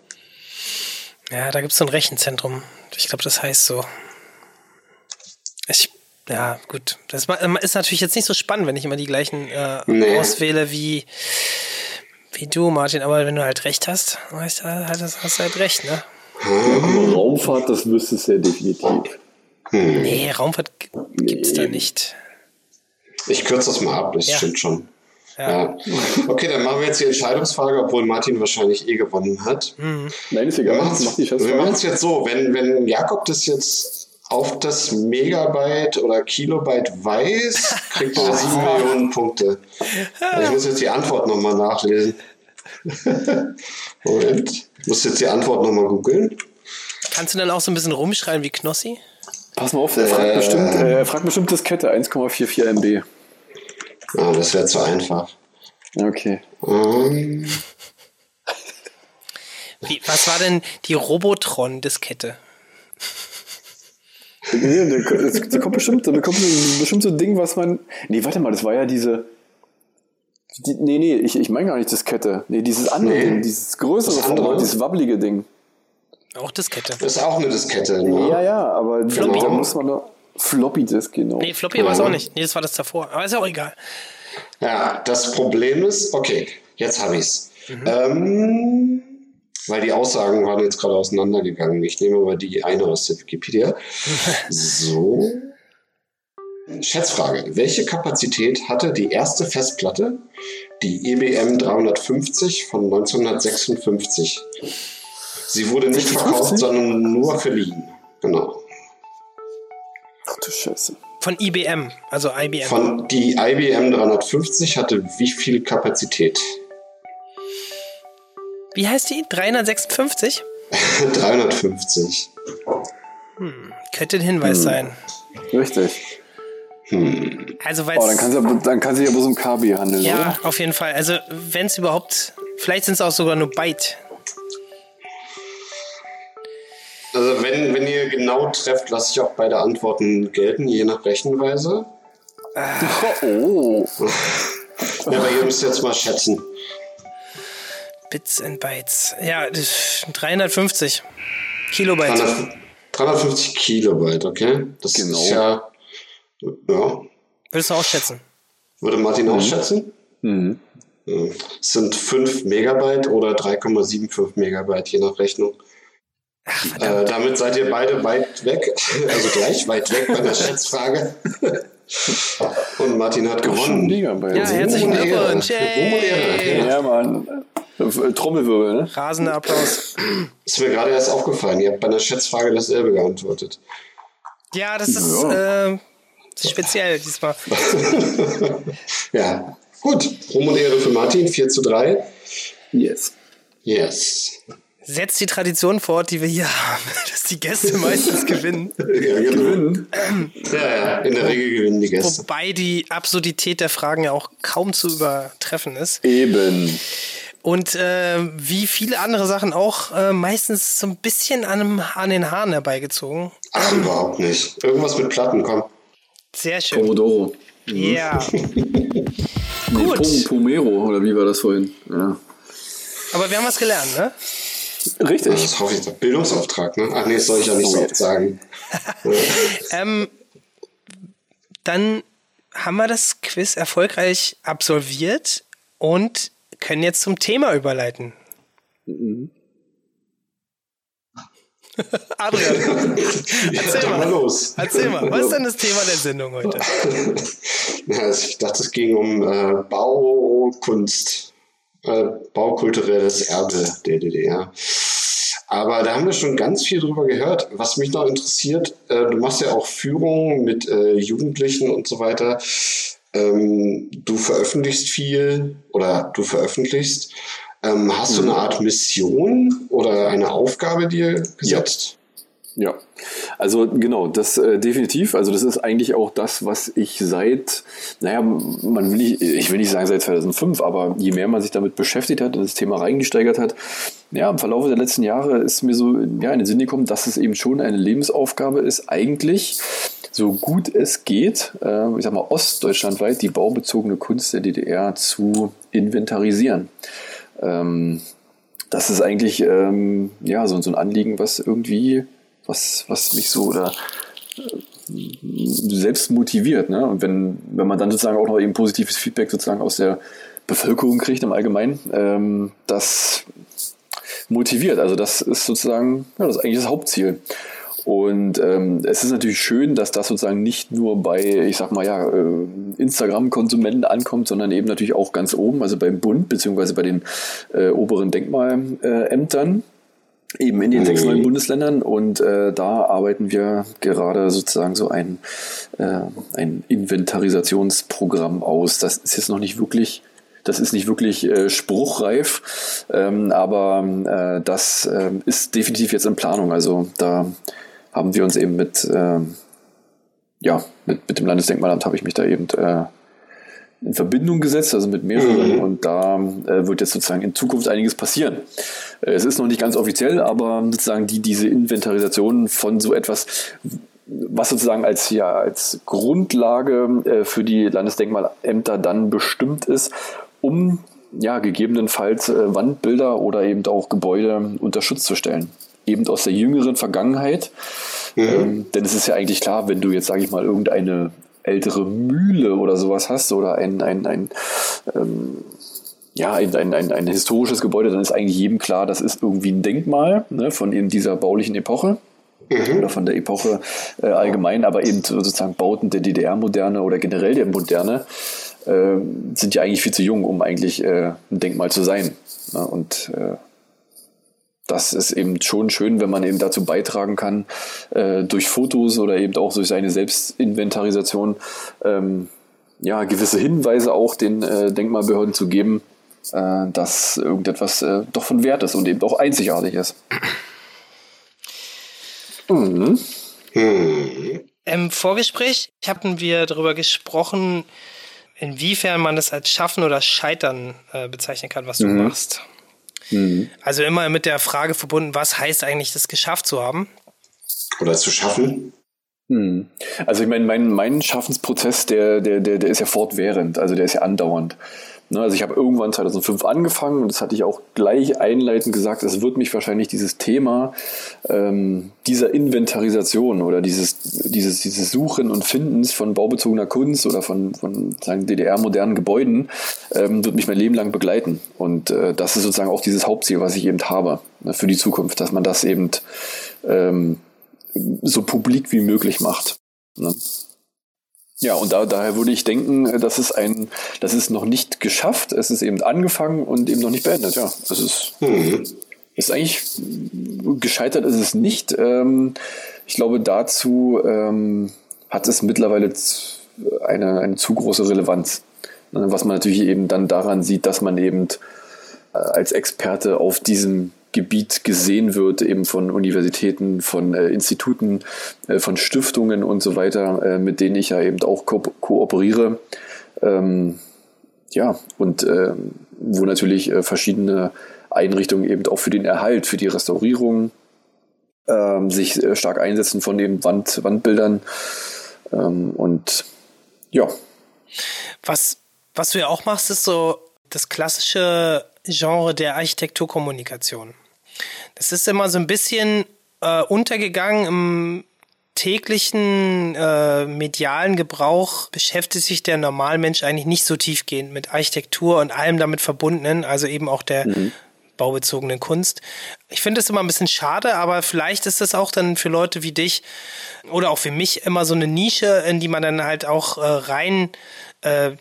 E: Ja, da gibt es so ein Rechenzentrum. Ich glaube, das heißt so. Ich, ja, gut. Das ma- ist natürlich jetzt nicht so spannend, wenn ich immer die gleichen äh,
C: Nee.
E: auswähle wie, wie du, Martin. Aber wenn du halt recht hast, weißt du, halt, hast du halt recht, ne?
D: Raumfahrt, das wüsstest du ja definitiv.
E: Nee, Raumfahrt g- gibt's da nicht.
C: Ich kürze das mal ab, das
E: Ja.
C: stimmt schon. Ja. Okay, dann machen wir jetzt die Entscheidungsfrage, obwohl Martin wahrscheinlich eh gewonnen hat.
D: Nein, ist
C: Wir
D: egal.
C: machen es wir
D: Schätzfrage.
C: machen's jetzt so, wenn, wenn Jakob das jetzt auf das Megabyte oder Kilobyte weiß, kriegt er 7 Millionen Punkte. Ich muss jetzt die Antwort nochmal nachlesen. Moment, ich muss jetzt die Antwort nochmal googeln.
E: Kannst du dann auch so ein bisschen rumschreien wie Knossi?
D: Pass mal auf, er fragt,
C: Äh.
D: bestimmt, äh, fragt bestimmt Diskette, 1,44 MB.
C: Ah, das wäre zu einfach.
D: Okay.
C: Ähm,
E: Wie, was war denn die Robotron-Diskette?
D: Nee, da kommt- das- da kommt bestimmt, da kommt bestimmt so ein Ding, was man. Nee, warte mal, das war ja diese. Die, nee, nee, ich, ich meine gar nicht Diskette. Nee, dieses andere
C: Nee.
D: Ding, dieses größere
C: Das andere?
D: Format, dieses wabbelige Ding.
E: Auch Diskette.
C: das ist auch eine Diskette, ne?
D: Ja, ja, aber
C: Floppy.
D: da muss man doch. Floppy Disk, genau.
E: Nee, Floppy war es auch nicht. Nee, das war das davor. Aber ist auch egal.
C: Ja, das Problem ist, okay, jetzt habe ich's. Ähm, weil die Aussagen waren jetzt gerade auseinandergegangen. Ich nehme aber die eine aus der Wikipedia. So. Schätzfrage. Welche Kapazität hatte die erste Festplatte, die EBM 350 von 1956? Sie wurde nicht
D: 56?
C: verkauft, sondern nur verliehen. Genau.
D: Du Scheiße.
E: Von IBM, also IBM.
C: Von die IBM 350 hatte wie viel Kapazität?
E: Wie heißt die? 356?
C: 350.
E: Könnte ein Hinweis
C: Hm.
E: sein.
D: Richtig.
E: Also, weil
D: Oh, dann kann sie aber, dann kann sie ja bloß um KB handeln,
E: Ja,
D: oder?
E: auf jeden Fall. Also, wenn es überhaupt. Vielleicht sind es auch sogar nur Byte.
C: Also wenn, wenn ihr genau trefft, lasse ich auch beide Antworten gelten, je nach Rechenweise.
D: Oh.
C: Ja, aber ihr müsst jetzt mal schätzen.
E: Bits and Bytes. Ja, das- 350 Kilobyte.
C: 300 350 Kilobyte, okay? Das
D: Genau.
C: ist ja, ja.
E: Würdest du auch schätzen?
C: Würde Martin auch schätzen?
D: Mhm.
C: Es sind 5 Megabyte oder 3,75 Megabyte, je nach Rechnung. Äh, damit seid ihr beide weit weg, also gleich weit weg bei der Schätzfrage. Und Martin hat gewonnen.
D: bei
E: Ja, herzlichen. Glückwunsch. Yay.
C: Ja.
D: Ja, Mann. Trommelwirbel, ne?
E: Rasender Applaus.
C: Ist mir gerade erst aufgefallen. Ihr habt bei einer Schätzfrage dasselbe geantwortet.
E: Ja, das ist
D: Ja.
E: äh, speziell diesmal.
C: Ja, gut. Ruhm und Ehre für Martin, 4 zu 3.
D: Yes.
C: Yes.
E: Setzt die Tradition fort, die wir hier haben, dass die Gäste meistens gewinnen.
C: Ja, genau. Ja, ja, in der Regel gewinnen die Gäste.
E: Wobei die Absurdität der Fragen ja auch kaum zu übertreffen ist.
D: Eben.
E: Und äh, wie viele andere Sachen auch äh, meistens so ein bisschen an, einem, an den Haaren herbeigezogen.
C: Ach, überhaupt nicht. Irgendwas mit Platten, komm.
E: Sehr schön.
D: Pomodoro.
E: Ja.
D: Nee,
E: Gut.
D: Pom Pomero, oder wie war das vorhin? Ja.
E: Aber wir haben was gelernt, ne?
D: Richtig.
C: Das hoffe ich. doch. Bildungsauftrag, ne? Ach nee, das soll ich ja nicht so oft sagen.
E: Ähm, dann haben wir das Quiz erfolgreich absolviert und können jetzt zum Thema überleiten. Adrian,
C: Ja,
E: Erzähl mal.
C: mal los.
E: erzähl mal, was ist denn das Thema der Sendung heute?
C: Ja, also ich dachte, es ging um äh, Baukunst, äh, baukulturelles Erbe der DDR. Aber da haben wir schon ganz viel drüber gehört. Was mich noch interessiert, äh, du machst ja auch Führungen mit äh, Jugendlichen und so weiter. Ähm, du veröffentlichst viel oder du veröffentlichst. Ähm, hast du eine Art Mission oder eine Aufgabe dir gesetzt?
D: Ja, also genau, das äh, definitiv. Also das ist eigentlich auch das, was ich seit, naja, man will nicht, ich will nicht sagen seit 2005, aber je mehr man sich damit beschäftigt hat und das Thema reingesteigert hat, ja, im Verlauf der letzten Jahre ist mir so ja, in den Sinn gekommen, dass es eben schon eine Lebensaufgabe ist, eigentlich so gut es geht, äh, ich sag mal ostdeutschlandweit, die baubezogene Kunst der DDR zu inventarisieren. Ähm, das ist eigentlich ähm, ja, so, so ein Anliegen, was irgendwie was, was mich so oder äh, selbst motiviert. Ne? Und wenn, wenn man dann sozusagen auch noch eben positives Feedback sozusagen aus der Bevölkerung kriegt im Allgemeinen, ähm, das motiviert. Also das ist sozusagen, ja, das ist eigentlich das Hauptziel. Und ähm, es ist natürlich schön, dass das sozusagen nicht nur bei, ich sag mal ja, äh, Instagram-Konsumenten ankommt, sondern eben natürlich auch ganz oben, also beim Bund beziehungsweise bei den äh, oberen Denkmalämtern eben in den sechs neuen. Bundesländern und äh, da arbeiten wir gerade sozusagen so ein, äh, ein Inventarisationsprogramm aus. Das ist jetzt noch nicht wirklich, das ist nicht wirklich äh, spruchreif, ähm, aber äh, das äh, ist definitiv jetzt in Planung. Also da haben wir uns eben mit, äh, ja, mit, mit dem Landesdenkmalamt habe ich mich da eben äh, in Verbindung gesetzt, also mit mehreren. Mhm. Und da äh, wird jetzt sozusagen in Zukunft einiges passieren. Es ist noch nicht ganz offiziell, aber sozusagen die, diese Inventarisation von so etwas, was sozusagen als, ja, als Grundlage äh, für die Landesdenkmalämter dann bestimmt ist, um ja, gegebenenfalls äh, Wandbilder oder eben auch Gebäude unter Schutz zu stellen. Eben aus der jüngeren Vergangenheit. Mhm. Ähm, denn es ist ja eigentlich klar, wenn du jetzt, sage ich mal, irgendeine ältere Mühle oder sowas hast oder ein, ein, ein ähm, ja, ein, ein, ein, ein historisches Gebäude, dann ist eigentlich jedem klar, das ist irgendwie ein Denkmal ne, von eben dieser baulichen Epoche mhm. oder von der Epoche äh, allgemein, aber eben sozusagen Bauten der DDR-Moderne oder generell der Moderne äh, sind ja eigentlich viel zu jung, um eigentlich äh, ein Denkmal zu sein. Ne? Und äh, das ist eben schon schön, wenn man eben dazu beitragen kann, äh, durch Fotos oder eben auch durch seine Selbstinventarisation, ähm, ja, gewisse Hinweise auch den äh, Denkmalbehörden zu geben, äh, dass irgendetwas äh, doch von Wert ist und eben auch einzigartig ist.
E: Mhm. Im Vorgespräch hatten wir darüber gesprochen, inwiefern man das als Schaffen oder Scheitern äh, bezeichnen kann, was du mhm. machst. Mhm. Also immer mit der Frage verbunden, was heißt eigentlich, das geschafft zu haben?
C: Oder zu schaffen?
D: Mhm. Also ich meine, mein, mein Schaffensprozess, der, der, der, der ist ja fortwährend, also der ist ja andauernd. Ne, also ich habe irgendwann 2005 angefangen und das hatte ich auch gleich einleitend gesagt, es wird mich wahrscheinlich dieses Thema ähm, dieser Inventarisation oder dieses, dieses, dieses Suchen und Findens von baubezogener Kunst oder von, von DDR-modernen Gebäuden, ähm, wird mich mein Leben lang begleiten. Und äh, das ist sozusagen auch dieses Hauptziel, was ich eben habe ne, für die Zukunft, dass man das eben ähm, so publik wie möglich macht. Ne? Ja, und da, daher würde ich denken, das ist ein, das ist noch nicht geschafft, es ist eben angefangen und eben noch nicht beendet. Ja, es ist, mhm. ist eigentlich gescheitert ist es nicht. Ähm, ich glaube, dazu ähm, hat es mittlerweile eine, eine zu große Relevanz. Ne, was man natürlich eben dann daran sieht, dass man eben äh, als Experte auf diesem Gebiet gesehen wird, eben von Universitäten, von äh, Instituten, äh, von Stiftungen und so weiter, äh, mit denen ich ja eben auch ko kooperiere. Ähm, ja, und äh, wo natürlich äh, verschiedene Einrichtungen eben auch für den Erhalt, für die Restaurierung ähm, sich äh, stark einsetzen von den Wand, Wandbildern. Ähm, und ja.
E: Was, was du ja auch machst, ist so das klassische Genre der Architekturkommunikation. Das ist immer so ein bisschen äh, untergegangen im täglichen äh, medialen Gebrauch beschäftigt sich der Normalmensch eigentlich nicht so tiefgehend mit Architektur und allem damit verbundenen, also eben auch der mhm. baubezogenen Kunst. Ich finde es immer ein bisschen schade, aber vielleicht ist es auch dann für Leute wie dich oder auch für mich immer so eine Nische, in die man dann halt auch äh, rein äh,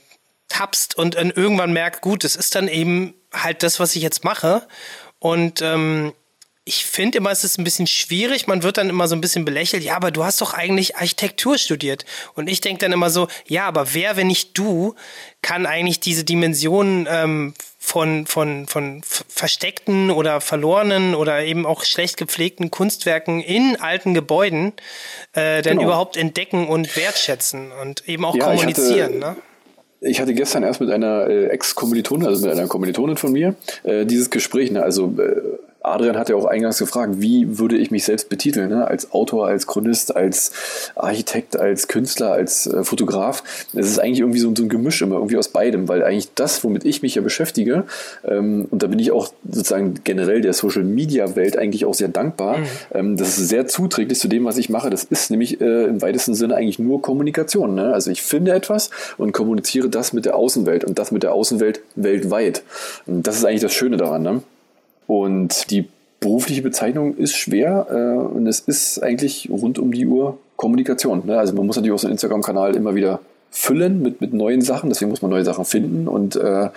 E: tapst und, irgendwann merkt, gut, es ist dann eben halt das, was ich jetzt mache. Und ähm, ich finde immer, es ist ein bisschen schwierig. Man wird dann immer so ein bisschen belächelt. Ja, aber du hast doch eigentlich Architektur studiert. Und ich denke dann immer so, ja, aber wer, wenn nicht du, kann eigentlich diese Dimensionen ähm, von, von, von versteckten oder verlorenen oder eben auch schlecht gepflegten Kunstwerken in alten Gebäuden äh, dann genau. überhaupt entdecken und wertschätzen und eben auch ja, kommunizieren.
D: Ich hatte, ne? ich hatte gestern erst mit einer äh, Ex-Kommilitonin, also mit einer Kommilitonin von mir, äh, dieses Gespräch. Ne? Also äh, Adrian hat ja auch eingangs gefragt, wie würde ich mich selbst betiteln, ne? als Autor, als Chronist, als Architekt, als Künstler, als äh, Fotograf. Es ist eigentlich irgendwie so, so, ein Gemisch immer, irgendwie aus beidem, weil eigentlich das, womit ich mich ja beschäftige, ähm, und da bin ich auch sozusagen generell der Social-Media-Welt eigentlich auch sehr dankbar, mhm. ähm, das ist sehr zuträglich zu dem, was ich mache. Das ist nämlich äh, im weitesten Sinne eigentlich nur Kommunikation. Ne? Also ich finde etwas und kommuniziere das mit der Außenwelt und das mit der Außenwelt weltweit. Und das ist eigentlich das Schöne daran. Ne? Und die berufliche Bezeichnung ist schwer äh, und es ist eigentlich rund um die Uhr Kommunikation. Ne? Also man muss natürlich auch so einen Instagram-Kanal immer wieder füllen mit, mit neuen Sachen, deswegen muss man neue Sachen finden und äh,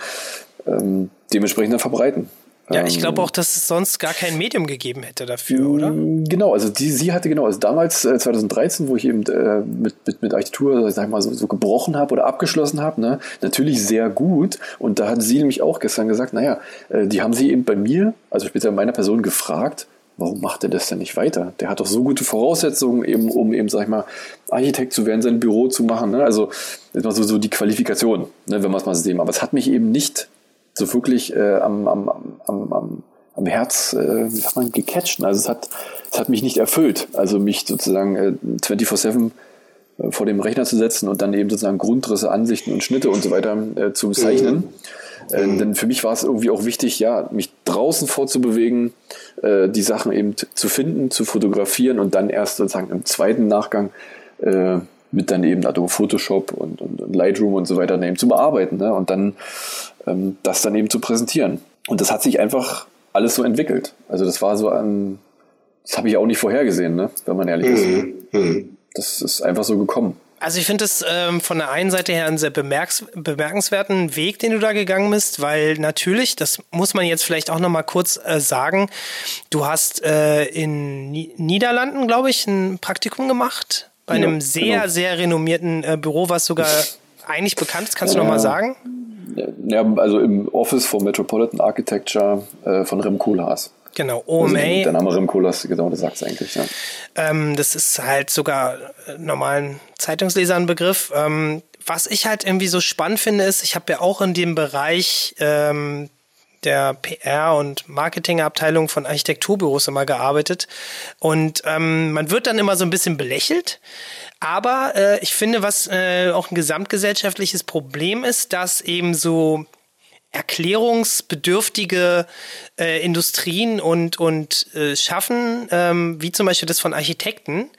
D: ähm, dementsprechend dann verbreiten.
E: Ja, ich glaube ähm, auch, dass es sonst gar kein Medium gegeben hätte dafür, oder?
D: Genau, also die, sie hatte genau, also damals äh, 2013, wo ich eben äh, mit, mit, mit Architektur, sag ich mal, so, so gebrochen habe oder abgeschlossen habe, ne, natürlich sehr gut. Und da hat sie nämlich auch gestern gesagt, naja, äh, die haben sie eben bei mir, also speziell meiner Person, gefragt, warum macht er das denn nicht weiter? Der hat doch so gute Voraussetzungen, eben, um eben, sag ich mal, Architekt zu werden, sein Büro zu machen. Ne? Also so, so die Qualifikation, ne, wenn man es mal sehen. Aber es hat mich eben nicht so wirklich äh, am, am, am, am, am Herz, äh, wie sagt man, gecatcht. Also es hat, es hat mich nicht erfüllt. Also mich sozusagen äh, 24-7 äh, vor dem Rechner zu setzen und dann eben sozusagen Grundrisse, Ansichten und Schnitte und so weiter äh, zu zeichnen. Mhm. Äh, mhm. denn für mich war es irgendwie auch wichtig, ja, mich draußen vorzubewegen, äh, die Sachen eben zu finden, zu fotografieren und dann erst sozusagen im zweiten Nachgang äh, mit dann eben Adobe Photoshop und, und, und Lightroom und so weiter eben zu bearbeiten ne? und dann ähm, das dann eben zu präsentieren. Und das hat sich einfach alles so entwickelt. Also das war so ein, das habe ich auch nicht vorhergesehen, ne? wenn man ehrlich ist. Mhm. mhm. Das ist einfach so gekommen.
E: Also ich finde es ähm, von der einen Seite her einen sehr bemerks bemerkenswerten Weg, den du da gegangen bist, weil natürlich, das muss man jetzt vielleicht auch noch mal kurz äh, sagen, du hast äh, in Ni Niederlanden, glaube ich, ein Praktikum gemacht bei einem ja, sehr, genau. sehr renommierten äh, Büro, was sogar eigentlich bekannt ist. Kannst du noch mal sagen?
D: Ja, also im Office for Metropolitan Architecture äh, von Rem Koolhaas.
E: Genau, OMA. Also
D: der Name Rem Koolhaas, genau, das sagt es eigentlich, ja.
E: Ähm, das ist halt sogar äh, normalen Zeitungslesern Begriff. Ähm, was ich halt irgendwie so spannend finde, ist, ich habe ja auch in dem Bereich ähm, der PR- und Marketingabteilung von Architekturbüros immer gearbeitet. Und ähm, man wird dann immer so ein bisschen belächelt. Aber äh, ich finde, was äh, auch ein gesamtgesellschaftliches Problem ist, dass eben so erklärungsbedürftige äh, Industrien und, und äh, Schaffen, ähm, wie zum Beispiel das von Architekten,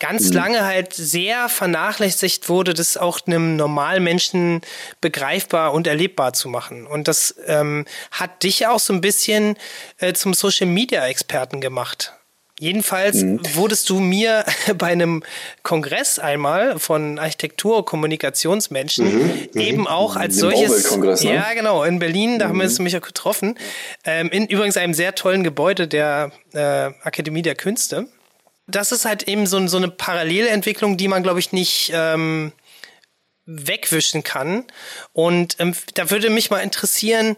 E: ganz mhm. lange halt sehr vernachlässigt wurde, das auch einem normalen Menschen begreifbar und erlebbar zu machen. Und das ähm, hat dich auch so ein bisschen äh, zum Social-Media-Experten gemacht. Jedenfalls mhm. wurdest du mir bei einem Kongress einmal von Architektur- Kommunikationsmenschen mhm, mhm. eben auch als Den solches. Ne? Ja, genau, in Berlin, da mhm. haben wir uns mich auch getroffen. Ähm, in übrigens einem sehr tollen Gebäude der äh, Akademie der Künste. Das ist halt eben so, so eine Parallelentwicklung, die man, glaube ich, nicht ähm, wegwischen kann. Und ähm, da würde mich mal interessieren,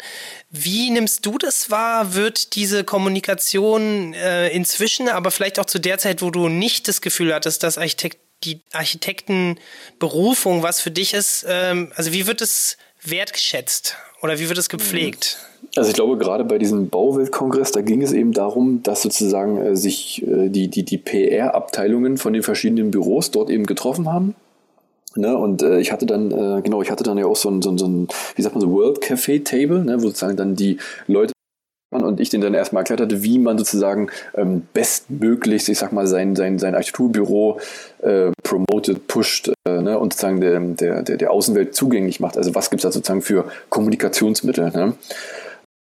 E: wie nimmst du das wahr? Wird diese Kommunikation äh, inzwischen, aber vielleicht auch zu der Zeit, wo du nicht das Gefühl hattest, dass Architekt, die Architektenberufung was für dich ist, ähm, also wie wird es wertgeschätzt oder wie wird es gepflegt?
D: Also ich glaube, gerade bei diesem Bauweltkongress, da ging es eben darum, dass sozusagen äh, sich äh, die, die, die PR-Abteilungen von den verschiedenen Büros dort eben getroffen haben Ne, und äh, ich hatte dann, äh, genau, ich hatte dann ja auch so ein, so ein, so ein wie sagt man so, World Café Table, ne, wo sozusagen dann die Leute und ich den dann erstmal erklärt hatte, wie man sozusagen ähm, bestmöglichst, ich sag mal, sein, sein, sein Architekturbüro äh, promotet, pusht äh, ne, und sozusagen der, der, der, Außenwelt zugänglich macht. Also was gibt's da sozusagen für Kommunikationsmittel? Ne?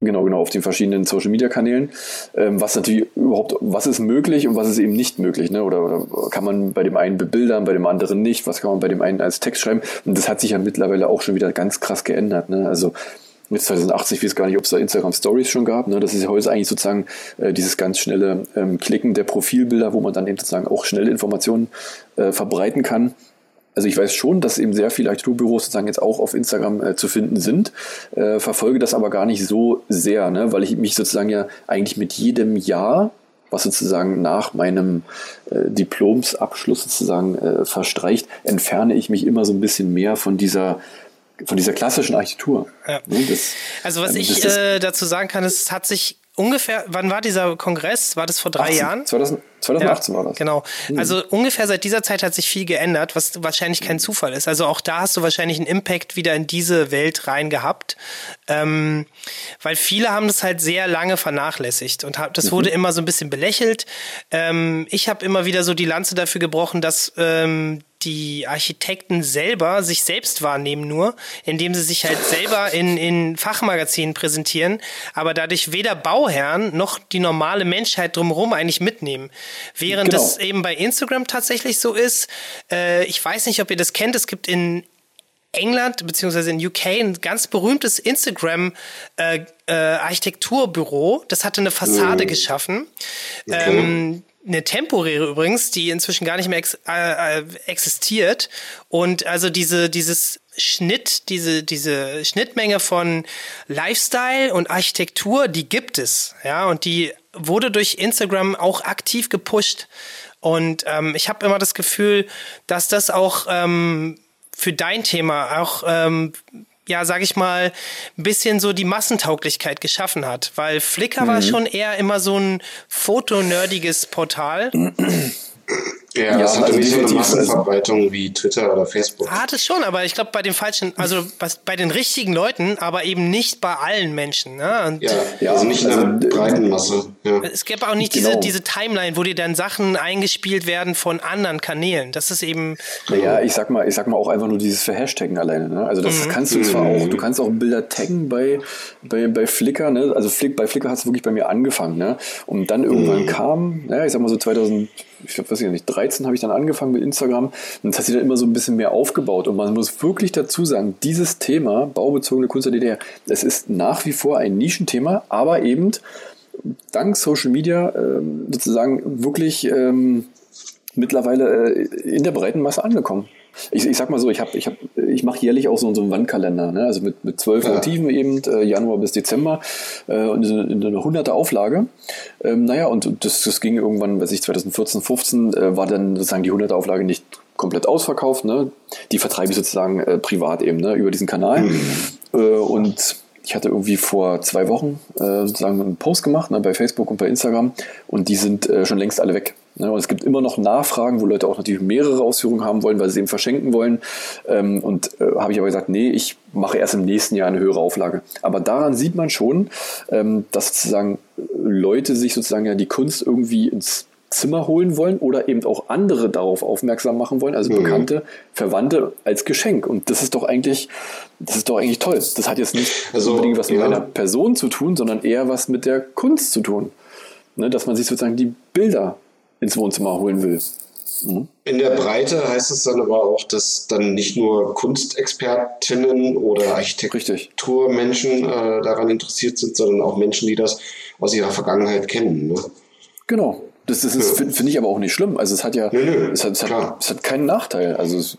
D: Genau, genau, auf den verschiedenen Social Media Kanälen. Ähm, was natürlich überhaupt, was ist möglich und was ist eben nicht möglich, ne? Oder, oder kann man bei dem einen bebildern, bei dem anderen nicht? Was kann man bei dem einen als Text schreiben? Und das hat sich ja mittlerweile auch schon wieder ganz krass geändert, ne? Also, mit 2080 weiß gar nicht, ob es da Instagram Stories schon gab. Ne? Das ist ja heute eigentlich sozusagen äh, dieses ganz schnelle ähm, Klicken der Profilbilder, wo man dann eben sozusagen auch schnelle Informationen äh, verbreiten kann. Also ich weiß schon, dass eben sehr viele Architekturbüros sozusagen jetzt auch auf Instagram äh, zu finden sind, äh, verfolge das aber gar nicht so sehr, ne? weil ich mich sozusagen ja eigentlich mit jedem Jahr was sozusagen nach meinem äh, Diplomsabschluss sozusagen äh, verstreicht, entferne ich mich immer so ein bisschen mehr von dieser von dieser klassischen Architektur.
E: Ja. Ne, das, also was ähm, ich äh, dazu sagen kann, es hat sich ungefähr, wann war dieser Kongress? War das vor drei
D: 18,
E: Jahren?
D: 2000, 2018 ja, war das.
E: Genau. Hm. Also ungefähr seit dieser Zeit hat sich viel geändert, was wahrscheinlich kein Zufall ist. Also auch da hast du wahrscheinlich einen Impact wieder in diese Welt rein gehabt. Ähm, weil viele haben das halt sehr lange vernachlässigt und hab, das mhm. wurde immer so ein bisschen belächelt. Ähm, ich habe immer wieder so die Lanze dafür gebrochen, dass ähm, die Architekten selber sich selbst wahrnehmen nur, indem sie sich halt selber in, in Fachmagazinen präsentieren, aber dadurch weder Bauherren noch die normale Menschheit drumherum eigentlich mitnehmen. Während genau. das eben bei Instagram tatsächlich so ist, äh, ich weiß nicht, ob ihr das kennt, es gibt in England beziehungsweise in UK ein ganz berühmtes Instagram äh, äh, Architekturbüro. Das hatte eine Fassade mm. geschaffen. Okay. Ähm, eine temporäre übrigens, die inzwischen gar nicht mehr ex äh, äh, existiert. Und also diese, dieses Schnitt, diese, diese Schnittmenge von Lifestyle und Architektur, die gibt es. Ja, und die wurde durch Instagram auch aktiv gepusht. Und ähm, ich habe immer das Gefühl, dass das auch ähm, für dein Thema auch ähm, ja, sag ich mal, ein bisschen so die Massentauglichkeit geschaffen hat. Weil Flickr mhm. war schon eher immer so ein fotonerdiges Portal.
C: Ja, ja das hat also nicht so eine Massenverbreitung wie Twitter oder Facebook.
E: Hat es schon, aber ich glaube bei den falschen, also bei den richtigen Leuten, aber eben nicht bei allen Menschen. Ne?
C: Und ja, ja, also nicht in also, der breiten Masse. Ja.
E: Es gäbe auch nicht genau. diese, diese Timeline, wo dir dann Sachen eingespielt werden von anderen Kanälen. Das ist eben.
D: Naja, ich sag mal, ich sag mal auch einfach nur dieses Verhashtaggen alleine. Ne? Also das mhm. kannst du zwar mhm. auch, du kannst auch Bilder taggen bei, bei, bei Flickr, ne? Also Flick, bei Flickr hat es wirklich bei mir angefangen, ne? Und dann irgendwann mhm. kam, naja, ich sag mal so 2000 ich weiß ich nicht, 13 habe ich dann angefangen mit Instagram und das hat sich dann immer so ein bisschen mehr aufgebaut und man muss wirklich dazu sagen, dieses Thema, baubezogene Kunst der DDR, es ist nach wie vor ein Nischenthema, aber eben dank Social Media ähm, sozusagen wirklich ähm, mittlerweile äh, in der breiten Masse angekommen. Ich, ich sag mal so, ich, hab, ich, hab, ich mache jährlich auch so, so einen Wandkalender, ne? also mit, mit zwölf ja. Motiven eben, äh, Januar bis Dezember äh, und in eine hunderte Auflage. Ähm, naja, und das, das ging irgendwann, weiß ich, 2014, 15 äh, war dann sozusagen die hunderte Auflage nicht komplett ausverkauft. Ne? Die vertreibe ich sozusagen äh, privat eben ne? über diesen Kanal. Mhm. Äh, und ich hatte irgendwie vor zwei Wochen äh, sozusagen einen Post gemacht ne, bei Facebook und bei Instagram und die sind äh, schon längst alle weg. Ne? Und es gibt immer noch Nachfragen, wo Leute auch natürlich mehrere Ausführungen haben wollen, weil sie eben verschenken wollen. Ähm, und äh, habe ich aber gesagt, nee, ich mache erst im nächsten Jahr eine höhere Auflage. Aber daran sieht man schon, ähm, dass sozusagen Leute sich sozusagen ja die Kunst irgendwie ins Zimmer holen wollen oder eben auch andere darauf aufmerksam machen wollen, also mhm. Bekannte, Verwandte als Geschenk. Und das ist doch eigentlich, das ist doch eigentlich toll. Das hat jetzt nicht also, unbedingt was mit ja. meiner Person zu tun, sondern eher was mit der Kunst zu tun. Ne, dass man sich sozusagen die Bilder ins Wohnzimmer holen will.
C: Mhm. In der Breite heißt es dann aber auch, dass dann nicht nur Kunstexpertinnen oder Architekturmenschen äh, daran interessiert sind, sondern auch Menschen, die das aus ihrer Vergangenheit kennen. Ne?
D: Genau, das, das ist, ja. finde ich aber auch nicht schlimm. Also es hat ja, nö, es, hat, es, hat, es, hat, keinen Nachteil. Also es,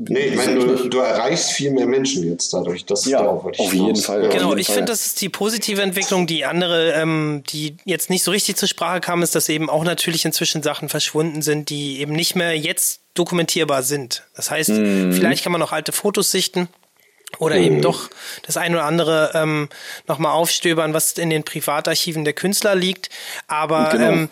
C: Nee, ich meine, du, du, erreichst viel mehr Menschen jetzt dadurch. Das
D: ja, darauf, auf jeden. Fall.
E: Genau, ich finde, das ist die positive Entwicklung. Die andere, ähm, die jetzt nicht so richtig zur Sprache kam, ist, dass eben auch natürlich inzwischen Sachen verschwunden sind, die eben nicht mehr jetzt dokumentierbar sind. Das heißt, mhm. vielleicht kann man noch alte Fotos sichten oder eben mhm. doch das ein oder andere ähm, nochmal aufstöbern, was in den Privatarchiven der Künstler liegt. Aber genau. ähm,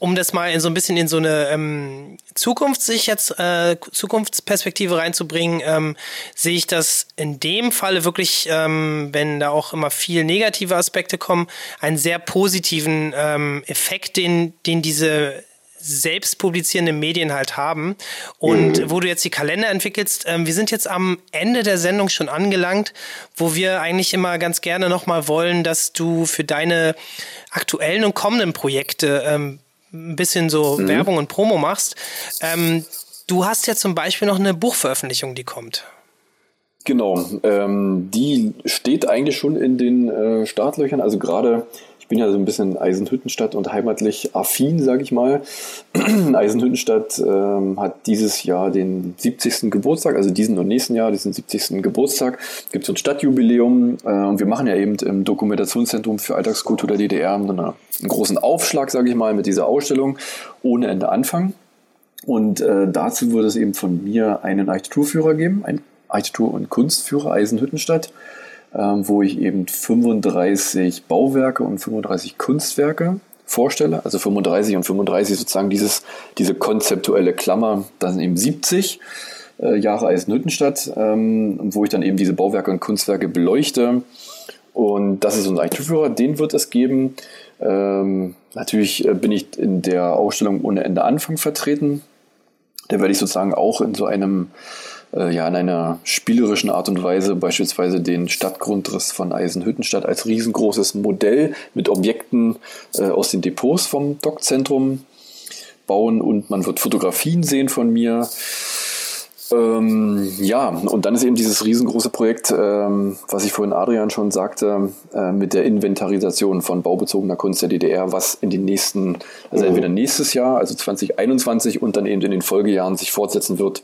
E: um das mal in so ein bisschen in so eine ähm, Zukunft sich jetzt äh, Zukunftsperspektive reinzubringen, ähm, sehe ich das in dem Falle wirklich, ähm, wenn da auch immer viel negative Aspekte kommen, einen sehr positiven ähm, Effekt, den, den diese selbst publizierende Medien halt haben. Und mhm. wo du jetzt die Kalender entwickelst, ähm, wir sind jetzt am Ende der Sendung schon angelangt, wo wir eigentlich immer ganz gerne nochmal wollen, dass du für deine aktuellen und kommenden Projekte ähm, ein bisschen so mhm. Werbung und Promo machst. Ähm, du hast ja zum Beispiel noch eine Buchveröffentlichung, die kommt.
D: Genau, ähm, die steht eigentlich schon in den äh, Startlöchern. Also gerade bin ja so ein bisschen Eisenhüttenstadt und heimatlich affin, sage ich mal. Eisenhüttenstadt ähm, hat dieses Jahr den 70. Geburtstag, also diesen und nächsten Jahr, diesen 70. Geburtstag, gibt es so ein Stadtjubiläum äh, und wir machen ja eben im Dokumentationszentrum für Alltagskultur der DDR einen, einen großen Aufschlag, sage ich mal, mit dieser Ausstellung ohne Ende Anfang. Und äh, dazu wird es eben von mir einen Architekturführer geben, einen Architektur- und Kunstführer Eisenhüttenstadt ähm, wo ich eben 35 Bauwerke und 35 Kunstwerke vorstelle. Also 35 und 35 sozusagen dieses, diese konzeptuelle Klammer, das sind eben 70 äh, Jahre Eisenhüttenstadt, ähm, wo ich dann eben diese Bauwerke und Kunstwerke beleuchte. Und das ist unser Architekturführer, den wird es geben. Ähm, natürlich äh, bin ich in der Ausstellung ohne Ende Anfang vertreten. Da werde ich sozusagen auch in so einem äh, ja in einer spielerischen Art und Weise beispielsweise den Stadtgrundriss von Eisenhüttenstadt als riesengroßes Modell mit Objekten äh, aus den Depots vom Dockzentrum bauen und man wird Fotografien sehen von mir. Ähm, ja, und dann ist eben dieses riesengroße Projekt, ähm, was ich vorhin Adrian schon sagte, äh, mit der Inventarisation von baubezogener Kunst der DDR, was in den nächsten, also entweder nächstes Jahr, also 2021 und dann eben in den Folgejahren sich fortsetzen wird,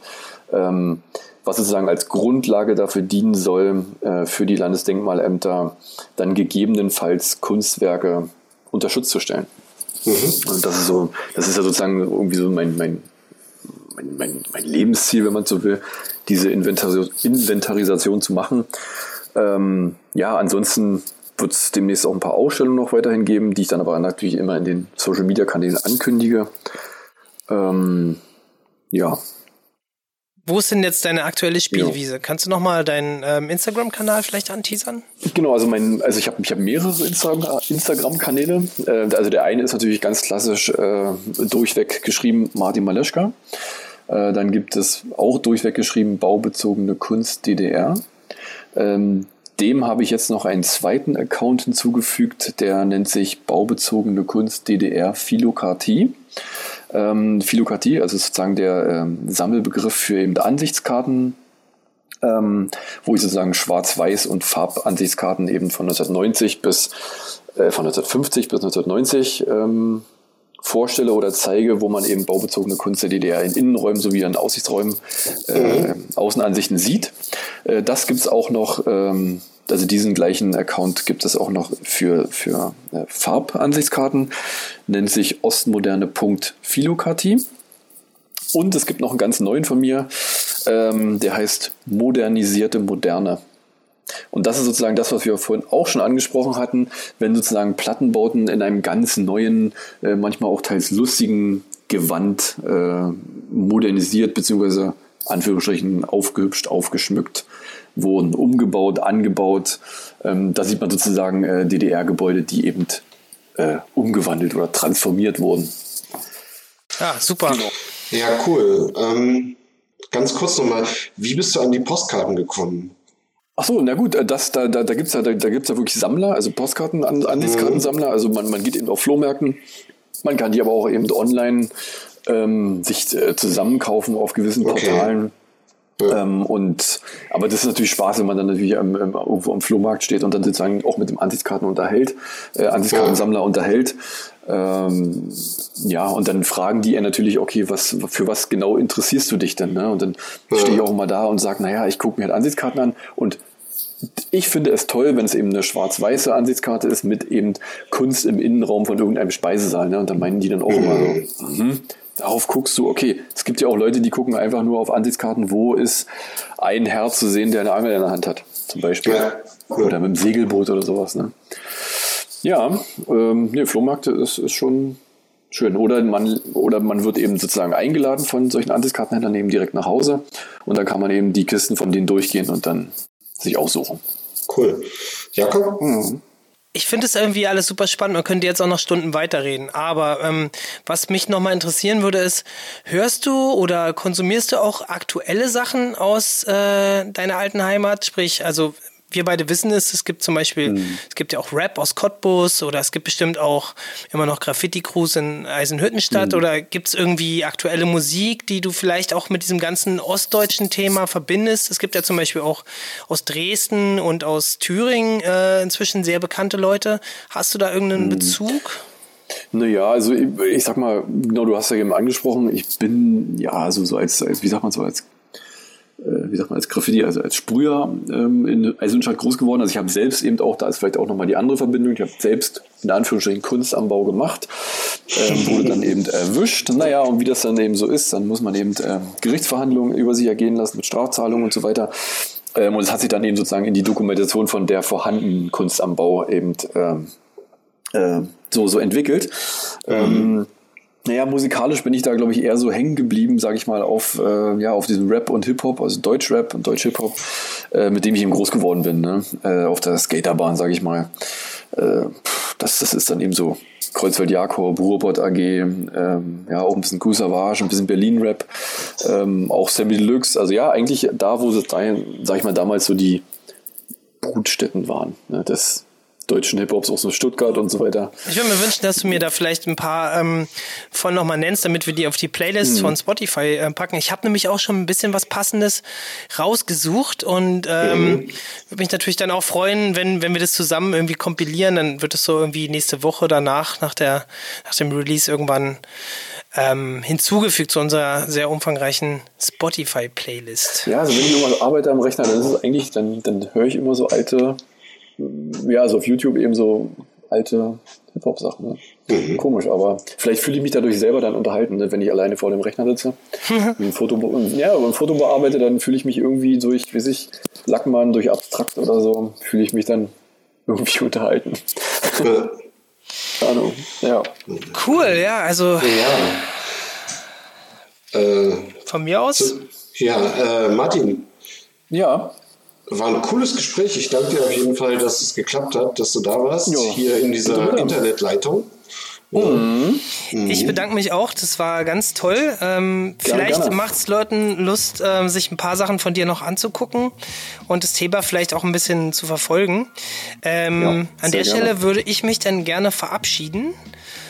D: ähm, was sozusagen als Grundlage dafür dienen soll, äh, für die Landesdenkmalämter dann gegebenenfalls Kunstwerke unter Schutz zu stellen. Mhm. Und das ist so, das ist ja sozusagen irgendwie so mein, mein, mein, mein, mein Lebensziel, wenn man so will, diese Inventaris Inventarisation zu machen. Ähm, ja, ansonsten wird es demnächst auch ein paar Ausstellungen noch weiterhin geben, die ich dann aber natürlich immer in den Social Media Kanälen ankündige. Ähm, ja,
E: wo ist denn jetzt deine aktuelle Spielwiese? Ja. Kannst du nochmal deinen ähm, Instagram-Kanal vielleicht anteasern?
D: Genau, also mein, also ich habe ich hab mehrere Instagram-Kanäle. Äh, also der eine ist natürlich ganz klassisch äh, durchweg geschrieben Martin Maleschka. Äh, dann gibt es auch durchweg geschrieben baubezogene Kunst DDR. Ähm, dem habe ich jetzt noch einen zweiten Account hinzugefügt, der nennt sich baubezogene Kunst DDR Philokartie. Ähm, Philokratie, also sozusagen der ähm, Sammelbegriff für eben Ansichtskarten, ähm, wo ich sozusagen Schwarz-Weiß- und Farbansichtskarten eben von 1990 bis äh, von 1950 bis 1990 ähm, vorstelle oder zeige, wo man eben baubezogene Kunst der DDR in Innenräumen sowie in Aussichtsräumen äh, mhm. Außenansichten sieht. Äh, das gibt's auch noch ähm, also diesen gleichen Account gibt es auch noch für, für äh, Farbansichtskarten, nennt sich ostmoderne.philokartie. Und es gibt noch einen ganz neuen von mir, ähm, der heißt modernisierte Moderne. Und das ist sozusagen das, was wir vorhin auch schon angesprochen hatten, wenn sozusagen Plattenbauten in einem ganz neuen, äh, manchmal auch teils lustigen Gewand äh, modernisiert bzw. Anführungsstrichen aufgehübscht, aufgeschmückt wurden umgebaut, angebaut. Ähm, da sieht man sozusagen äh, DDR-Gebäude, die eben umgewandelt oder transformiert wurden.
E: Ja, super. Genau.
C: Ja, cool. Ähm, ganz kurz nochmal, wie bist du an die Postkarten gekommen?
D: Ach so, na gut, äh, das, da, da, da gibt es ja, da, da gibt's ja wirklich Sammler, also Postkarten, Ansichtskartensammler. Also man, man geht eben auf Flohmärkten, man kann die aber auch eben online ähm, sich äh, zusammenkaufen auf gewissen okay. Portalen. Ja. Ähm, und, aber das ist natürlich Spaß, wenn man dann natürlich ähm, irgendwo am Flohmarkt steht und dann sozusagen auch mit dem Ansichtskarten unterhält, äh, Ansichtskartensammler ja. unterhält. Ähm, ja, und dann fragen die ja natürlich, okay, was, für was genau interessierst du dich denn? Ne? Und dann ja. stehe ich auch mal da und sage, naja, ich gucke mir halt Ansichtskarten an und ich finde es toll, wenn es eben eine schwarz-weiße Ansichtskarte ist mit eben Kunst im Innenraum von irgendeinem Speisesaal. Ne? Und dann meinen die dann auch immer so, mhm darauf guckst du, okay, es gibt ja auch Leute, die gucken einfach nur auf Ansichtskarten, wo ist ein Herr zu sehen, der eine Angel in der Hand hat, zum Beispiel. Ja. Oder mit dem Segelboot oder sowas. Ne? Ja, ähm, nee, Flohmärkte ist, ist schon schön. Oder man, oder man wird eben sozusagen eingeladen von solchen Ansichtskartenhändlern eben direkt nach Hause und dann kann man eben die Kisten von denen durchgehen und dann sich aussuchen.
C: Cool. Jakob?
E: Mhm ich finde es irgendwie alles super spannend. Man könnte jetzt auch noch Stunden weiterreden. Aber ähm, was mich nochmal interessieren würde, ist, hörst du oder konsumierst du auch aktuelle Sachen aus äh, deiner alten Heimat? Sprich, also wir beide wissen es, es gibt zum Beispiel, mhm. es gibt ja auch Rap aus Cottbus oder es gibt bestimmt auch immer noch Graffiti-Crews in Eisenhüttenstadt mhm. oder gibt es irgendwie aktuelle Musik, die du vielleicht auch mit diesem ganzen ostdeutschen Thema verbindest? Es gibt ja zum Beispiel auch aus Dresden und aus Thüringen äh, inzwischen sehr bekannte Leute. Hast du da irgendeinen mhm. Bezug?
D: Naja, also ich, ich, sag mal, genau, du hast ja eben angesprochen, ich bin ja also so als, als wie sagt man so, als wie sagt man, als Graffiti, also als Sprüher ähm, in Eisenstadt groß geworden. Also ich habe selbst eben auch, da ist vielleicht auch nochmal die andere Verbindung, ich habe selbst in Anführungsstrichen Kunst am Bau gemacht, ähm, wurde dann eben erwischt. Naja, und wie das dann eben so ist, dann muss man eben ähm, Gerichtsverhandlungen über sich ergehen lassen mit Strafzahlungen und so weiter. Ähm, und es hat sich dann eben sozusagen in die Dokumentation von der vorhandenen Kunst am Bau eben ähm, äh, so, so entwickelt. Mhm. Naja, musikalisch bin ich da, glaube ich, eher so hängen geblieben, sage ich mal, auf, äh, ja, auf diesem Rap und Hip-Hop, also Deutsch-Rap und Deutsch-Hip-Hop, äh, mit dem ich eben groß geworden bin, ne? äh, auf der Skaterbahn, sage ich mal. Äh, das, das ist dann eben so Kreuzfeld Jakob, Ruhrpott AG, ähm, ja, auch ein bisschen Cool Savage, ein bisschen Berlin-Rap, ähm, auch Sammy Deluxe, also ja, eigentlich da, wo es, sag ich mal, damals so die Brutstätten waren, ne? das deutschen Hip-Hops aus Stuttgart und so weiter.
E: Ich würde mir wünschen, dass du mir da vielleicht ein paar ähm, von nochmal nennst, damit wir die auf die Playlist mhm. von Spotify äh, packen. Ich habe nämlich auch schon ein bisschen was Passendes rausgesucht und ähm, mhm. würde mich natürlich dann auch freuen, wenn, wenn wir das zusammen irgendwie kompilieren, dann wird es so irgendwie nächste Woche danach, nach, der, nach dem Release irgendwann ähm, hinzugefügt zu unserer sehr umfangreichen Spotify-Playlist.
D: Ja, also wenn ich nochmal arbeite am Rechner, dann ist es eigentlich, dann, dann höre ich immer so alte ja, also auf YouTube eben so alte Hip-Hop-Sachen. Ne? Mhm. Komisch, aber vielleicht fühle ich mich dadurch selber dann unterhalten, ne, wenn ich alleine vor dem Rechner sitze. ein Foto, ja, ein Foto bearbeite, dann fühle ich mich irgendwie durch, wie sich Lackmann, durch Abstrakt oder so, fühle ich mich dann irgendwie unterhalten. Ahnung, ja.
E: Cool, ja, also.
C: Ja. Äh,
E: von mir aus?
C: Ja, äh, Martin.
D: Ja.
C: War ein cooles Gespräch. Ich danke dir auf jeden Fall, dass es geklappt hat, dass du da warst, jo. hier in dieser Internetleitung.
E: Mhm. Ich bedanke mich auch, das war ganz toll. Ähm, vielleicht macht es Leuten Lust, äh, sich ein paar Sachen von dir noch anzugucken und das Thema vielleicht auch ein bisschen zu verfolgen. Ähm, ja, an der gerne. Stelle würde ich mich dann gerne verabschieden.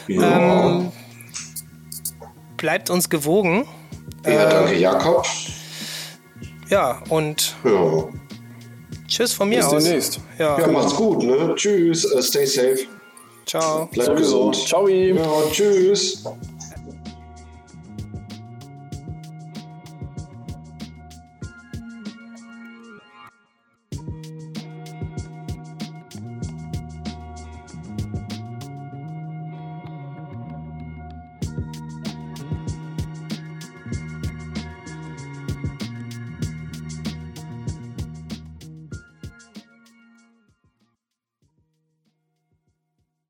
E: Ja. Ähm, bleibt uns gewogen.
C: Ja, danke, Jakob.
E: Ja, und
C: ja.
E: Tschüss von mir
D: Bis
E: aus.
D: demnächst.
C: Ja. ja, macht's gut, ne? Tschüss, uh, stay safe.
E: Ciao.
C: Bleibt gesund.
D: Ciao.
C: Ja, tschüss.